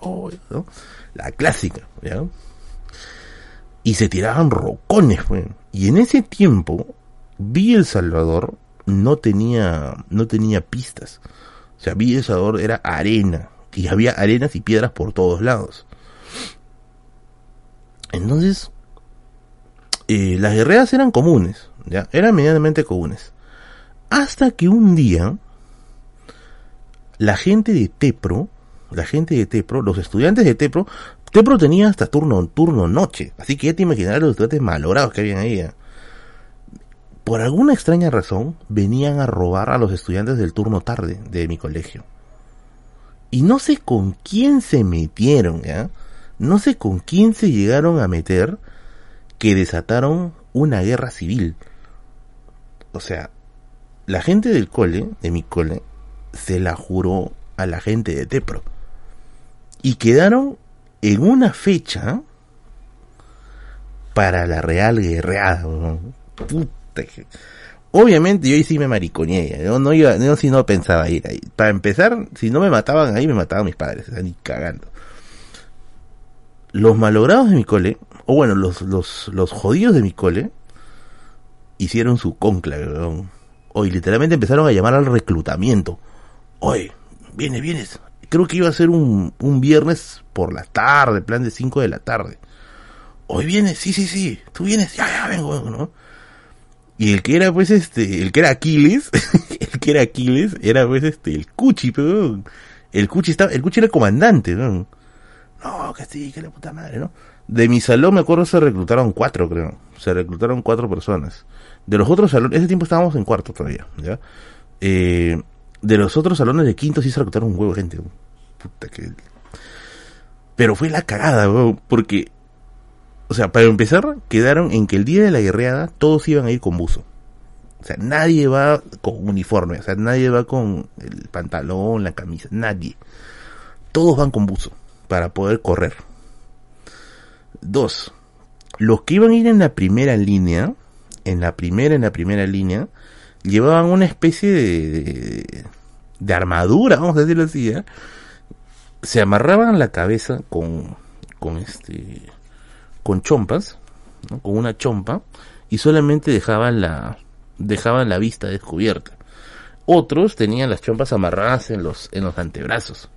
oh, ¿no? La clásica, ¿ya? Y se tiraban rocones, pues. Y en ese tiempo, Villa El Salvador no tenía, no tenía pistas. O sea, Villa El Salvador era arena. Y había arenas y piedras por todos lados. Entonces, eh, las guerreras eran comunes, ¿ya? Eran medianamente comunes. Hasta que un día, la gente de Tepro, la gente de Tepro, los estudiantes de Tepro, Tepro tenía hasta turno, turno noche, así que ya te imaginarás los estudiantes malogrados que habían ahí. ¿ya? Por alguna extraña razón, venían a robar a los estudiantes del turno tarde de mi colegio. Y no sé con quién se metieron, ¿ya? No sé con quién se llegaron a meter que desataron una guerra civil. O sea, la gente del cole, de mi cole, se la juró a la gente de Tepro. Y quedaron en una fecha para la Real Guerreada. Puta. Obviamente yo ahí sí me mariconeé, yo no iba, yo sí no pensaba ir ahí. Para empezar, si no me mataban ahí, me mataban mis padres, o ni cagando. Los malogrados de mi cole, o bueno, los, los, los jodidos de mi cole, hicieron su conclave, weón. Hoy literalmente empezaron a llamar al reclutamiento. Oye, vienes, vienes. Creo que iba a ser un, un viernes por la tarde, plan de 5 de la tarde. Hoy vienes, sí, sí, sí. Tú vienes, ya, ya vengo, ¿no? Y el que era, pues, este, el que era Aquiles, (laughs) el que era Aquiles, era, pues, este, el Cuchi, pero, el Cuchi estaba, el Cuchi era comandante, ¿no? No, que sí, que la puta madre, ¿no? De mi salón, me acuerdo, se reclutaron cuatro, creo. Se reclutaron cuatro personas. De los otros salones, ese tiempo estábamos en cuarto todavía, ¿ya? Eh, de los otros salones de quinto sí se reclutaron un huevo de gente. Puta que... Pero fue la cagada, weón, porque, o sea, para empezar, quedaron en que el día de la guerreada todos iban a ir con buzo. O sea, nadie va con uniforme, o sea, nadie va con el pantalón, la camisa, nadie. Todos van con buzo para poder correr. Dos, los que iban a ir en la primera línea, en la primera, en la primera línea, llevaban una especie de, de, armadura, vamos a decirlo así, ¿eh? se amarraban la cabeza con, con este, con chompas, con una chompa, y solamente dejaban la, dejaban la vista descubierta. Otros tenían las chompas amarradas en los, en los antebrazos.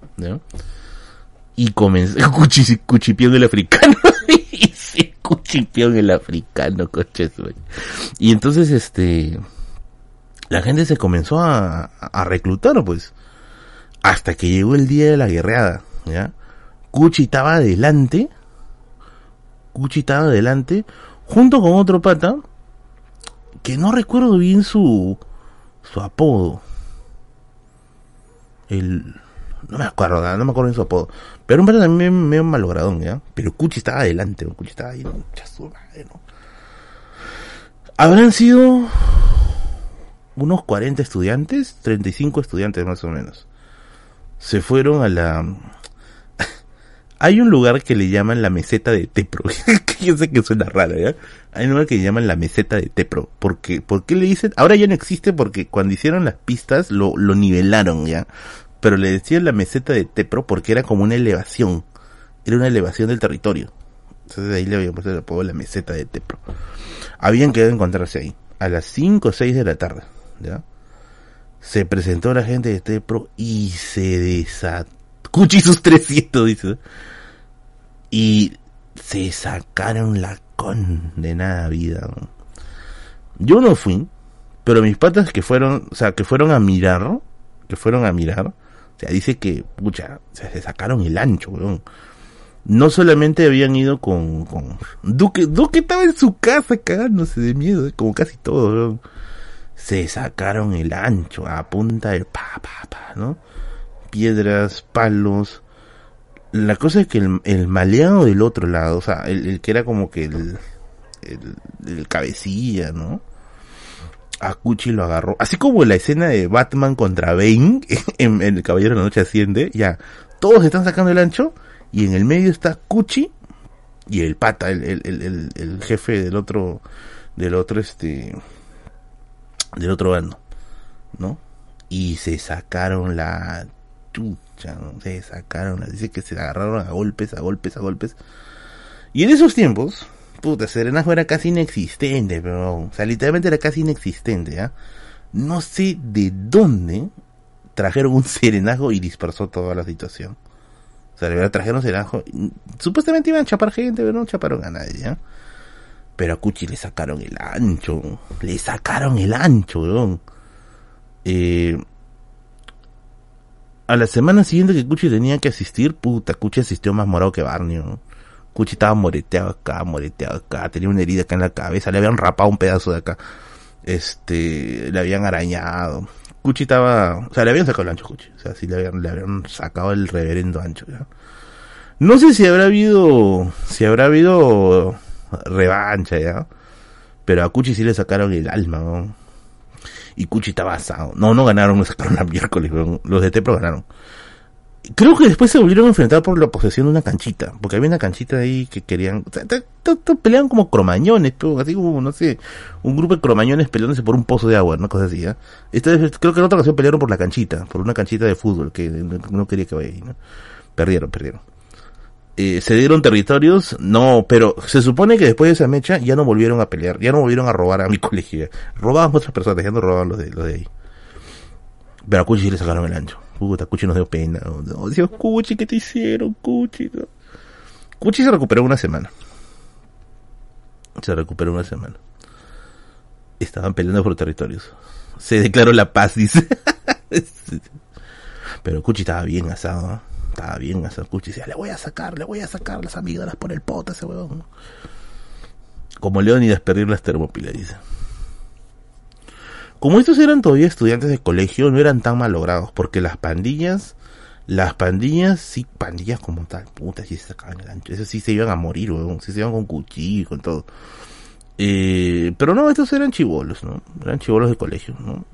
Y comenzó, (laughs) cuchipiando el africano, (laughs) y se cuchipió el africano, coches, Y entonces, este, la gente se comenzó a, a reclutar, pues, hasta que llegó el día de la guerreada, ¿ya? Cuchi estaba adelante, Cuchi estaba adelante, junto con otro pata, que no recuerdo bien su, su apodo. El, no me acuerdo, no me acuerdo bien su apodo. Pero un pata también medio malogradón, ¿ya? Pero Cuchi estaba adelante, Cuchi estaba ahí, ¿no? Habrán sido unos 40 estudiantes, 35 estudiantes más o menos. Se fueron a la... (laughs) Hay un lugar que le llaman la meseta de Tepro, (laughs) que yo sé que suena raro, ¿ya? Hay un lugar que le llaman la meseta de Tepro, porque, ¿por qué le dicen? Ahora ya no existe porque cuando hicieron las pistas lo, lo nivelaron, ¿ya? Pero le decían la meseta de Tepro porque era como una elevación, era una elevación del territorio. Entonces ahí le habían puesto el apodo la meseta de Tepro. Habían quedado encontrarse ahí, a las 5 o 6 de la tarde. ¿ya? Se presentó la gente de Tepro y se desató. Cuchi sus 300, dice. Y se sacaron la condenada vida. Yo no fui, pero mis patas que fueron, o sea, que fueron a mirar, que fueron a mirar, o sea, dice que, pucha, se sacaron el ancho, weón. No solamente habían ido con, con Duque, Duque estaba en su casa cagándose de miedo, como casi todo, weón se sacaron el ancho a punta del pa, pa, pa, ¿no? Piedras, palos. La cosa es que el, el maleado del otro lado, o sea, el, que era como que el, el, cabecilla, ¿no? A Cuchi lo agarró. Así como la escena de Batman contra Bane (laughs) en, El Caballero de la Noche Asciende, ya, todos están sacando el ancho y en el medio está Cuchi y el pata, el, el, el, jefe del otro, del otro este, del otro bando, ¿no? Y se sacaron la chucha, ¿no? se sacaron, la, dice que se agarraron a golpes, a golpes, a golpes. Y en esos tiempos, puta, Serenazgo era casi inexistente, pero, o sea, literalmente era casi inexistente, ¿ya? No sé de dónde trajeron un serenazgo y dispersó toda la situación. O sea, de verdad trajeron serenazgo. Supuestamente iban a chapar gente, pero no chaparon a nadie, ¿ya? Pero a Cuchi le sacaron el ancho. Le sacaron el ancho, weón. Eh, a la semana siguiente que Cuchi tenía que asistir, puta, Cuchi asistió más morado que Barney, ¿no? Cuchi estaba moreteado acá, moreteado acá, tenía una herida acá en la cabeza, le habían rapado un pedazo de acá. Este, le habían arañado. Cuchi estaba, o sea, le habían sacado el ancho Cuchi, o sea, sí le habían, le habían sacado el reverendo ancho, ¿ya? No sé si habrá habido, si habrá habido revancha, ¿ya? Pero a Cuchi sí le sacaron el alma, ¿no? Y Cuchi estaba asado. No, no ganaron, no sacaron la miércoles, Los de Tepro ganaron. Creo que después se volvieron a enfrentar por la posesión de una canchita, porque había una canchita ahí que querían, peleaban como cromañones, así como, no sé, un grupo de cromañones peleándose por un pozo de agua, una cosa así, ¿ya? Esta creo que en otra ocasión pelearon por la canchita, por una canchita de fútbol que no quería que vaya ahí, ¿no? Perdieron, perdieron eh, se dieron territorios, no, pero se supone que después de esa mecha ya no volvieron a pelear, ya no volvieron a robar a mi (laughs) colegio. Robaban otras personas, ya no robaban los de, los de ahí. Pero a Cuchi le sacaron el ancho. Puta, Cuchi nos dio pena. No, Dios, Cuchi, ¿qué te hicieron, Cuchi? Cuchi se recuperó una semana. Se recuperó una semana. Estaban peleando por territorios. Se declaró la paz, dice. (laughs) Pero Cuchi estaba bien asado. ¿no? estaba bien hacer Cuchi decía, le voy a sacar, le voy a sacar las amígdalas por el pote ese huevón. Como Leónidas perder las termópilas, dice. Como estos eran todavía estudiantes de colegio, no eran tan malogrados, porque las pandillas Las pandillas, sí, pandillas como tal, puta, sí se sacaban el ancho. Eso sí se iban a morir, weón. Sí se iban con cuchillo con todo. Eh, pero no, estos eran chivolos, ¿no? Eran chivolos de colegio, ¿no?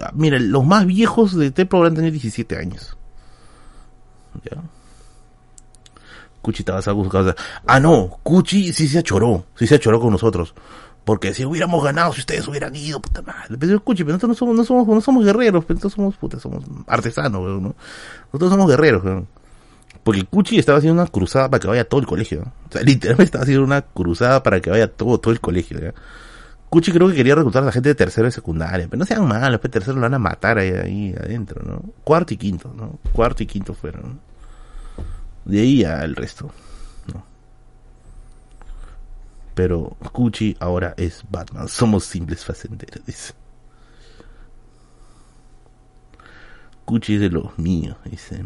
Ah, mira, los más viejos de Tepro habrán tenido 17 años. ¿Ya? Cuchi estaba buscando. Ah, no, Cuchi sí se achoró, sí se achoró con nosotros. Porque si hubiéramos ganado, si ustedes hubieran ido, puta madre. Pero Cuchi, pero nosotros no somos, no somos, no somos guerreros, pero nosotros somos, puta, somos artesanos, ¿no? Nosotros somos guerreros, ¿no? Porque Cuchi estaba haciendo una cruzada para que vaya todo el colegio. O sea, (laughs) literalmente estaba haciendo una cruzada para que vaya todo, todo el colegio. ¿ya? Cuchi creo que quería reclutar a la gente de tercero y secundaria. Pero no sean malos, pues tercero lo van a matar ahí, ahí adentro, ¿no? Cuarto y quinto, ¿no? Cuarto y quinto fueron. De ahí al resto. Pero Cuchi ahora es Batman. Somos simples facenderos, dice. Cuchi es de los míos, dice.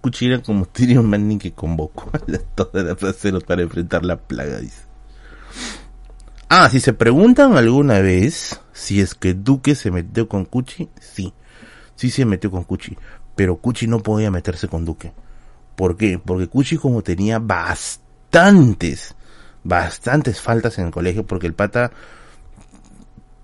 Cuchilla como Tyrion Manning que convocó a todas las aceros para enfrentar la plaga, dice. Ah, si se preguntan alguna vez si es que Duque se metió con Cuchi, sí. Sí se metió con Cuchi. Pero Cuchi no podía meterse con Duque. ¿Por qué? Porque Cuchi como tenía bastantes, bastantes faltas en el colegio, porque el pata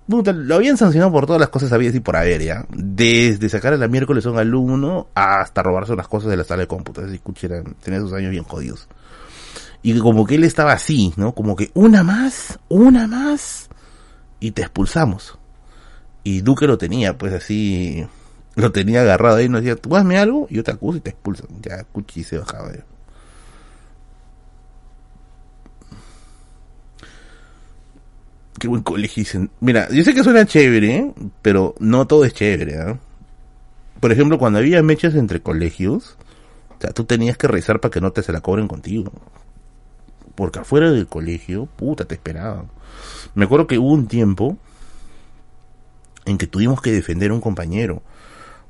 lo habían sancionado por todas las cosas había y por haber, ya. Desde sacar a la miércoles a un alumno hasta robarse unas cosas de la sala de cómputo. Así tenía sus años bien jodidos. Y como que él estaba así, ¿no? Como que una más, una más, y te expulsamos. Y Duque lo tenía, pues así, lo tenía agarrado ahí, y nos decía, tú hazme algo, y yo te acuso y te expulso. Ya Cuchi se bajaba. Ya. Qué buen colegio. Mira, yo sé que suena chévere, pero no todo es chévere. ¿eh? Por ejemplo, cuando había mechas entre colegios, o sea, tú tenías que rezar para que no te se la cobren contigo. Porque afuera del colegio, puta, te esperaban. Me acuerdo que hubo un tiempo en que tuvimos que defender a un compañero.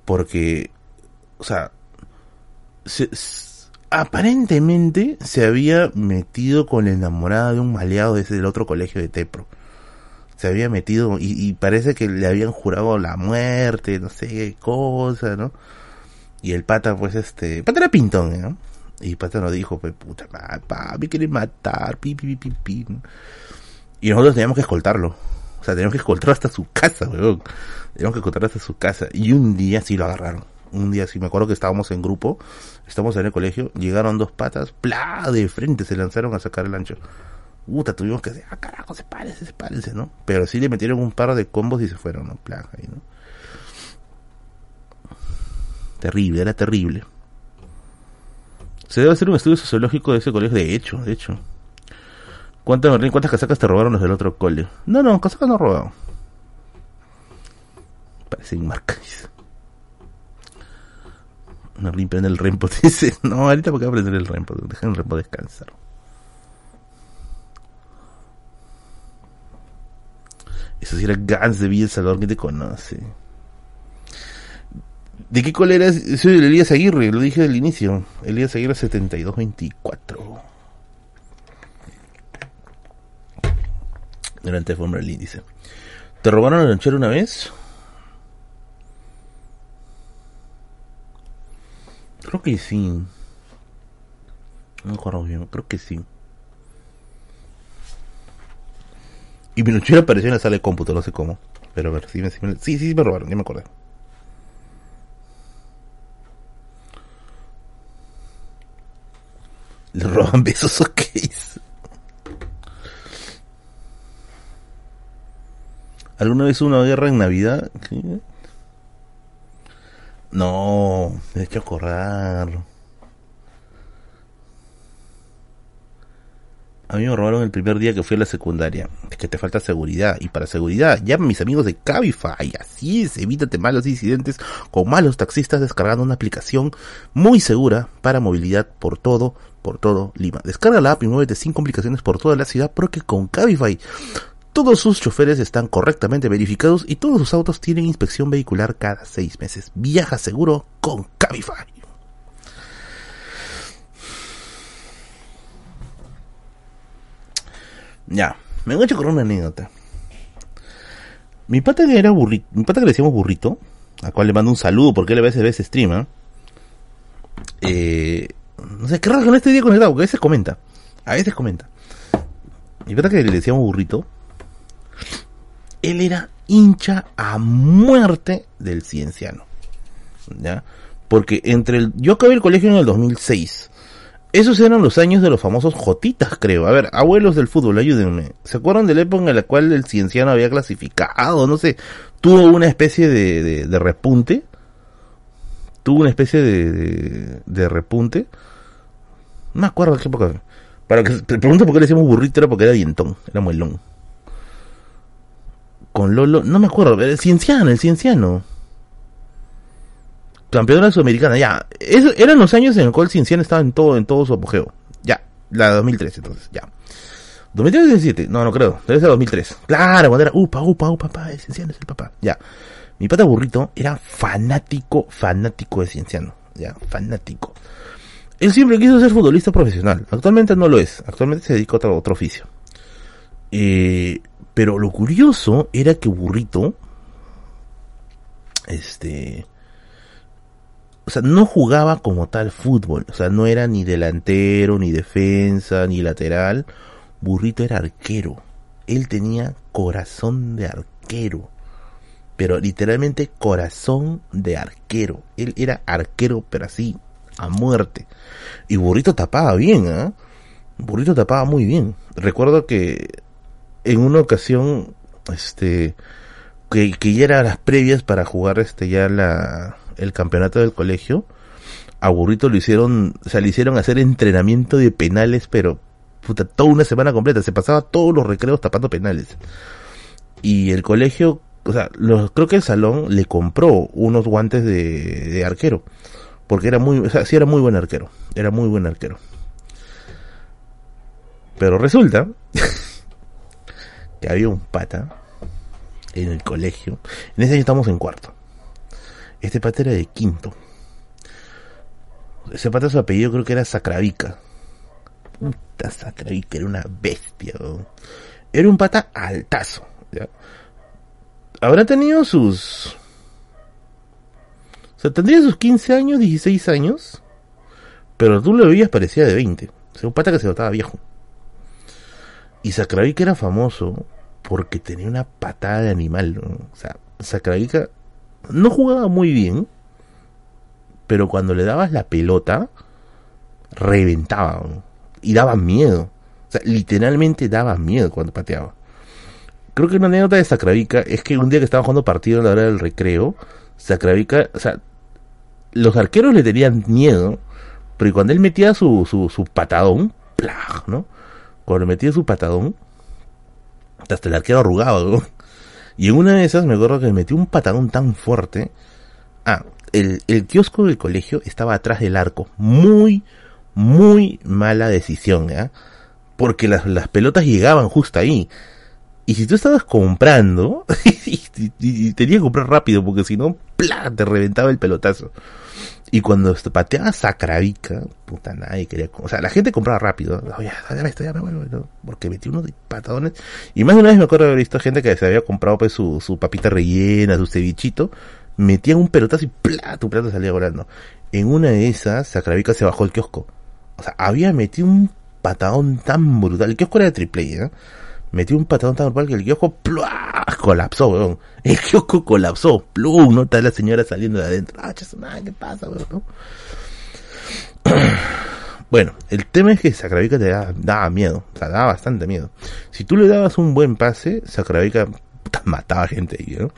Porque, o sea, aparentemente se había metido con la enamorada de un maleado desde el otro colegio de Tepro se había metido y, parece que le habían jurado la muerte, no sé qué cosa, ¿no? Y el pata, pues este, pata era pintón, ¿no? Y el pata nos dijo, pues puta madre, me quieren matar, pi, pi, pi, pi, Y nosotros teníamos que escoltarlo. O sea, teníamos que escoltarlo hasta su casa, weón. Teníamos que escoltarlo hasta su casa. Y un día sí lo agarraron. Un día sí, me acuerdo que estábamos en grupo, estábamos en el colegio, llegaron dos patas, ¡plá! de frente se lanzaron a sacar el ancho puta, tuvimos que decir, ah, carajo, sepárense, sepárense, ¿no? Pero sí le metieron un par de combos y se fueron, ¿no? Plaga ahí, ¿no? Terrible, era terrible. Se debe hacer un estudio sociológico de ese colegio, de hecho, de hecho. ¿Cuántas, cuántas casacas te robaron los del otro cole? No, no, casacas no robaron. Parecen marcas. No limpian el rempo, (laughs) dice. No, ahorita porque voy a aprender el rempo. Dejen el rempo descansar. Eso sí era Gans de Villa El Salvador, que te conoce? ¿De qué cole era? Soy de Elías Aguirre, lo dije al inicio. Elías Aguirre 7224. Delante de forma el índice. ¿Te robaron el lonchero una vez? Creo que sí. No me acuerdo bien, creo que sí. Y mi lonchera apareció en la sala de cómputo, no sé cómo. Pero a ver, sí, sí, sí, sí me robaron, ya me acordé. Le roban besos (laughs) o qué ¿Alguna vez hubo una guerra en Navidad? No, me he hecho acordar. A mí me robaron el primer día que fui a la secundaria. Es que te falta seguridad. Y para seguridad, llama a mis amigos de Cabify. Así es, evítate malos incidentes con malos taxistas descargando una aplicación muy segura para movilidad por todo, por todo Lima. Descarga la app y muévete sin complicaciones por toda la ciudad porque con Cabify todos sus choferes están correctamente verificados y todos sus autos tienen inspección vehicular cada seis meses. Viaja seguro con Cabify. Ya, me voy a con una anécdota. Mi pata que era burrito, mi pata que le decíamos burrito, a cual le mando un saludo porque él a veces ve ese stream, ¿ah? eh, no sé, qué raro que no esté día conectado, porque a veces comenta, a veces comenta. Mi pata que le decíamos burrito, él era hincha a muerte del cienciano, ¿ya? Porque entre el, yo acabé el colegio en el 2006, esos eran los años de los famosos Jotitas, creo. A ver, abuelos del fútbol, ayúdenme. ¿Se acuerdan de la época en la cual el cienciano había clasificado? No sé, tuvo una especie de, repunte. Tuvo una especie de, de, repunte. No me acuerdo de qué época. Para que te pregunto por qué le decíamos burrito, era porque era dientón, era muelón. Con Lolo, no me acuerdo, el cienciano, el cienciano campeona sudamericana, ya. Eso, eran los años en los cuales Cienciano estaba en todo, en todo su apogeo. Ya, la 2003 entonces, ya. 2003 2017, no, no creo, debe ser 2003. Claro, cuando era, upa, upa, upa, papá, Cienciano es el papá, ya. Mi pata burrito era fanático, fanático de Cienciano, ya, fanático. Él siempre quiso ser futbolista profesional, actualmente no lo es, actualmente se dedica a otro, otro oficio. Eh, pero lo curioso era que burrito, este, o sea, no jugaba como tal fútbol, o sea, no era ni delantero, ni defensa, ni lateral. Burrito era arquero. Él tenía corazón de arquero. Pero literalmente corazón de arquero. Él era arquero, pero así, a muerte. Y Burrito tapaba bien, ¿ah? Burrito tapaba muy bien. Recuerdo que en una ocasión, este, que, ya eran las previas para jugar este ya la, el campeonato del colegio, a Burrito lo hicieron, o sea, le hicieron hacer entrenamiento de penales, pero puta, toda una semana completa, se pasaba todos los recreos tapando penales. Y el colegio, o sea, los, creo que el salón le compró unos guantes de, de arquero, porque era muy, o sea, sí era muy buen arquero, era muy buen arquero. Pero resulta que había un pata en el colegio, en ese año estamos en cuarto este pata era de quinto. Ese pata su apellido creo que era Sacravica. Puta Sacravica, era una bestia. Era un pata altazo. Habrá tenido sus... O sea, tendría sus 15 años, 16 años. Pero tú lo veías parecía de 20. O un pata que se notaba viejo. Y Sacravica era famoso porque tenía una patada de animal. O sea, Sacravica no jugaba muy bien, pero cuando le dabas la pelota, reventaba y daba miedo. O sea, literalmente daba miedo cuando pateaba. Creo que una anécdota de Sacravica es que un día que estaba jugando partido en la hora del recreo, Sacravica, o sea, los arqueros le tenían miedo, pero cuando él metía su, su, su patadón, ¿no? Cuando metía su patadón, hasta el arquero arrugado. Y en una de esas me acuerdo que me metí un patadón tan fuerte. Ah, el, el kiosco del colegio estaba atrás del arco. Muy, muy mala decisión, ¿ya? Porque las, las pelotas llegaban justo ahí. Y si tú estabas comprando, (laughs) y, tenías que comprar rápido, porque si no, te reventaba el pelotazo. Y cuando pateaba Sacravica, puta, nadie quería. O sea, la gente compraba rápido. Oye, ya, esto, ya me vuelvo. Porque metí unos patadones. Y más de una vez me acuerdo haber visto gente que se había comprado pues su, su papita rellena, su cevichito. Metían un pelotazo y ¡plá! tu plato salía volando. En una de esas, Sacravica se bajó el kiosco. O sea, había metido un patadón tan brutal. El kiosco era de triple, ¿eh? Metió un patadón tan normal que el kiosco colapsó, weón. El kiosco colapsó, plum, no está la señora saliendo de adentro. Ah, ¿qué pasa, weón? (clears throat) Bueno, el tema es que Sacravica te daba, miedo, o sea, daba bastante miedo. Si tú le dabas un buen pase, Sacravica mataba gente ahí, ¿no?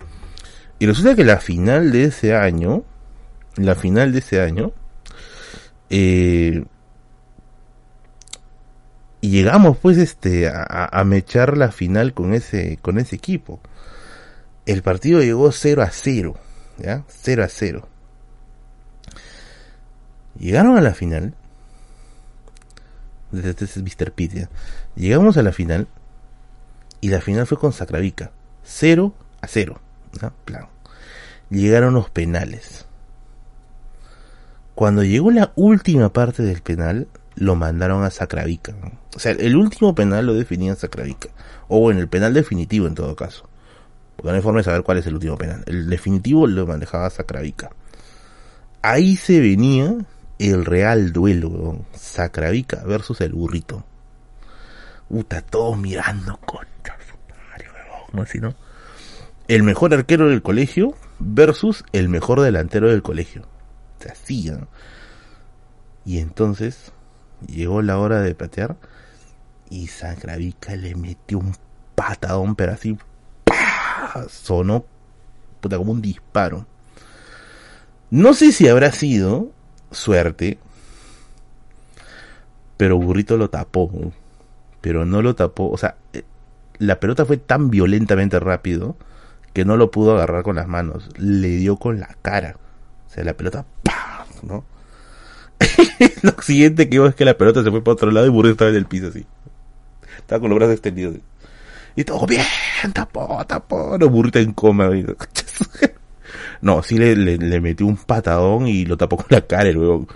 Y resulta que la final de ese año, la final de ese año, eh, y llegamos pues este a, a, mechar la final con ese con ese equipo el partido llegó 0 a 0 ya 0 a 0 llegaron a la final desde este es Mr. Pitt llegamos a la final y la final fue con Sacravica 0 a 0 ¿ya? Plan. llegaron los penales cuando llegó la última parte del penal lo mandaron a Sacravica. O sea, el último penal lo definía Sacravica. O bueno, el penal definitivo en todo caso. porque no hay forma de saber cuál es el último penal. El definitivo lo manejaba Sacravica. Ahí se venía el real duelo. Sacravica versus el burrito. Puta, todos mirando contra ¿no? Así, ¿no? El mejor arquero del colegio versus el mejor delantero del colegio. Se hacía. Y entonces llegó la hora de patear y Sacravica le metió un patadón, pero así sonó puta, como un disparo. No sé si habrá sido suerte, pero Burrito lo tapó. Pero no lo tapó, o sea, eh, la pelota fue tan violentamente rápido que no lo pudo agarrar con las manos, le dio con la cara. O sea, la pelota. ¿no? (laughs) lo siguiente que veo es que la pelota se fue para otro lado y Burrito estaba en el piso así. Estaba con los brazos extendidos. Y todo bien, tapó, tapó. No, burrito en coma. (laughs) No, sí le, le, metió un patadón y lo tapó con la cara luego.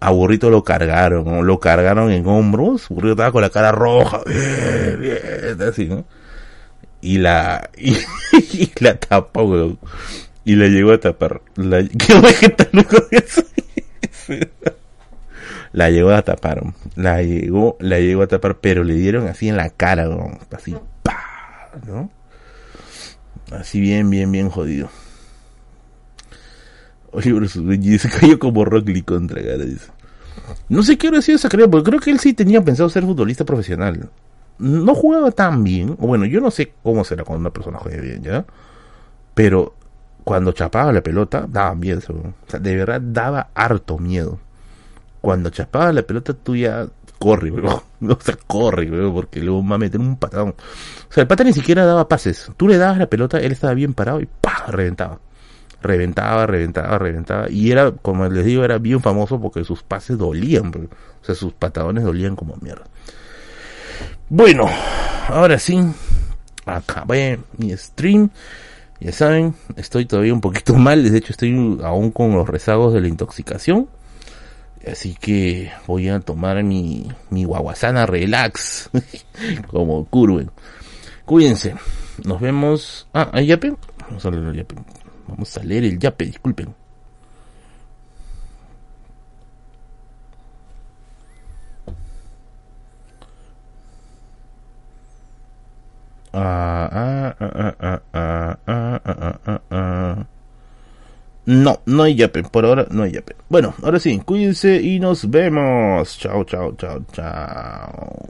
A Burrito lo cargaron, lo cargaron en hombros. Burrito estaba con la cara roja. Bien, bien, así, ¿no? Y la, (laughs) y, la tapó, weón. Y la llegó a tapar. La, ¿Qué vegetal (laughs) La llegó a tapar. La llegó, la llegó a tapar, pero le dieron así en la cara. Así, pa, ¿no? Así bien, bien, bien jodido. Oye, Bruce se cayó como Rock Lee contra dice. No sé qué hubiera sido esa carrera, porque creo que él sí tenía pensado ser futbolista profesional. No jugaba tan bien, bueno, yo no sé cómo será cuando una persona bien, ¿ya? Pero cuando chapaba la pelota, daba miedo. O sea, de verdad daba harto miedo. Cuando chapaba la pelota, tú ya corre, weón. (laughs) O sea, corre, weón, porque luego va a meter un patadón. O sea, el pata ni siquiera daba pases. Tú le dabas la pelota, él estaba bien parado y ¡pah! reventaba reventaba, reventaba, reventaba. Y era, como les digo, era bien famoso porque sus pases dolían. O sea, sus patadones dolían como mierda. Bueno, ahora sí, acabé mi stream. Ya saben, estoy todavía un poquito (laughs) mal. De hecho, estoy aún con los rezagos de la intoxicación. Así que voy a tomar mi, mi guaguasana relax. (laughs) como curven. Cuídense. Nos vemos. Ah, ¿hay yape? Vamos a leer el yape. Vamos a leer el yape, disculpen. No, no hay yape, por ahora no hay yape. Bueno, ahora sí, cuídense y nos vemos. Chao, chao, chao, chao.